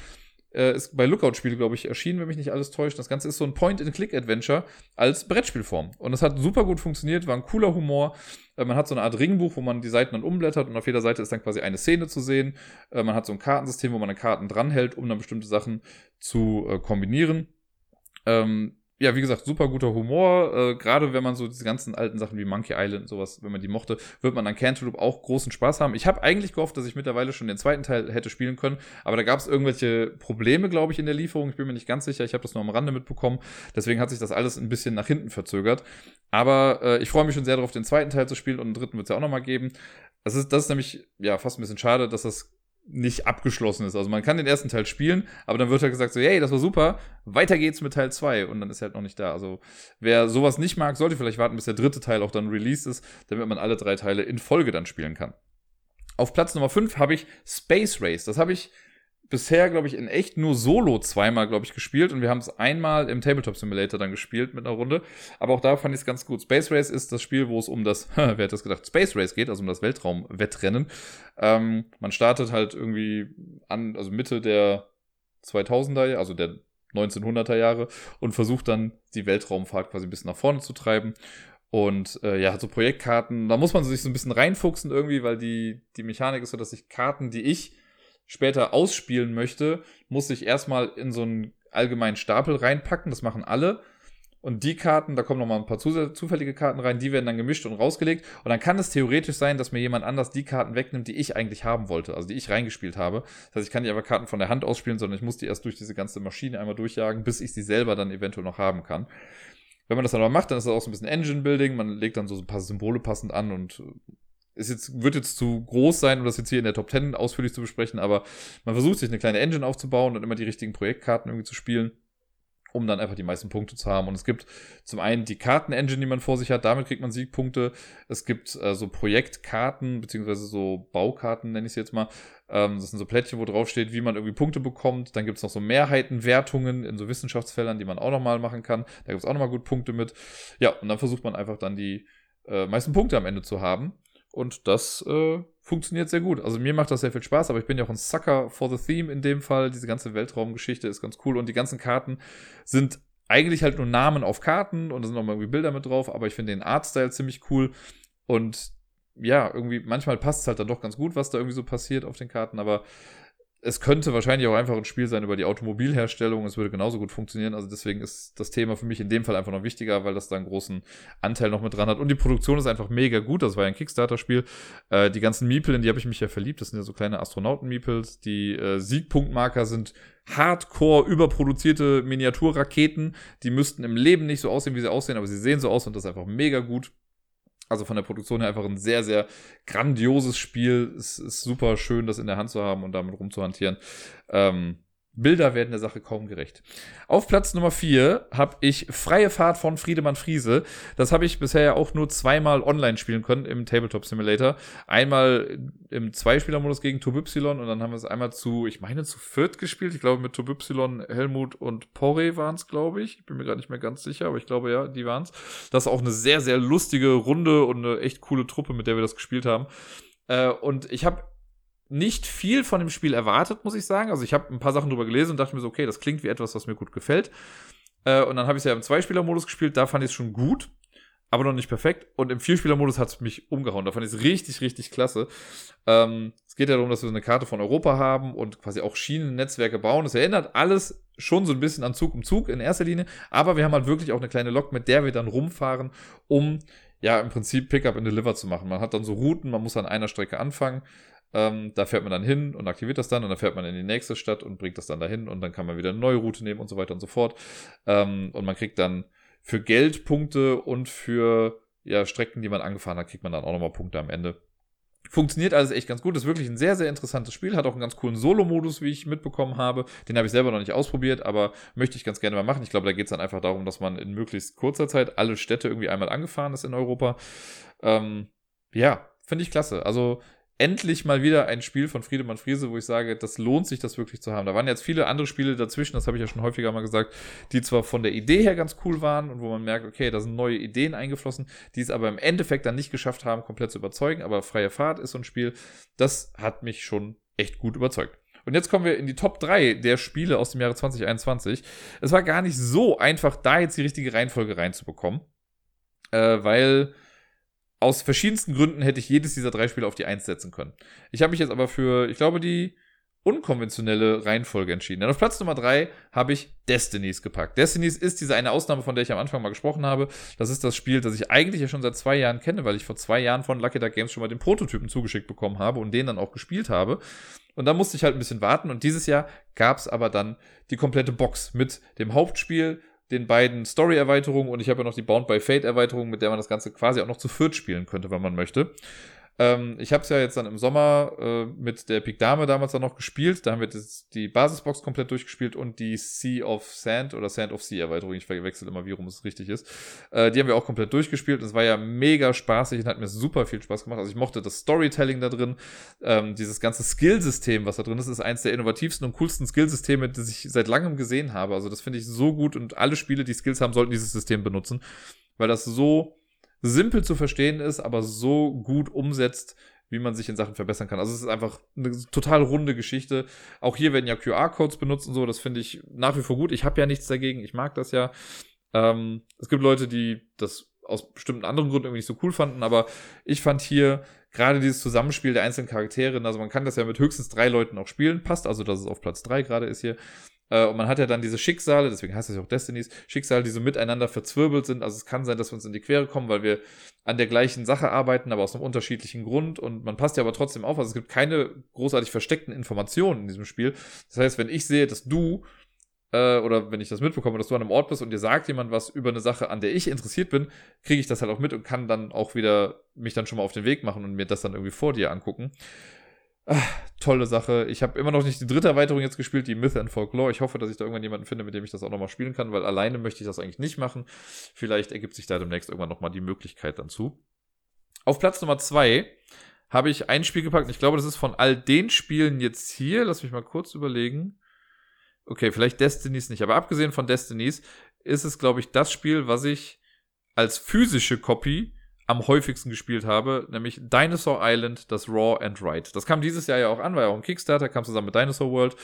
äh, ist bei Lookout-Spiele, glaube ich, erschienen, wenn mich nicht alles täuscht. Das Ganze ist so ein Point-and-Click-Adventure als Brettspielform. Und das hat super gut funktioniert, war ein cooler Humor. Äh, man hat so eine Art Ringbuch, wo man die Seiten dann umblättert und auf jeder Seite ist dann quasi eine Szene zu sehen. Äh, man hat so ein Kartensystem, wo man eine Karten dranhält, um dann bestimmte Sachen zu äh, kombinieren. Ähm, ja, wie gesagt, super guter Humor. Äh, Gerade wenn man so diese ganzen alten Sachen wie Monkey Island und sowas, wenn man die mochte, wird man an Cantaloupe auch großen Spaß haben. Ich habe eigentlich gehofft, dass ich mittlerweile schon den zweiten Teil hätte spielen können, aber da gab es irgendwelche Probleme, glaube ich, in der Lieferung. Ich bin mir nicht ganz sicher. Ich habe das nur am Rande mitbekommen. Deswegen hat sich das alles ein bisschen nach hinten verzögert. Aber äh, ich freue mich schon sehr darauf, den zweiten Teil zu spielen und den dritten wird es ja auch nochmal geben. Das ist, das ist nämlich ja fast ein bisschen schade, dass das nicht abgeschlossen ist. Also man kann den ersten Teil spielen, aber dann wird halt gesagt so, hey, das war super, weiter geht's mit Teil 2 und dann ist er halt noch nicht da. Also wer sowas nicht mag, sollte vielleicht warten, bis der dritte Teil auch dann released ist, damit man alle drei Teile in Folge dann spielen kann. Auf Platz Nummer 5 habe ich Space Race. Das habe ich bisher, glaube ich, in echt nur Solo zweimal, glaube ich, gespielt und wir haben es einmal im Tabletop Simulator dann gespielt mit einer Runde. Aber auch da fand ich es ganz gut. Space Race ist das Spiel, wo es um das, wer hätte das gedacht, Space Race geht, also um das Weltraumwettrennen. Ähm, man startet halt irgendwie an, also Mitte der 2000er, also der 1900er Jahre und versucht dann die Weltraumfahrt quasi ein bisschen nach vorne zu treiben. Und äh, ja, so Projektkarten, da muss man sich so ein bisschen reinfuchsen irgendwie, weil die, die Mechanik ist so, dass ich Karten, die ich später ausspielen möchte, muss ich erstmal in so einen allgemeinen Stapel reinpacken. Das machen alle. Und die Karten, da kommen nochmal ein paar zufällige Karten rein, die werden dann gemischt und rausgelegt. Und dann kann es theoretisch sein, dass mir jemand anders die Karten wegnimmt, die ich eigentlich haben wollte, also die ich reingespielt habe. Das heißt, ich kann nicht einfach Karten von der Hand ausspielen, sondern ich muss die erst durch diese ganze Maschine einmal durchjagen, bis ich sie selber dann eventuell noch haben kann. Wenn man das dann aber macht, dann ist das auch so ein bisschen Engine-Building. Man legt dann so ein paar Symbole passend an und ist jetzt, wird jetzt zu groß sein, um das jetzt hier in der Top 10 ausführlich zu besprechen, aber man versucht sich eine kleine Engine aufzubauen und immer die richtigen Projektkarten irgendwie zu spielen, um dann einfach die meisten Punkte zu haben. Und es gibt zum einen die Karten-Engine, die man vor sich hat, damit kriegt man Siegpunkte. Es gibt äh, so Projektkarten, beziehungsweise so Baukarten, nenne ich sie jetzt mal. Ähm, das sind so Plättchen, wo drauf steht, wie man irgendwie Punkte bekommt. Dann gibt es noch so Mehrheitenwertungen in so Wissenschaftsfeldern, die man auch nochmal machen kann. Da gibt es auch nochmal gut Punkte mit. Ja, und dann versucht man einfach dann die äh, meisten Punkte am Ende zu haben. Und das äh, funktioniert sehr gut. Also mir macht das sehr viel Spaß, aber ich bin ja auch ein Sucker for the Theme in dem Fall. Diese ganze Weltraumgeschichte ist ganz cool und die ganzen Karten sind eigentlich halt nur Namen auf Karten und da sind auch mal irgendwie Bilder mit drauf, aber ich finde den Artstyle ziemlich cool und ja, irgendwie manchmal passt es halt dann doch ganz gut, was da irgendwie so passiert auf den Karten, aber es könnte wahrscheinlich auch einfach ein Spiel sein über die Automobilherstellung. Es würde genauso gut funktionieren. Also deswegen ist das Thema für mich in dem Fall einfach noch wichtiger, weil das da einen großen Anteil noch mit dran hat. Und die Produktion ist einfach mega gut. Das war ja ein Kickstarter-Spiel. Äh, die ganzen Miepel, in die habe ich mich ja verliebt. Das sind ja so kleine Astronauten-Miepels. Die äh, Siegpunktmarker sind hardcore überproduzierte Miniaturraketen. Die müssten im Leben nicht so aussehen, wie sie aussehen, aber sie sehen so aus und das ist einfach mega gut. Also von der Produktion her einfach ein sehr, sehr grandioses Spiel. Es ist super schön, das in der Hand zu haben und damit rumzuhantieren. Ähm, Bilder werden der Sache kaum gerecht. Auf Platz Nummer 4 habe ich Freie Fahrt von Friedemann Friese. Das habe ich bisher ja auch nur zweimal online spielen können im Tabletop Simulator. Einmal im Zweispielermodus gegen Tubypsilon und dann haben wir es einmal zu, ich meine, zu viert gespielt. Ich glaube mit Tubypsilon, Helmut und Porre waren es, glaube ich. Ich bin mir gerade nicht mehr ganz sicher, aber ich glaube ja, die waren es. Das ist auch eine sehr, sehr lustige Runde und eine echt coole Truppe, mit der wir das gespielt haben. Äh, und ich habe nicht viel von dem Spiel erwartet, muss ich sagen. Also ich habe ein paar Sachen drüber gelesen und dachte mir so, okay, das klingt wie etwas, was mir gut gefällt. Äh, und dann habe ich es ja im Zweispieler-Modus gespielt, da fand ich es schon gut, aber noch nicht perfekt. Und im Vierspieler-Modus hat es mich umgehauen. Da fand ich es richtig, richtig klasse. Ähm, es geht ja darum, dass wir eine Karte von Europa haben und quasi auch Schienennetzwerke bauen. Es erinnert alles schon so ein bisschen an Zug um Zug in erster Linie, aber wir haben halt wirklich auch eine kleine Lok, mit der wir dann rumfahren, um ja im Prinzip Pickup and Deliver zu machen. Man hat dann so Routen, man muss an einer Strecke anfangen ähm, da fährt man dann hin und aktiviert das dann und dann fährt man in die nächste Stadt und bringt das dann dahin und dann kann man wieder eine neue Route nehmen und so weiter und so fort. Ähm, und man kriegt dann für Geld Punkte und für ja, Strecken, die man angefahren hat, kriegt man dann auch nochmal Punkte am Ende. Funktioniert alles echt ganz gut. Ist wirklich ein sehr, sehr interessantes Spiel. Hat auch einen ganz coolen Solo-Modus, wie ich mitbekommen habe. Den habe ich selber noch nicht ausprobiert, aber möchte ich ganz gerne mal machen. Ich glaube, da geht es dann einfach darum, dass man in möglichst kurzer Zeit alle Städte irgendwie einmal angefahren ist in Europa. Ähm, ja, finde ich klasse. Also endlich mal wieder ein Spiel von Friedemann Friese, wo ich sage, das lohnt sich, das wirklich zu haben. Da waren jetzt viele andere Spiele dazwischen, das habe ich ja schon häufiger mal gesagt, die zwar von der Idee her ganz cool waren und wo man merkt, okay, da sind neue Ideen eingeflossen, die es aber im Endeffekt dann nicht geschafft haben, komplett zu überzeugen. Aber Freie Fahrt ist so ein Spiel, das hat mich schon echt gut überzeugt. Und jetzt kommen wir in die Top 3 der Spiele aus dem Jahre 2021. Es war gar nicht so einfach, da jetzt die richtige Reihenfolge reinzubekommen, äh, weil aus verschiedensten Gründen hätte ich jedes dieser drei Spiele auf die Eins setzen können. Ich habe mich jetzt aber für, ich glaube, die unkonventionelle Reihenfolge entschieden. Denn auf Platz Nummer drei habe ich Destinies gepackt. Destinies ist diese eine Ausnahme, von der ich am Anfang mal gesprochen habe. Das ist das Spiel, das ich eigentlich ja schon seit zwei Jahren kenne, weil ich vor zwei Jahren von Lucky Duck Games schon mal den Prototypen zugeschickt bekommen habe und den dann auch gespielt habe. Und da musste ich halt ein bisschen warten. Und dieses Jahr gab es aber dann die komplette Box mit dem Hauptspiel, den beiden Story-Erweiterungen und ich habe ja noch die Bound by Fate-Erweiterung, mit der man das Ganze quasi auch noch zu viert spielen könnte, wenn man möchte. Ähm, ich habe es ja jetzt dann im Sommer äh, mit der Pik Dame damals dann noch gespielt. Da haben wir das, die Basisbox komplett durchgespielt und die Sea of Sand oder Sand of Sea Erweiterung. Ich verwechsel immer, wie rum es richtig ist. Äh, die haben wir auch komplett durchgespielt. Es war ja mega spaßig und hat mir super viel Spaß gemacht. Also ich mochte das Storytelling da drin. Ähm, dieses ganze Skillsystem, was da drin ist, ist eins der innovativsten und coolsten Skillsysteme, die ich seit langem gesehen habe. Also das finde ich so gut und alle Spiele, die Skills haben, sollten dieses System benutzen, weil das so simpel zu verstehen ist, aber so gut umsetzt, wie man sich in Sachen verbessern kann. Also es ist einfach eine total runde Geschichte. Auch hier werden ja QR-Codes benutzt und so. Das finde ich nach wie vor gut. Ich habe ja nichts dagegen. Ich mag das ja. Ähm, es gibt Leute, die das aus bestimmten anderen Gründen irgendwie nicht so cool fanden, aber ich fand hier gerade dieses Zusammenspiel der einzelnen Charaktere, also man kann das ja mit höchstens drei Leuten auch spielen, passt also, dass es auf Platz drei gerade ist hier. Äh, und man hat ja dann diese Schicksale, deswegen heißt es ja auch Destinies, Schicksale, die so miteinander verzwirbelt sind. Also es kann sein, dass wir uns in die Quere kommen, weil wir an der gleichen Sache arbeiten, aber aus einem unterschiedlichen Grund. Und man passt ja aber trotzdem auf. Also es gibt keine großartig versteckten Informationen in diesem Spiel. Das heißt, wenn ich sehe, dass du äh, oder wenn ich das mitbekomme, dass du an einem Ort bist und dir sagt jemand was über eine Sache, an der ich interessiert bin, kriege ich das halt auch mit und kann dann auch wieder mich dann schon mal auf den Weg machen und mir das dann irgendwie vor dir angucken. Ach, tolle Sache. Ich habe immer noch nicht die dritte Erweiterung jetzt gespielt, die Myth and Folklore. Ich hoffe, dass ich da irgendwann jemanden finde, mit dem ich das auch nochmal spielen kann, weil alleine möchte ich das eigentlich nicht machen. Vielleicht ergibt sich da demnächst irgendwann nochmal die Möglichkeit dann zu. Auf Platz Nummer zwei habe ich ein Spiel gepackt. Ich glaube, das ist von all den Spielen jetzt hier. Lass mich mal kurz überlegen. Okay, vielleicht Destinies nicht. Aber abgesehen von Destinies ist es, glaube ich, das Spiel, was ich als physische Copy am häufigsten gespielt habe, nämlich Dinosaur Island, das Raw and Write. Das kam dieses Jahr ja auch an, war ja auch ein Kickstarter, kam zusammen mit Dinosaur World.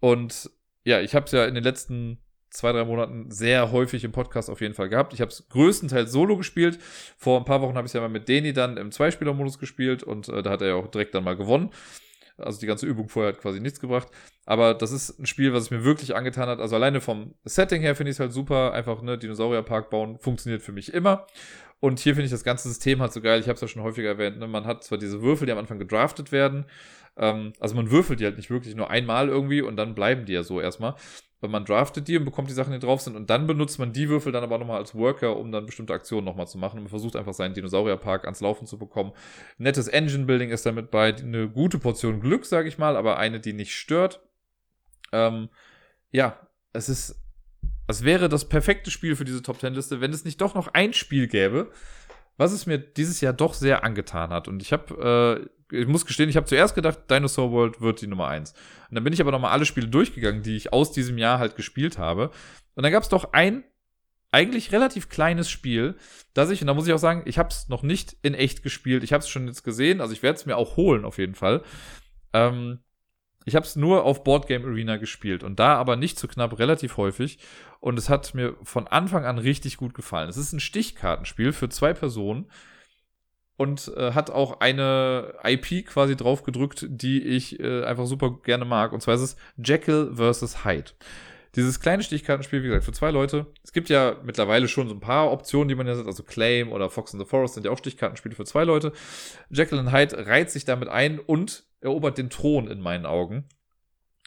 Und ja, ich habe es ja in den letzten zwei, drei Monaten sehr häufig im Podcast auf jeden Fall gehabt. Ich habe es größtenteils solo gespielt. Vor ein paar Wochen habe ich es ja mal mit Deni dann im Zweispieler-Modus gespielt und äh, da hat er ja auch direkt dann mal gewonnen. Also die ganze Übung vorher hat quasi nichts gebracht. Aber das ist ein Spiel, was es mir wirklich angetan hat. Also alleine vom Setting her finde ich es halt super. Einfach, ne, Dinosaurierpark bauen funktioniert für mich immer. Und hier finde ich das ganze System halt so geil. Ich habe es ja schon häufiger erwähnt. Ne? Man hat zwar diese Würfel, die am Anfang gedraftet werden. Ähm, also man würfelt die halt nicht wirklich nur einmal irgendwie und dann bleiben die ja so erstmal. Weil man draftet die und bekommt die Sachen, die drauf sind. Und dann benutzt man die Würfel dann aber nochmal als Worker, um dann bestimmte Aktionen nochmal zu machen. Und man versucht einfach seinen Dinosaurierpark ans Laufen zu bekommen. Nettes Engine-Building ist damit bei. Eine gute Portion Glück, sage ich mal, aber eine, die nicht stört. Ähm, ja, es ist, es wäre das perfekte Spiel für diese Top Ten Liste, wenn es nicht doch noch ein Spiel gäbe, was es mir dieses Jahr doch sehr angetan hat. Und ich habe, äh, ich muss gestehen, ich habe zuerst gedacht, Dinosaur World wird die Nummer eins. Und dann bin ich aber nochmal alle Spiele durchgegangen, die ich aus diesem Jahr halt gespielt habe. Und dann gab es doch ein eigentlich relativ kleines Spiel, das ich, und da muss ich auch sagen, ich habe es noch nicht in echt gespielt. Ich habe es schon jetzt gesehen, also ich werde es mir auch holen auf jeden Fall. Ähm, ich habe es nur auf Boardgame Arena gespielt und da aber nicht zu knapp, relativ häufig. Und es hat mir von Anfang an richtig gut gefallen. Es ist ein Stichkartenspiel für zwei Personen und äh, hat auch eine IP quasi drauf gedrückt, die ich äh, einfach super gerne mag. Und zwar ist es Jekyll vs. Hyde. Dieses kleine Stichkartenspiel, wie gesagt, für zwei Leute. Es gibt ja mittlerweile schon so ein paar Optionen, die man ja sagt, also Claim oder Fox in the Forest sind ja auch Stichkartenspiele für zwei Leute. Jekyll und Hyde reiht sich damit ein und erobert den Thron in meinen Augen.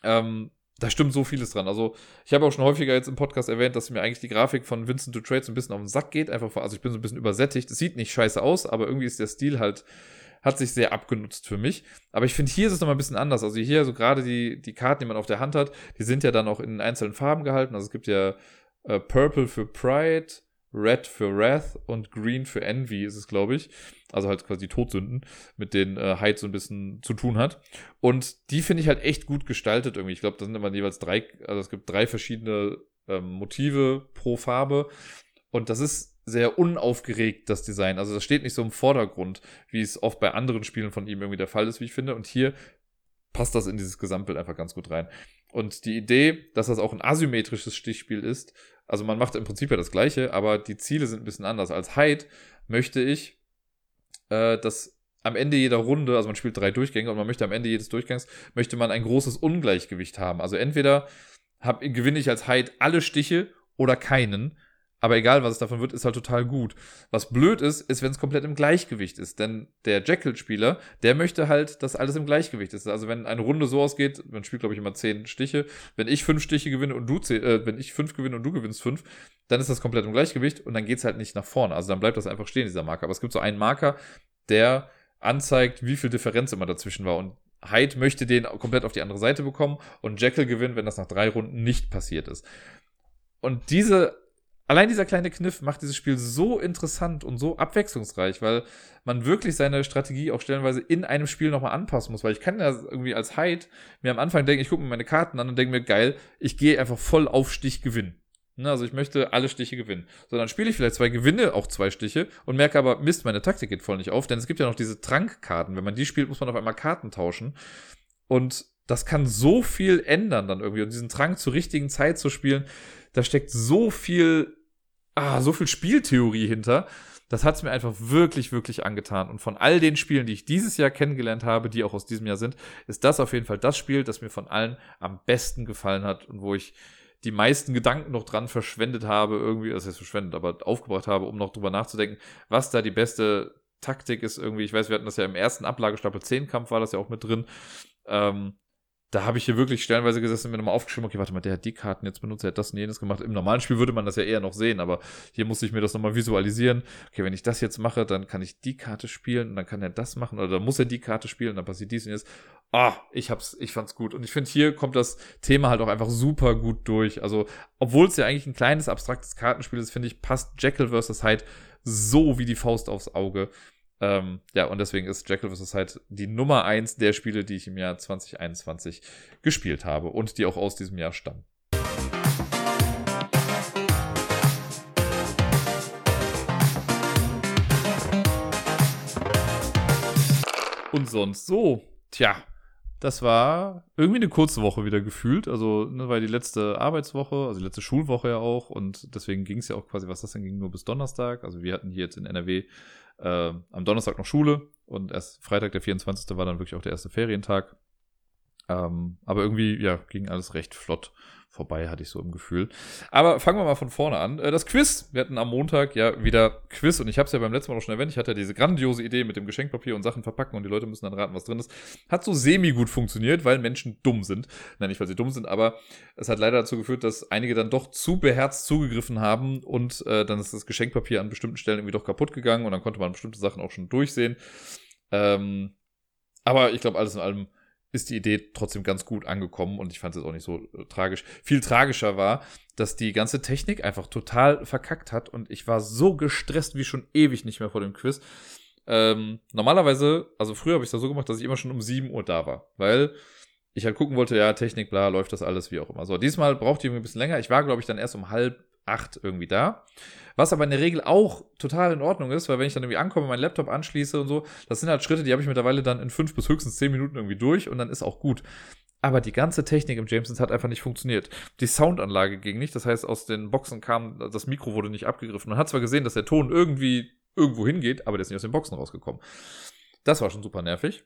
Ähm, da stimmt so vieles dran. Also, ich habe auch schon häufiger jetzt im Podcast erwähnt, dass mir eigentlich die Grafik von Vincent to Trade so ein bisschen auf den Sack geht. Einfach, also ich bin so ein bisschen übersättigt. Es sieht nicht scheiße aus, aber irgendwie ist der Stil halt, hat sich sehr abgenutzt für mich. Aber ich finde, hier ist es nochmal ein bisschen anders. Also hier, so gerade die, die Karten, die man auf der Hand hat, die sind ja dann auch in einzelnen Farben gehalten. Also es gibt ja äh, Purple für Pride, Red für Wrath und Green für Envy ist es, glaube ich. Also halt quasi Todsünden, mit denen äh, Hyde so ein bisschen zu tun hat. Und die finde ich halt echt gut gestaltet irgendwie. Ich glaube, da sind immer jeweils drei, also es gibt drei verschiedene ähm, Motive pro Farbe. Und das ist sehr unaufgeregt, das Design. Also das steht nicht so im Vordergrund, wie es oft bei anderen Spielen von ihm irgendwie der Fall ist, wie ich finde. Und hier passt das in dieses Gesamtbild einfach ganz gut rein. Und die Idee, dass das auch ein asymmetrisches Stichspiel ist, also man macht im Prinzip ja das Gleiche, aber die Ziele sind ein bisschen anders. Als Hyde möchte ich, äh, dass am Ende jeder Runde, also man spielt drei Durchgänge und man möchte am Ende jedes Durchgangs, möchte man ein großes Ungleichgewicht haben. Also entweder hab, gewinne ich als Hyde alle Stiche oder keinen. Aber egal, was es davon wird, ist halt total gut. Was blöd ist, ist, wenn es komplett im Gleichgewicht ist. Denn der Jekyll-Spieler, der möchte halt, dass alles im Gleichgewicht ist. Also wenn eine Runde so ausgeht, man spielt, glaube ich, immer zehn Stiche. Wenn ich fünf Stiche gewinne und du zehn, äh, wenn ich fünf gewinne und du gewinnst fünf, dann ist das komplett im Gleichgewicht und dann geht's halt nicht nach vorne. Also dann bleibt das einfach stehen, dieser Marker. Aber es gibt so einen Marker, der anzeigt, wie viel Differenz immer dazwischen war. Und Hyde möchte den komplett auf die andere Seite bekommen und Jekyll gewinnt, wenn das nach drei Runden nicht passiert ist. Und diese allein dieser kleine Kniff macht dieses Spiel so interessant und so abwechslungsreich, weil man wirklich seine Strategie auch stellenweise in einem Spiel nochmal anpassen muss. Weil ich kann ja irgendwie als Hyde mir am Anfang denken, ich gucke mir meine Karten an und denke mir, geil, ich gehe einfach voll auf Stich gewinnen. Ne, also ich möchte alle Stiche gewinnen. So, dann spiele ich vielleicht zwei, gewinne auch zwei Stiche und merke aber, Mist, meine Taktik geht voll nicht auf, denn es gibt ja noch diese Trankkarten. Wenn man die spielt, muss man auf einmal Karten tauschen. Und das kann so viel ändern dann irgendwie. Und diesen Trank zur richtigen Zeit zu spielen, da steckt so viel ah, so viel Spieltheorie hinter. Das hat es mir einfach wirklich, wirklich angetan. Und von all den Spielen, die ich dieses Jahr kennengelernt habe, die auch aus diesem Jahr sind, ist das auf jeden Fall das Spiel, das mir von allen am besten gefallen hat und wo ich die meisten Gedanken noch dran verschwendet habe, irgendwie, das heißt verschwendet, aber aufgebracht habe, um noch drüber nachzudenken, was da die beste Taktik ist irgendwie. Ich weiß, wir hatten das ja im ersten Ablagestapel 10 Kampf, war das ja auch mit drin. Ähm, da habe ich hier wirklich stellenweise gesessen und mir nochmal aufgeschrieben, okay, warte mal, der hat die Karten jetzt benutzt, der hat das und jenes gemacht. Im normalen Spiel würde man das ja eher noch sehen, aber hier musste ich mir das nochmal visualisieren. Okay, wenn ich das jetzt mache, dann kann ich die Karte spielen und dann kann er das machen oder dann muss er die Karte spielen dann passiert dies und jetzt. Ah, ich hab's, ich fand's gut. Und ich finde, hier kommt das Thema halt auch einfach super gut durch. Also, obwohl es ja eigentlich ein kleines, abstraktes Kartenspiel ist, finde ich, passt Jekyll vs. Hyde so wie die Faust aufs Auge. Ähm, ja, und deswegen ist Jekyll vs. Hyde die Nummer eins der Spiele, die ich im Jahr 2021 gespielt habe und die auch aus diesem Jahr stammen. Und sonst so, tja, das war irgendwie eine kurze Woche wieder gefühlt. Also, ne, war die letzte Arbeitswoche, also die letzte Schulwoche ja auch. Und deswegen ging es ja auch quasi, was das denn ging, nur bis Donnerstag. Also, wir hatten hier jetzt in NRW äh, am Donnerstag noch Schule und erst Freitag, der 24. war dann wirklich auch der erste Ferientag. Ähm, aber irgendwie, ja, ging alles recht flott vorbei, hatte ich so im Gefühl. Aber fangen wir mal von vorne an. Äh, das Quiz. Wir hatten am Montag ja wieder Quiz und ich habe es ja beim letzten Mal auch schon erwähnt. Ich hatte ja diese grandiose Idee mit dem Geschenkpapier und Sachen verpacken und die Leute müssen dann raten, was drin ist. Hat so semi gut funktioniert, weil Menschen dumm sind. Nein, nicht, weil sie dumm sind, aber es hat leider dazu geführt, dass einige dann doch zu beherzt zugegriffen haben und äh, dann ist das Geschenkpapier an bestimmten Stellen irgendwie doch kaputt gegangen und dann konnte man bestimmte Sachen auch schon durchsehen. Ähm, aber ich glaube, alles in allem ist die Idee trotzdem ganz gut angekommen und ich fand es auch nicht so äh, tragisch. Viel tragischer war, dass die ganze Technik einfach total verkackt hat und ich war so gestresst wie schon ewig nicht mehr vor dem Quiz. Ähm, normalerweise, also früher habe ich das so gemacht, dass ich immer schon um 7 Uhr da war, weil ich halt gucken wollte, ja, Technik, bla, läuft das alles, wie auch immer. So, diesmal brauchte ich ein bisschen länger. Ich war, glaube ich, dann erst um halb acht irgendwie da. Was aber in der Regel auch total in Ordnung ist, weil wenn ich dann irgendwie ankomme, meinen Laptop anschließe und so, das sind halt Schritte, die habe ich mittlerweile dann in fünf bis höchstens zehn Minuten irgendwie durch und dann ist auch gut. Aber die ganze Technik im Jamesons hat einfach nicht funktioniert. Die Soundanlage ging nicht, das heißt, aus den Boxen kam, das Mikro wurde nicht abgegriffen. Man hat zwar gesehen, dass der Ton irgendwie irgendwo hingeht, aber der ist nicht aus den Boxen rausgekommen. Das war schon super nervig.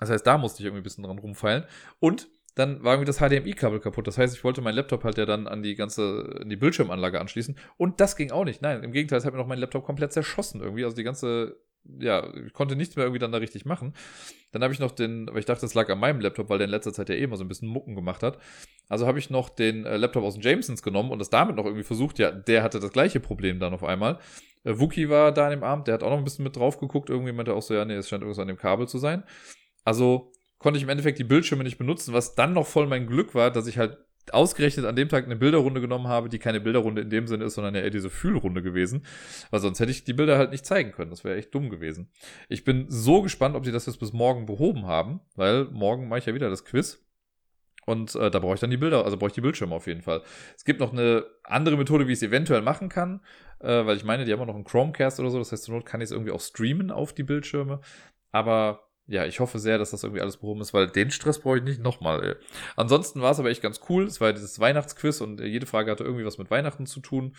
Das heißt, da musste ich irgendwie ein bisschen dran rumfeilen. Und dann war irgendwie das HDMI-Kabel kaputt. Das heißt, ich wollte meinen Laptop halt ja dann an die ganze, an die Bildschirmanlage anschließen. Und das ging auch nicht. Nein, im Gegenteil, es hat mir noch mein Laptop komplett zerschossen irgendwie. Also die ganze, ja, ich konnte nichts mehr irgendwie dann da richtig machen. Dann habe ich noch den, weil ich dachte, das lag an meinem Laptop, weil der in letzter Zeit ja eh immer so ein bisschen Mucken gemacht hat. Also habe ich noch den äh, Laptop aus den Jamesons genommen und das damit noch irgendwie versucht. Ja, der hatte das gleiche Problem dann auf einmal. Äh, Wookie war da an dem Abend, der hat auch noch ein bisschen mit drauf geguckt. Irgendwie meinte auch so, ja, nee, es scheint irgendwas an dem Kabel zu sein. Also konnte ich im Endeffekt die Bildschirme nicht benutzen, was dann noch voll mein Glück war, dass ich halt ausgerechnet an dem Tag eine Bilderrunde genommen habe, die keine Bilderrunde in dem Sinne ist, sondern eher diese Fühlrunde gewesen. Weil sonst hätte ich die Bilder halt nicht zeigen können. Das wäre echt dumm gewesen. Ich bin so gespannt, ob sie das jetzt bis morgen behoben haben, weil morgen mache ich ja wieder das Quiz. Und äh, da brauche ich dann die Bilder, also brauche ich die Bildschirme auf jeden Fall. Es gibt noch eine andere Methode, wie ich es eventuell machen kann, äh, weil ich meine, die haben auch noch einen Chromecast oder so. Das heißt, zur Not kann ich es irgendwie auch streamen auf die Bildschirme. Aber ja, ich hoffe sehr, dass das irgendwie alles behoben ist, weil den Stress brauche ich nicht nochmal. Ansonsten war es aber echt ganz cool. Es war dieses Weihnachtsquiz und jede Frage hatte irgendwie was mit Weihnachten zu tun.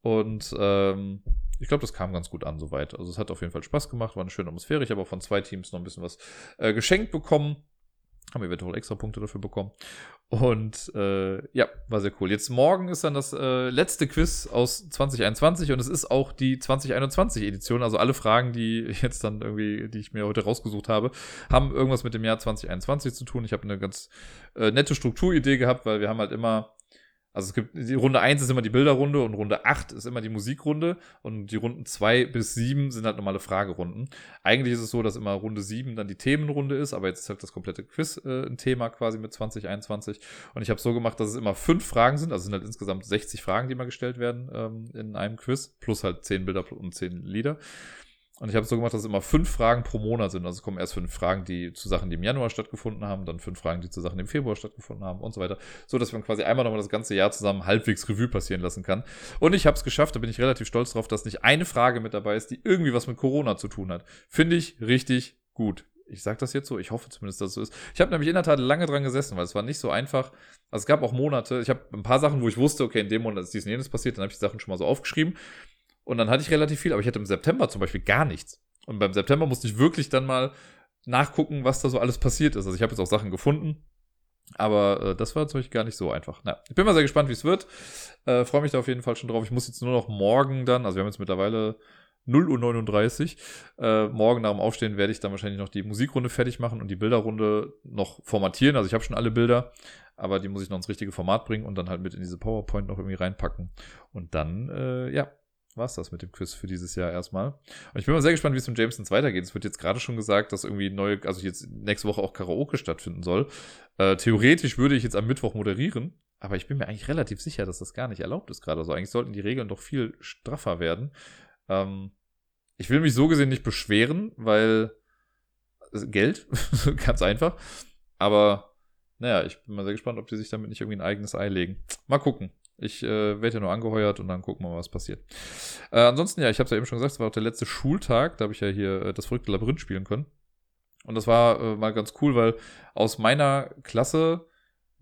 Und ähm, ich glaube, das kam ganz gut an soweit. Also es hat auf jeden Fall Spaß gemacht, war eine schöne Atmosphäre. Ich habe auch von zwei Teams noch ein bisschen was äh, geschenkt bekommen. Haben eventuell extra Punkte dafür bekommen. Und äh, ja, war sehr cool. Jetzt morgen ist dann das äh, letzte Quiz aus 2021 und es ist auch die 2021 Edition. Also alle Fragen, die jetzt dann irgendwie, die ich mir heute rausgesucht habe, haben irgendwas mit dem Jahr 2021 zu tun. Ich habe eine ganz äh, nette Strukturidee gehabt, weil wir haben halt immer also es gibt, die Runde 1 ist immer die Bilderrunde und Runde 8 ist immer die Musikrunde und die Runden 2 bis 7 sind halt normale Fragerunden. Eigentlich ist es so, dass immer Runde 7 dann die Themenrunde ist, aber jetzt ist halt das komplette Quiz äh, ein Thema quasi mit 2021 und ich habe so gemacht, dass es immer fünf Fragen sind, also es sind halt insgesamt 60 Fragen, die mal gestellt werden ähm, in einem Quiz, plus halt 10 Bilder und 10 Lieder. Und ich habe so gemacht, dass es immer fünf Fragen pro Monat sind. Also es kommen erst fünf Fragen, die zu Sachen, die im Januar stattgefunden haben, dann fünf Fragen, die zu Sachen, die im Februar stattgefunden haben und so weiter. So dass man quasi einmal nochmal das ganze Jahr zusammen halbwegs Revue passieren lassen kann. Und ich habe es geschafft, da bin ich relativ stolz drauf, dass nicht eine Frage mit dabei ist, die irgendwie was mit Corona zu tun hat. Finde ich richtig gut. Ich sage das jetzt so, ich hoffe zumindest, dass es so ist. Ich habe nämlich in der Tat lange dran gesessen, weil es war nicht so einfach. Also es gab auch Monate, ich habe ein paar Sachen, wo ich wusste, okay, in dem Monat ist dies und jenes passiert, dann habe ich die Sachen schon mal so aufgeschrieben. Und dann hatte ich relativ viel, aber ich hatte im September zum Beispiel gar nichts. Und beim September musste ich wirklich dann mal nachgucken, was da so alles passiert ist. Also ich habe jetzt auch Sachen gefunden, aber äh, das war natürlich gar nicht so einfach. Na, ich bin mal sehr gespannt, wie es wird. Äh, Freue mich da auf jeden Fall schon drauf. Ich muss jetzt nur noch morgen dann, also wir haben jetzt mittlerweile 0 Uhr 39. Äh, morgen nach dem Aufstehen werde ich dann wahrscheinlich noch die Musikrunde fertig machen und die Bilderrunde noch formatieren. Also ich habe schon alle Bilder, aber die muss ich noch ins richtige Format bringen und dann halt mit in diese PowerPoint noch irgendwie reinpacken. Und dann, äh, ja, war es das mit dem Quiz für dieses Jahr erstmal. Und ich bin mal sehr gespannt, wie es mit Jamesons weitergeht. Es wird jetzt gerade schon gesagt, dass irgendwie neue, also jetzt nächste Woche auch Karaoke stattfinden soll. Äh, theoretisch würde ich jetzt am Mittwoch moderieren, aber ich bin mir eigentlich relativ sicher, dass das gar nicht erlaubt ist gerade. Also eigentlich sollten die Regeln doch viel straffer werden. Ähm, ich will mich so gesehen nicht beschweren, weil Geld, ganz einfach. Aber naja, ich bin mal sehr gespannt, ob die sich damit nicht irgendwie ein eigenes Ei legen. Mal gucken. Ich äh, werde ja nur angeheuert und dann gucken wir mal, was passiert. Äh, ansonsten, ja, ich habe es ja eben schon gesagt, es war auch der letzte Schultag, da habe ich ja hier äh, das verrückte Labyrinth spielen können. Und das war äh, mal ganz cool, weil aus meiner Klasse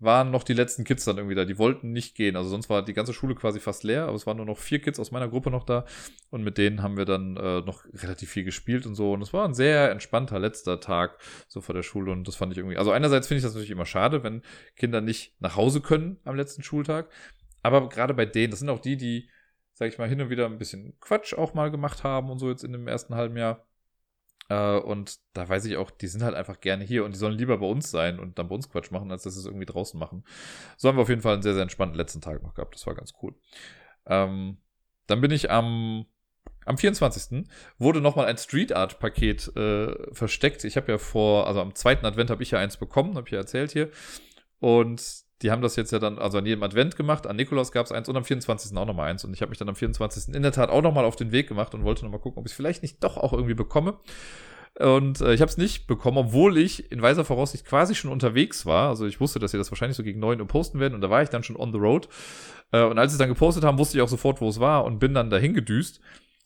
waren noch die letzten Kids dann irgendwie da. Die wollten nicht gehen. Also sonst war die ganze Schule quasi fast leer, aber es waren nur noch vier Kids aus meiner Gruppe noch da. Und mit denen haben wir dann äh, noch relativ viel gespielt und so. Und es war ein sehr entspannter letzter Tag so vor der Schule. Und das fand ich irgendwie. Also einerseits finde ich das natürlich immer schade, wenn Kinder nicht nach Hause können am letzten Schultag. Aber gerade bei denen, das sind auch die, die, sag ich mal, hin und wieder ein bisschen Quatsch auch mal gemacht haben und so jetzt in dem ersten halben Jahr. Äh, und da weiß ich auch, die sind halt einfach gerne hier und die sollen lieber bei uns sein und dann bei uns Quatsch machen, als dass sie es irgendwie draußen machen. So haben wir auf jeden Fall einen sehr, sehr entspannten letzten Tag noch gehabt. Das war ganz cool. Ähm, dann bin ich am am 24. wurde nochmal ein Street Art Paket äh, versteckt. Ich habe ja vor, also am zweiten Advent habe ich ja eins bekommen, habe ich ja erzählt hier. Und die haben das jetzt ja dann, also an jedem Advent gemacht, an Nikolaus gab es eins und am 24. auch nochmal eins. Und ich habe mich dann am 24. in der Tat auch nochmal auf den Weg gemacht und wollte nochmal gucken, ob ich es vielleicht nicht doch auch irgendwie bekomme. Und äh, ich habe es nicht bekommen, obwohl ich in weiser Voraussicht quasi schon unterwegs war. Also ich wusste, dass sie das wahrscheinlich so gegen 9 Uhr posten werden und da war ich dann schon on the road. Äh, und als sie es dann gepostet haben, wusste ich auch sofort, wo es war und bin dann dahin gedüst.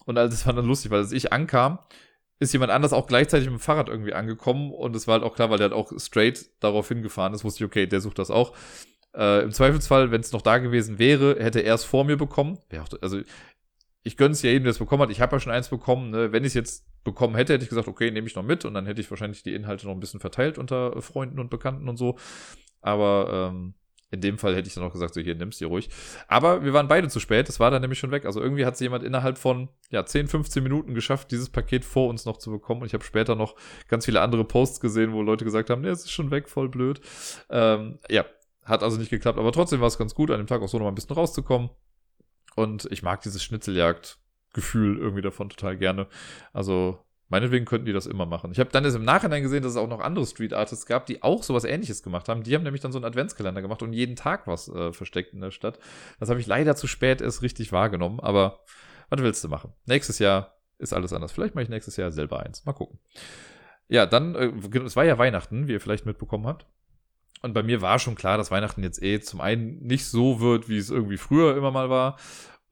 Und also das war dann lustig, weil als ich ankam, ist jemand anders auch gleichzeitig mit dem Fahrrad irgendwie angekommen und es war halt auch klar, weil der halt auch straight darauf hingefahren ist, wusste ich, okay, der sucht das auch. Äh, Im Zweifelsfall, wenn es noch da gewesen wäre, hätte er es vor mir bekommen. Auch, also ich gönne es ja jedem, der es bekommen hat. Ich habe ja schon eins bekommen. Ne? Wenn ich es jetzt bekommen hätte, hätte ich gesagt, okay, nehme ich noch mit und dann hätte ich wahrscheinlich die Inhalte noch ein bisschen verteilt unter Freunden und Bekannten und so. Aber ähm, in dem Fall hätte ich dann auch gesagt, so hier, nimmst dir ruhig. Aber wir waren beide zu spät, es war dann nämlich schon weg. Also irgendwie hat es jemand innerhalb von ja, 10, 15 Minuten geschafft, dieses Paket vor uns noch zu bekommen. Und ich habe später noch ganz viele andere Posts gesehen, wo Leute gesagt haben, nee, es ist schon weg, voll blöd. Ähm, ja, hat also nicht geklappt, aber trotzdem war es ganz gut, an dem Tag auch so noch mal ein bisschen rauszukommen. Und ich mag dieses Schnitzeljagd-Gefühl irgendwie davon total gerne. Also Meinetwegen könnten die das immer machen. Ich habe dann jetzt im Nachhinein gesehen, dass es auch noch andere Street Artists gab, die auch sowas ähnliches gemacht haben. Die haben nämlich dann so einen Adventskalender gemacht und jeden Tag was äh, versteckt in der Stadt. Das habe ich leider zu spät erst richtig wahrgenommen, aber was willst du machen? Nächstes Jahr ist alles anders. Vielleicht mache ich nächstes Jahr selber eins. Mal gucken. Ja, dann, äh, es war ja Weihnachten, wie ihr vielleicht mitbekommen habt. Und bei mir war schon klar, dass Weihnachten jetzt eh zum einen nicht so wird, wie es irgendwie früher immer mal war,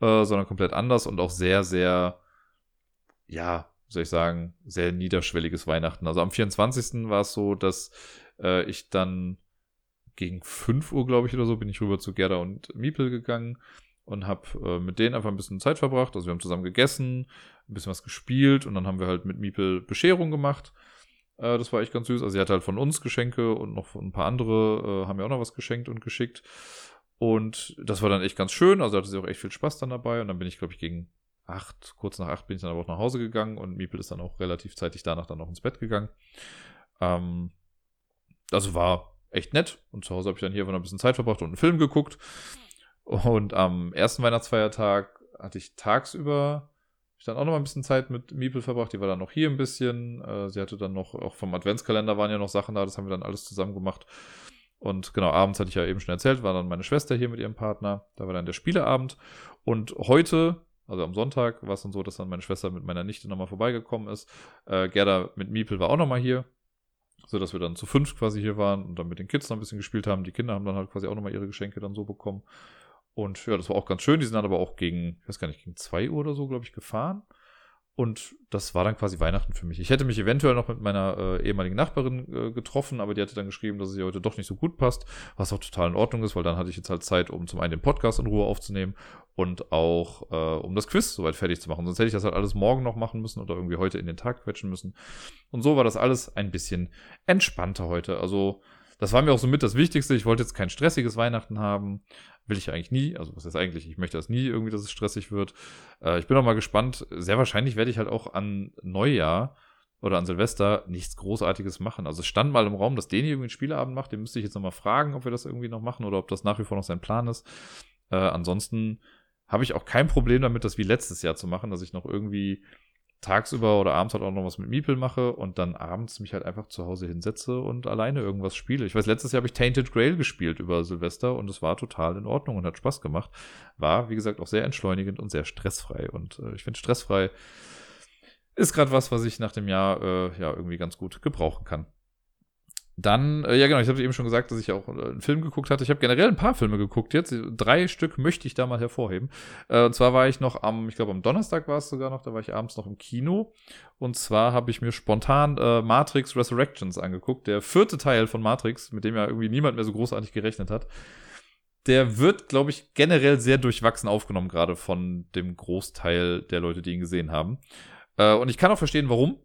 äh, sondern komplett anders und auch sehr, sehr, ja, soll ich sagen, sehr niederschwelliges Weihnachten. Also am 24. war es so, dass äh, ich dann gegen 5 Uhr, glaube ich, oder so, bin ich rüber zu Gerda und Miepel gegangen und habe äh, mit denen einfach ein bisschen Zeit verbracht. Also wir haben zusammen gegessen, ein bisschen was gespielt und dann haben wir halt mit Miepel Bescherung gemacht. Äh, das war echt ganz süß. Also sie hatte halt von uns Geschenke und noch ein paar andere äh, haben mir auch noch was geschenkt und geschickt. Und das war dann echt ganz schön. Also hatte sie auch echt viel Spaß dann dabei. Und dann bin ich, glaube ich, gegen acht, kurz nach acht bin ich dann aber auch nach Hause gegangen und Miepel ist dann auch relativ zeitig danach dann noch ins Bett gegangen. Ähm, also war echt nett und zu Hause habe ich dann hier noch ein bisschen Zeit verbracht und einen Film geguckt. Und am ersten Weihnachtsfeiertag hatte ich tagsüber ich dann auch noch mal ein bisschen Zeit mit Miepel verbracht. Die war dann noch hier ein bisschen. Äh, sie hatte dann noch, auch vom Adventskalender waren ja noch Sachen da, das haben wir dann alles zusammen gemacht. Und genau, abends hatte ich ja eben schon erzählt, war dann meine Schwester hier mit ihrem Partner. Da war dann der Spieleabend. Und heute also am Sonntag war es dann so, dass dann meine Schwester mit meiner Nichte nochmal vorbeigekommen ist. Äh, Gerda mit Miepel war auch nochmal hier. So dass wir dann zu fünf quasi hier waren und dann mit den Kids noch ein bisschen gespielt haben. Die Kinder haben dann halt quasi auch nochmal ihre Geschenke dann so bekommen. Und ja, das war auch ganz schön. Die sind dann aber auch gegen, ich weiß gar nicht, gegen zwei Uhr oder so, glaube ich, gefahren. Und das war dann quasi Weihnachten für mich. Ich hätte mich eventuell noch mit meiner äh, ehemaligen Nachbarin äh, getroffen, aber die hatte dann geschrieben, dass es ihr heute doch nicht so gut passt, was auch total in Ordnung ist, weil dann hatte ich jetzt halt Zeit, um zum einen den Podcast in Ruhe aufzunehmen und auch äh, um das Quiz soweit fertig zu machen. Sonst hätte ich das halt alles morgen noch machen müssen oder irgendwie heute in den Tag quetschen müssen. Und so war das alles ein bisschen entspannter heute. Also das war mir auch so mit das Wichtigste. Ich wollte jetzt kein stressiges Weihnachten haben. Will ich eigentlich nie. Also, was ist eigentlich? Ich möchte das nie irgendwie, dass es stressig wird. Äh, ich bin auch mal gespannt. Sehr wahrscheinlich werde ich halt auch an Neujahr oder an Silvester nichts Großartiges machen. Also es stand mal im Raum, dass Deni irgendwie einen Spieleabend macht. Den müsste ich jetzt nochmal fragen, ob wir das irgendwie noch machen oder ob das nach wie vor noch sein Plan ist. Äh, ansonsten habe ich auch kein Problem damit, das wie letztes Jahr zu machen, dass ich noch irgendwie tagsüber oder abends halt auch noch was mit Miepel mache und dann abends mich halt einfach zu Hause hinsetze und alleine irgendwas spiele. Ich weiß, letztes Jahr habe ich Tainted Grail gespielt über Silvester und es war total in Ordnung und hat Spaß gemacht. War, wie gesagt, auch sehr entschleunigend und sehr stressfrei. Und äh, ich finde, stressfrei ist gerade was, was ich nach dem Jahr äh, ja irgendwie ganz gut gebrauchen kann. Dann, äh, ja genau, ich habe eben schon gesagt, dass ich auch äh, einen Film geguckt hatte. Ich habe generell ein paar Filme geguckt jetzt. Drei Stück möchte ich da mal hervorheben. Äh, und zwar war ich noch am, ich glaube am Donnerstag war es sogar noch, da war ich abends noch im Kino. Und zwar habe ich mir spontan äh, Matrix Resurrections angeguckt. Der vierte Teil von Matrix, mit dem ja irgendwie niemand mehr so großartig gerechnet hat. Der wird, glaube ich, generell sehr durchwachsen aufgenommen, gerade von dem Großteil der Leute, die ihn gesehen haben. Äh, und ich kann auch verstehen, warum.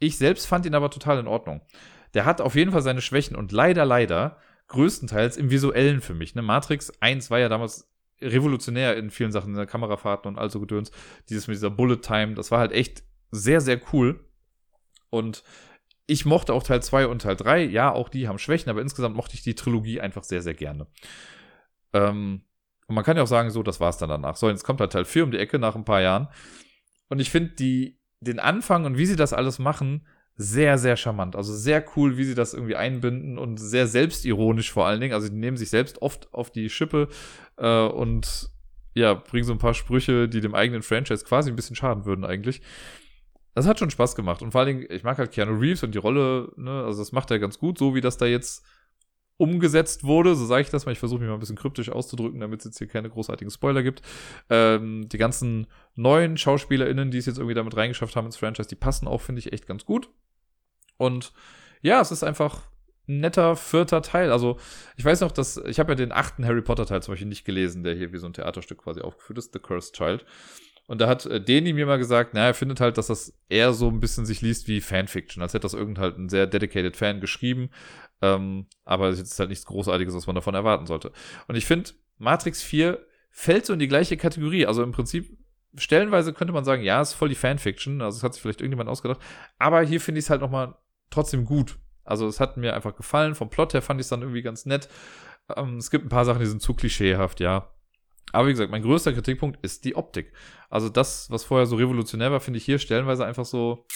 Ich selbst fand ihn aber total in Ordnung der hat auf jeden Fall seine Schwächen und leider, leider größtenteils im Visuellen für mich. Ne? Matrix 1 war ja damals revolutionär in vielen Sachen, in der Kamerafahrten und all so Gedöns. Dieses mit dieser Bullet Time, das war halt echt sehr, sehr cool. Und ich mochte auch Teil 2 und Teil 3. Ja, auch die haben Schwächen, aber insgesamt mochte ich die Trilogie einfach sehr, sehr gerne. Ähm, und man kann ja auch sagen, so, das war's dann danach. So, jetzt kommt halt Teil 4 um die Ecke nach ein paar Jahren. und ich finde die, den Anfang und wie sie das alles machen, sehr, sehr charmant. Also sehr cool, wie sie das irgendwie einbinden und sehr selbstironisch vor allen Dingen. Also die nehmen sich selbst oft auf die Schippe äh, und ja, bringen so ein paar Sprüche, die dem eigenen Franchise quasi ein bisschen schaden würden eigentlich. Das hat schon Spaß gemacht. Und vor allen Dingen, ich mag halt Keanu Reeves und die Rolle, ne, also das macht er ganz gut, so wie das da jetzt umgesetzt wurde, so sage ich das mal, ich versuche mich mal ein bisschen kryptisch auszudrücken, damit es jetzt hier keine großartigen Spoiler gibt. Ähm, die ganzen neuen SchauspielerInnen, die es jetzt irgendwie damit reingeschafft haben ins Franchise, die passen auch, finde ich, echt ganz gut. Und ja, es ist einfach ein netter vierter Teil. Also, ich weiß noch, dass ich habe ja den achten Harry Potter Teil zum Beispiel nicht gelesen, der hier wie so ein Theaterstück quasi aufgeführt ist, The Cursed Child. Und da hat äh, Deni mir mal gesagt, naja, er findet halt, dass das eher so ein bisschen sich liest wie Fanfiction, als hätte das irgend halt ein sehr dedicated Fan geschrieben. Ähm, aber es ist halt nichts Großartiges, was man davon erwarten sollte. Und ich finde, Matrix 4 fällt so in die gleiche Kategorie. Also im Prinzip, stellenweise könnte man sagen, ja, ist voll die Fanfiction. Also es hat sich vielleicht irgendjemand ausgedacht. Aber hier finde ich es halt nochmal trotzdem gut. Also es hat mir einfach gefallen. Vom Plot her fand ich es dann irgendwie ganz nett. Ähm, es gibt ein paar Sachen, die sind zu klischeehaft, ja. Aber wie gesagt, mein größter Kritikpunkt ist die Optik. Also das, was vorher so revolutionär war, finde ich hier stellenweise einfach so,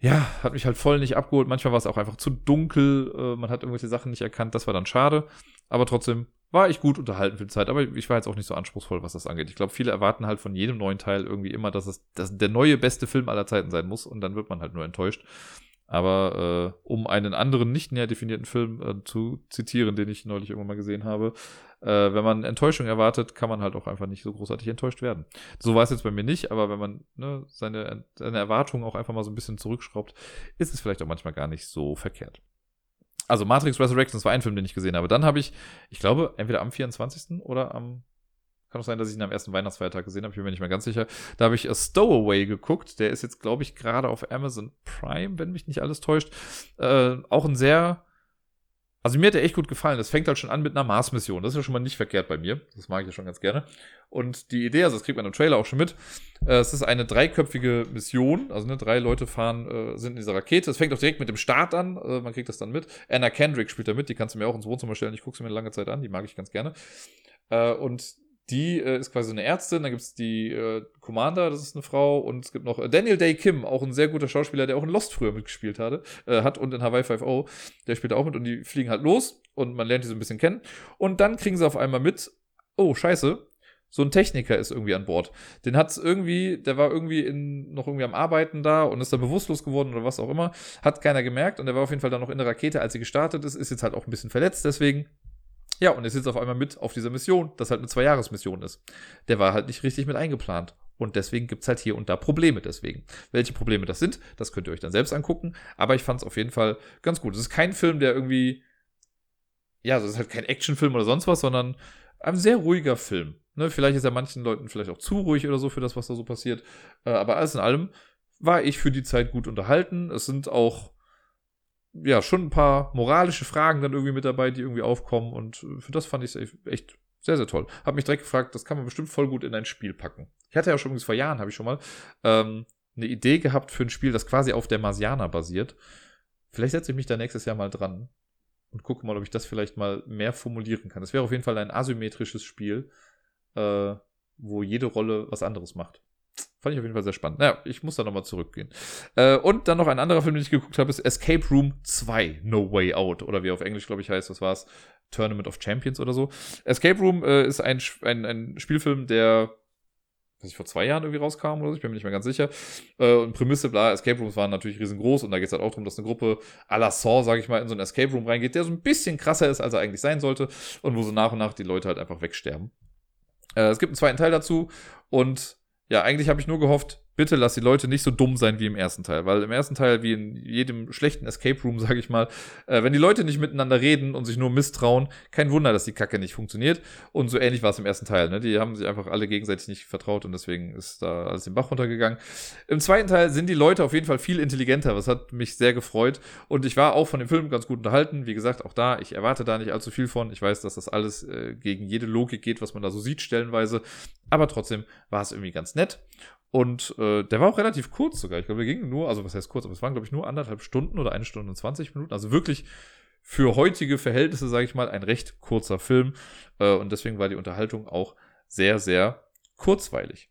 ja, hat mich halt voll nicht abgeholt. Manchmal war es auch einfach zu dunkel. Äh, man hat irgendwelche Sachen nicht erkannt. Das war dann schade. Aber trotzdem war ich gut unterhalten für die Zeit. Aber ich war jetzt auch nicht so anspruchsvoll, was das angeht. Ich glaube, viele erwarten halt von jedem neuen Teil irgendwie immer, dass es dass der neue beste Film aller Zeiten sein muss. Und dann wird man halt nur enttäuscht. Aber äh, um einen anderen nicht näher definierten Film äh, zu zitieren, den ich neulich irgendwann mal gesehen habe, äh, wenn man Enttäuschung erwartet, kann man halt auch einfach nicht so großartig enttäuscht werden. So war es jetzt bei mir nicht, aber wenn man ne, seine, seine Erwartungen auch einfach mal so ein bisschen zurückschraubt, ist es vielleicht auch manchmal gar nicht so verkehrt. Also Matrix Resurrections war ein Film, den ich gesehen habe. Dann habe ich, ich glaube, entweder am 24. oder am kann auch sein, dass ich ihn am ersten Weihnachtsfeiertag gesehen habe. Ich bin mir nicht mehr ganz sicher. Da habe ich A Stowaway geguckt. Der ist jetzt, glaube ich, gerade auf Amazon Prime, wenn mich nicht alles täuscht. Äh, auch ein sehr. Also mir hat der echt gut gefallen. Das fängt halt schon an mit einer Mars-Mission. Das ist ja schon mal nicht verkehrt bei mir. Das mag ich ja schon ganz gerne. Und die Idee, also das kriegt man im Trailer auch schon mit. Äh, es ist eine dreiköpfige Mission. Also ne, drei Leute fahren, äh, sind in dieser Rakete. Es fängt auch direkt mit dem Start an. Äh, man kriegt das dann mit. Anna Kendrick spielt da mit. Die kannst du mir auch ins Wohnzimmer stellen. Ich gucke sie mir lange Zeit an. Die mag ich ganz gerne. Äh, und die äh, ist quasi eine Ärztin, dann gibt es die äh, Commander, das ist eine Frau, und es gibt noch äh, Daniel Day Kim, auch ein sehr guter Schauspieler, der auch in Lost früher mitgespielt hatte, äh, hat und in Hawaii 5.0, der spielt auch mit und die fliegen halt los und man lernt die so ein bisschen kennen. Und dann kriegen sie auf einmal mit, oh, scheiße, so ein Techniker ist irgendwie an Bord. Den hat's irgendwie, der war irgendwie in, noch irgendwie am Arbeiten da und ist dann bewusstlos geworden oder was auch immer. Hat keiner gemerkt und der war auf jeden Fall dann noch in der Rakete, als sie gestartet ist, ist jetzt halt auch ein bisschen verletzt deswegen. Ja, und er sitzt auf einmal mit auf dieser Mission, das halt eine Zwei-Jahres-Mission ist. Der war halt nicht richtig mit eingeplant. Und deswegen gibt's halt hier und da Probleme deswegen. Welche Probleme das sind, das könnt ihr euch dann selbst angucken. Aber ich fand es auf jeden Fall ganz gut. Es ist kein Film, der irgendwie, ja, es ist halt kein Actionfilm oder sonst was, sondern ein sehr ruhiger Film. Ne, vielleicht ist er manchen Leuten vielleicht auch zu ruhig oder so für das, was da so passiert. Äh, aber alles in allem war ich für die Zeit gut unterhalten. Es sind auch ja, schon ein paar moralische Fragen dann irgendwie mit dabei, die irgendwie aufkommen. Und äh, für das fand ich es echt sehr, sehr toll. Hab mich direkt gefragt, das kann man bestimmt voll gut in ein Spiel packen. Ich hatte ja schon übrigens vor Jahren, habe ich schon mal, ähm, eine Idee gehabt für ein Spiel, das quasi auf der Marsianer basiert. Vielleicht setze ich mich da nächstes Jahr mal dran und gucke mal, ob ich das vielleicht mal mehr formulieren kann. Das wäre auf jeden Fall ein asymmetrisches Spiel, äh, wo jede Rolle was anderes macht. Fand ich auf jeden Fall sehr spannend. Naja, ich muss da nochmal zurückgehen. Äh, und dann noch ein anderer Film, den ich geguckt habe, ist Escape Room 2, No Way Out. Oder wie auf Englisch, glaube ich, heißt, was war es? Tournament of Champions oder so. Escape Room äh, ist ein, ein, ein Spielfilm, der was ich vor zwei Jahren irgendwie rauskam oder so, ich bin mir nicht mehr ganz sicher. Äh, und Prämisse, bla, Escape Rooms waren natürlich riesengroß und da geht es halt auch darum, dass eine Gruppe à la Saw, sage ich mal, in so einen Escape Room reingeht, der so ein bisschen krasser ist, als er eigentlich sein sollte und wo so nach und nach die Leute halt einfach wegsterben. Äh, es gibt einen zweiten Teil dazu und ja, eigentlich habe ich nur gehofft, bitte lass die Leute nicht so dumm sein wie im ersten Teil, weil im ersten Teil, wie in jedem schlechten Escape Room, sage ich mal, äh, wenn die Leute nicht miteinander reden und sich nur misstrauen, kein Wunder, dass die Kacke nicht funktioniert. Und so ähnlich war es im ersten Teil. Ne? Die haben sich einfach alle gegenseitig nicht vertraut und deswegen ist da alles den Bach runtergegangen. Im zweiten Teil sind die Leute auf jeden Fall viel intelligenter, was hat mich sehr gefreut. Und ich war auch von dem Film ganz gut unterhalten. Wie gesagt, auch da, ich erwarte da nicht allzu viel von. Ich weiß, dass das alles äh, gegen jede Logik geht, was man da so sieht, stellenweise. Aber trotzdem war es irgendwie ganz nett. Und äh, der war auch relativ kurz sogar. Ich glaube, der ging nur, also was heißt kurz, aber es waren, glaube ich, nur anderthalb Stunden oder eine Stunde und 20 Minuten. Also wirklich für heutige Verhältnisse, sage ich mal, ein recht kurzer Film. Äh, und deswegen war die Unterhaltung auch sehr, sehr kurzweilig.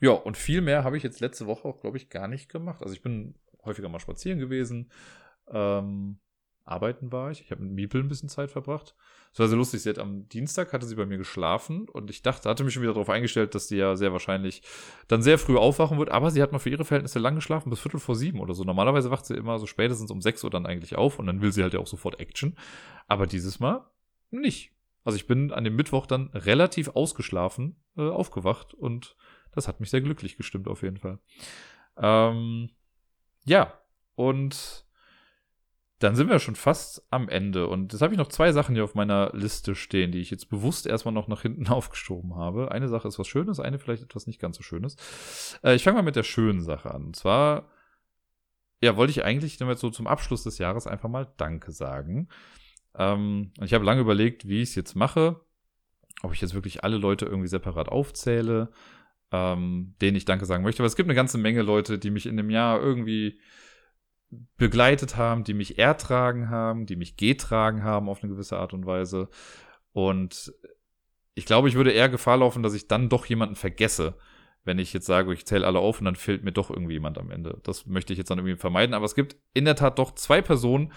ja, und viel mehr habe ich jetzt letzte Woche auch, glaube ich, gar nicht gemacht. Also ich bin häufiger mal spazieren gewesen. Ähm, arbeiten war ich. Ich habe mit Miepel ein bisschen Zeit verbracht. Das war sehr lustig. Sie hat am Dienstag hatte sie bei mir geschlafen und ich dachte, hatte mich schon wieder darauf eingestellt, dass sie ja sehr wahrscheinlich dann sehr früh aufwachen wird. Aber sie hat mal für ihre Verhältnisse lang geschlafen, bis Viertel vor sieben oder so. Normalerweise wacht sie immer so spätestens um sechs Uhr dann eigentlich auf und dann will sie halt ja auch sofort Action. Aber dieses Mal nicht. Also ich bin an dem Mittwoch dann relativ ausgeschlafen äh, aufgewacht und das hat mich sehr glücklich gestimmt auf jeden Fall. Ähm, ja, und dann sind wir schon fast am Ende. Und jetzt habe ich noch zwei Sachen hier auf meiner Liste stehen, die ich jetzt bewusst erstmal noch nach hinten aufgeschoben habe. Eine Sache ist was Schönes, eine vielleicht etwas nicht ganz so Schönes. Äh, ich fange mal mit der schönen Sache an. Und zwar, ja, wollte ich eigentlich damit so zum Abschluss des Jahres einfach mal Danke sagen. Ähm, ich habe lange überlegt, wie ich es jetzt mache. Ob ich jetzt wirklich alle Leute irgendwie separat aufzähle, ähm, denen ich Danke sagen möchte. Aber es gibt eine ganze Menge Leute, die mich in dem Jahr irgendwie begleitet haben, die mich ertragen haben, die mich getragen haben auf eine gewisse Art und Weise. Und ich glaube, ich würde eher Gefahr laufen, dass ich dann doch jemanden vergesse, wenn ich jetzt sage, ich zähle alle auf und dann fehlt mir doch irgendwie jemand am Ende. Das möchte ich jetzt dann irgendwie vermeiden. Aber es gibt in der Tat doch zwei Personen,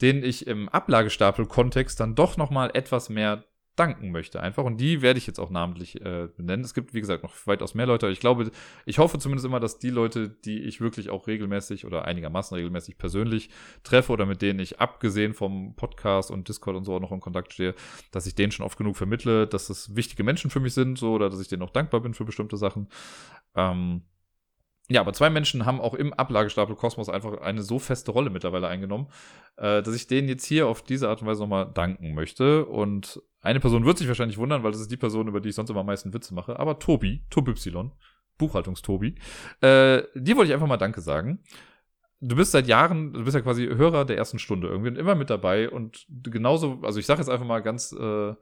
denen ich im Ablagestapel-Kontext dann doch noch mal etwas mehr danken möchte einfach. Und die werde ich jetzt auch namentlich äh, benennen. Es gibt, wie gesagt, noch weitaus mehr Leute. Ich glaube, ich hoffe zumindest immer, dass die Leute, die ich wirklich auch regelmäßig oder einigermaßen regelmäßig persönlich treffe oder mit denen ich abgesehen vom Podcast und Discord und so auch noch in Kontakt stehe, dass ich denen schon oft genug vermittle, dass es wichtige Menschen für mich sind, so, oder dass ich denen auch dankbar bin für bestimmte Sachen. Ähm, ja, aber zwei Menschen haben auch im Ablagestapel Kosmos einfach eine so feste Rolle mittlerweile eingenommen, äh, dass ich denen jetzt hier auf diese Art und Weise nochmal danken möchte. Und eine Person wird sich wahrscheinlich wundern, weil das ist die Person, über die ich sonst immer am meisten Witze mache. Aber Tobi, Toby, Buchhaltungstobi, äh, die wollte ich einfach mal Danke sagen. Du bist seit Jahren, du bist ja quasi Hörer der ersten Stunde irgendwie und immer mit dabei und genauso, also ich sage jetzt einfach mal ganz äh,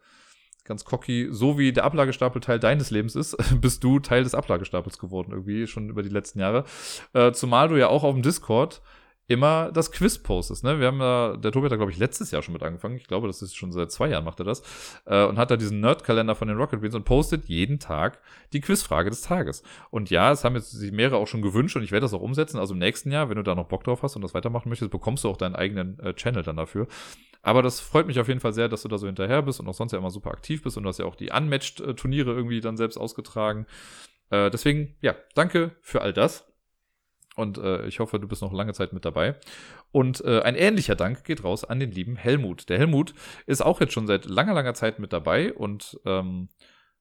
ganz cocky, so wie der Ablagestapel Teil deines Lebens ist, bist du Teil des Ablagestapels geworden, irgendwie schon über die letzten Jahre. Äh, zumal du ja auch auf dem Discord immer das Quiz postest. Ne? Wir haben da, der Tobi hat da, glaube ich, letztes Jahr schon mit angefangen. Ich glaube, das ist schon seit zwei Jahren macht er das. Äh, und hat da diesen Nerd-Kalender von den Rocket Beans und postet jeden Tag die Quizfrage des Tages. Und ja, es haben jetzt sich mehrere auch schon gewünscht und ich werde das auch umsetzen. Also im nächsten Jahr, wenn du da noch Bock drauf hast und das weitermachen möchtest, bekommst du auch deinen eigenen äh, Channel dann dafür. Aber das freut mich auf jeden Fall sehr, dass du da so hinterher bist und auch sonst ja immer super aktiv bist und du hast ja auch die Unmatched-Turniere irgendwie dann selbst ausgetragen. Äh, deswegen, ja, danke für all das. Und äh, ich hoffe, du bist noch lange Zeit mit dabei. Und äh, ein ähnlicher Dank geht raus an den lieben Helmut. Der Helmut ist auch jetzt schon seit langer, langer Zeit mit dabei und ähm,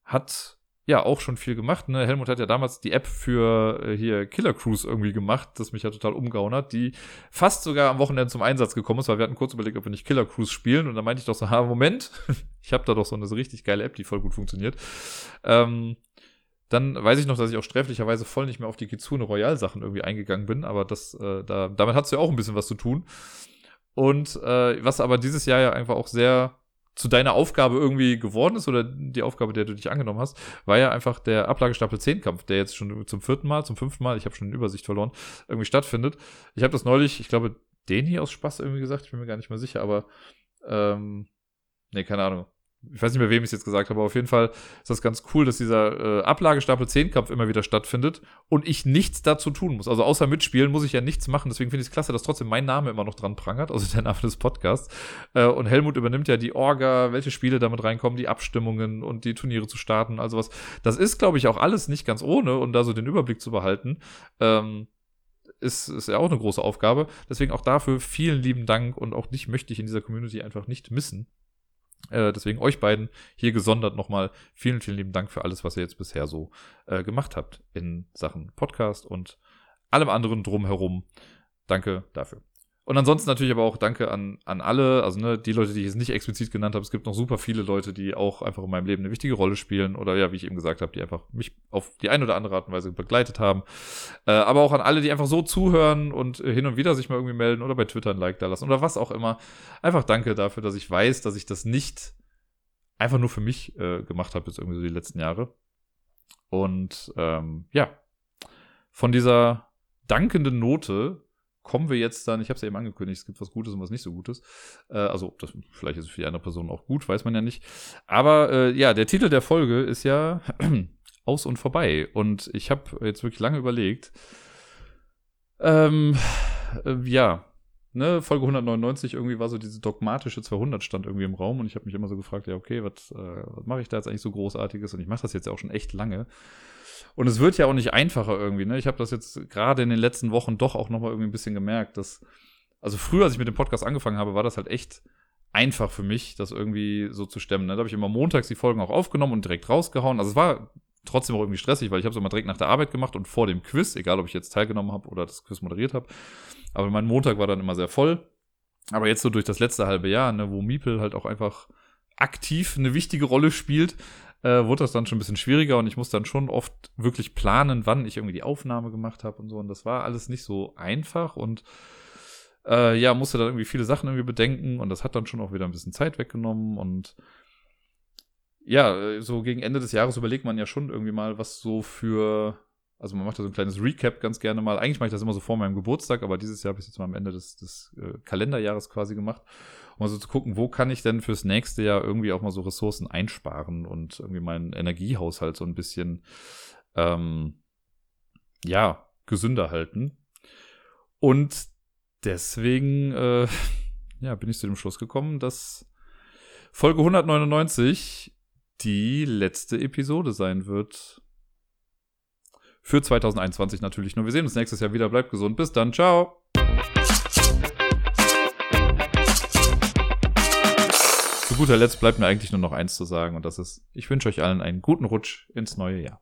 hat ja auch schon viel gemacht. Ne? Helmut hat ja damals die App für äh, hier Killer Cruise irgendwie gemacht, das mich ja total umgehauen hat, die fast sogar am Wochenende zum Einsatz gekommen ist, weil wir hatten kurz überlegt, ob wir nicht Killer Cruise spielen und dann meinte ich doch so, ha, Moment, ich habe da doch so eine richtig geile App, die voll gut funktioniert. Ähm, dann weiß ich noch, dass ich auch sträflicherweise voll nicht mehr auf die Kitsune Royal Sachen irgendwie eingegangen bin, aber das, äh, da, damit hast du ja auch ein bisschen was zu tun. Und äh, was aber dieses Jahr ja einfach auch sehr zu deiner Aufgabe irgendwie geworden ist oder die Aufgabe, der du dich angenommen hast, war ja einfach der Ablagestapel 10 Kampf, der jetzt schon zum vierten Mal, zum fünften Mal, ich habe schon eine Übersicht verloren, irgendwie stattfindet. Ich habe das neulich, ich glaube, den hier aus Spaß irgendwie gesagt, ich bin mir gar nicht mehr sicher, aber ähm, nee, keine Ahnung ich weiß nicht mehr, wem ich es jetzt gesagt habe, aber auf jeden Fall ist das ganz cool, dass dieser äh, Ablagestapel 10 Kampf immer wieder stattfindet und ich nichts dazu tun muss. Also außer mitspielen muss ich ja nichts machen. Deswegen finde ich es klasse, dass trotzdem mein Name immer noch dran prangert, also der Name des Podcasts. Äh, und Helmut übernimmt ja die Orga, welche Spiele damit reinkommen, die Abstimmungen und die Turniere zu starten, also was. Das ist, glaube ich, auch alles nicht ganz ohne und da so den Überblick zu behalten. Ähm, ist, ist ja auch eine große Aufgabe. Deswegen auch dafür vielen lieben Dank und auch dich möchte ich in dieser Community einfach nicht missen. Äh, deswegen euch beiden hier gesondert nochmal vielen, vielen lieben Dank für alles, was ihr jetzt bisher so äh, gemacht habt in Sachen Podcast und allem anderen drumherum. Danke dafür. Und ansonsten natürlich aber auch Danke an, an alle, also ne, die Leute, die ich jetzt nicht explizit genannt habe. Es gibt noch super viele Leute, die auch einfach in meinem Leben eine wichtige Rolle spielen oder ja, wie ich eben gesagt habe, die einfach mich auf die eine oder andere Art und Weise begleitet haben. Äh, aber auch an alle, die einfach so zuhören und äh, hin und wieder sich mal irgendwie melden oder bei Twitter ein Like da lassen oder was auch immer. Einfach danke dafür, dass ich weiß, dass ich das nicht einfach nur für mich äh, gemacht habe, jetzt irgendwie so die letzten Jahre. Und ähm, ja, von dieser dankenden Note kommen wir jetzt dann, ich habe es ja eben angekündigt, es gibt was Gutes und was nicht so Gutes. Äh, also, das, vielleicht ist es für die andere Person auch gut, weiß man ja nicht. Aber äh, ja, der Titel der Folge ist ja aus und vorbei. Und ich habe jetzt wirklich lange überlegt. Ähm, äh, ja, ne, Folge 199 irgendwie war so diese dogmatische 200 stand irgendwie im Raum und ich habe mich immer so gefragt, ja, okay, was, äh, was mache ich da jetzt eigentlich so großartiges? Und ich mache das jetzt ja auch schon echt lange. Und es wird ja auch nicht einfacher irgendwie, ne? Ich habe das jetzt gerade in den letzten Wochen doch auch nochmal irgendwie ein bisschen gemerkt, dass, also früher, als ich mit dem Podcast angefangen habe, war das halt echt einfach für mich, das irgendwie so zu stemmen. Ne? Da habe ich immer montags die Folgen auch aufgenommen und direkt rausgehauen. Also es war trotzdem auch irgendwie stressig, weil ich habe es immer direkt nach der Arbeit gemacht und vor dem Quiz, egal ob ich jetzt teilgenommen habe oder das Quiz moderiert habe. Aber mein Montag war dann immer sehr voll. Aber jetzt so durch das letzte halbe Jahr, ne, wo Miepel halt auch einfach aktiv eine wichtige Rolle spielt, äh, wurde das dann schon ein bisschen schwieriger und ich muss dann schon oft wirklich planen, wann ich irgendwie die Aufnahme gemacht habe und so. Und das war alles nicht so einfach und äh, ja, musste dann irgendwie viele Sachen irgendwie bedenken und das hat dann schon auch wieder ein bisschen Zeit weggenommen und ja, so gegen Ende des Jahres überlegt man ja schon irgendwie mal, was so für, also man macht da so ein kleines Recap ganz gerne mal. Eigentlich mache ich das immer so vor meinem Geburtstag, aber dieses Jahr habe ich es jetzt mal am Ende des, des äh, Kalenderjahres quasi gemacht, um mal so zu gucken, wo kann ich denn fürs nächste Jahr irgendwie auch mal so Ressourcen einsparen und irgendwie meinen Energiehaushalt so ein bisschen, ähm, ja, gesünder halten. Und deswegen, äh, ja, bin ich zu dem Schluss gekommen, dass Folge 199 die letzte Episode sein wird. Für 2021 natürlich nur. Wir sehen uns nächstes Jahr wieder. Bleibt gesund. Bis dann. Ciao. Guter Letzt bleibt mir eigentlich nur noch eins zu sagen und das ist, ich wünsche euch allen einen guten Rutsch ins neue Jahr.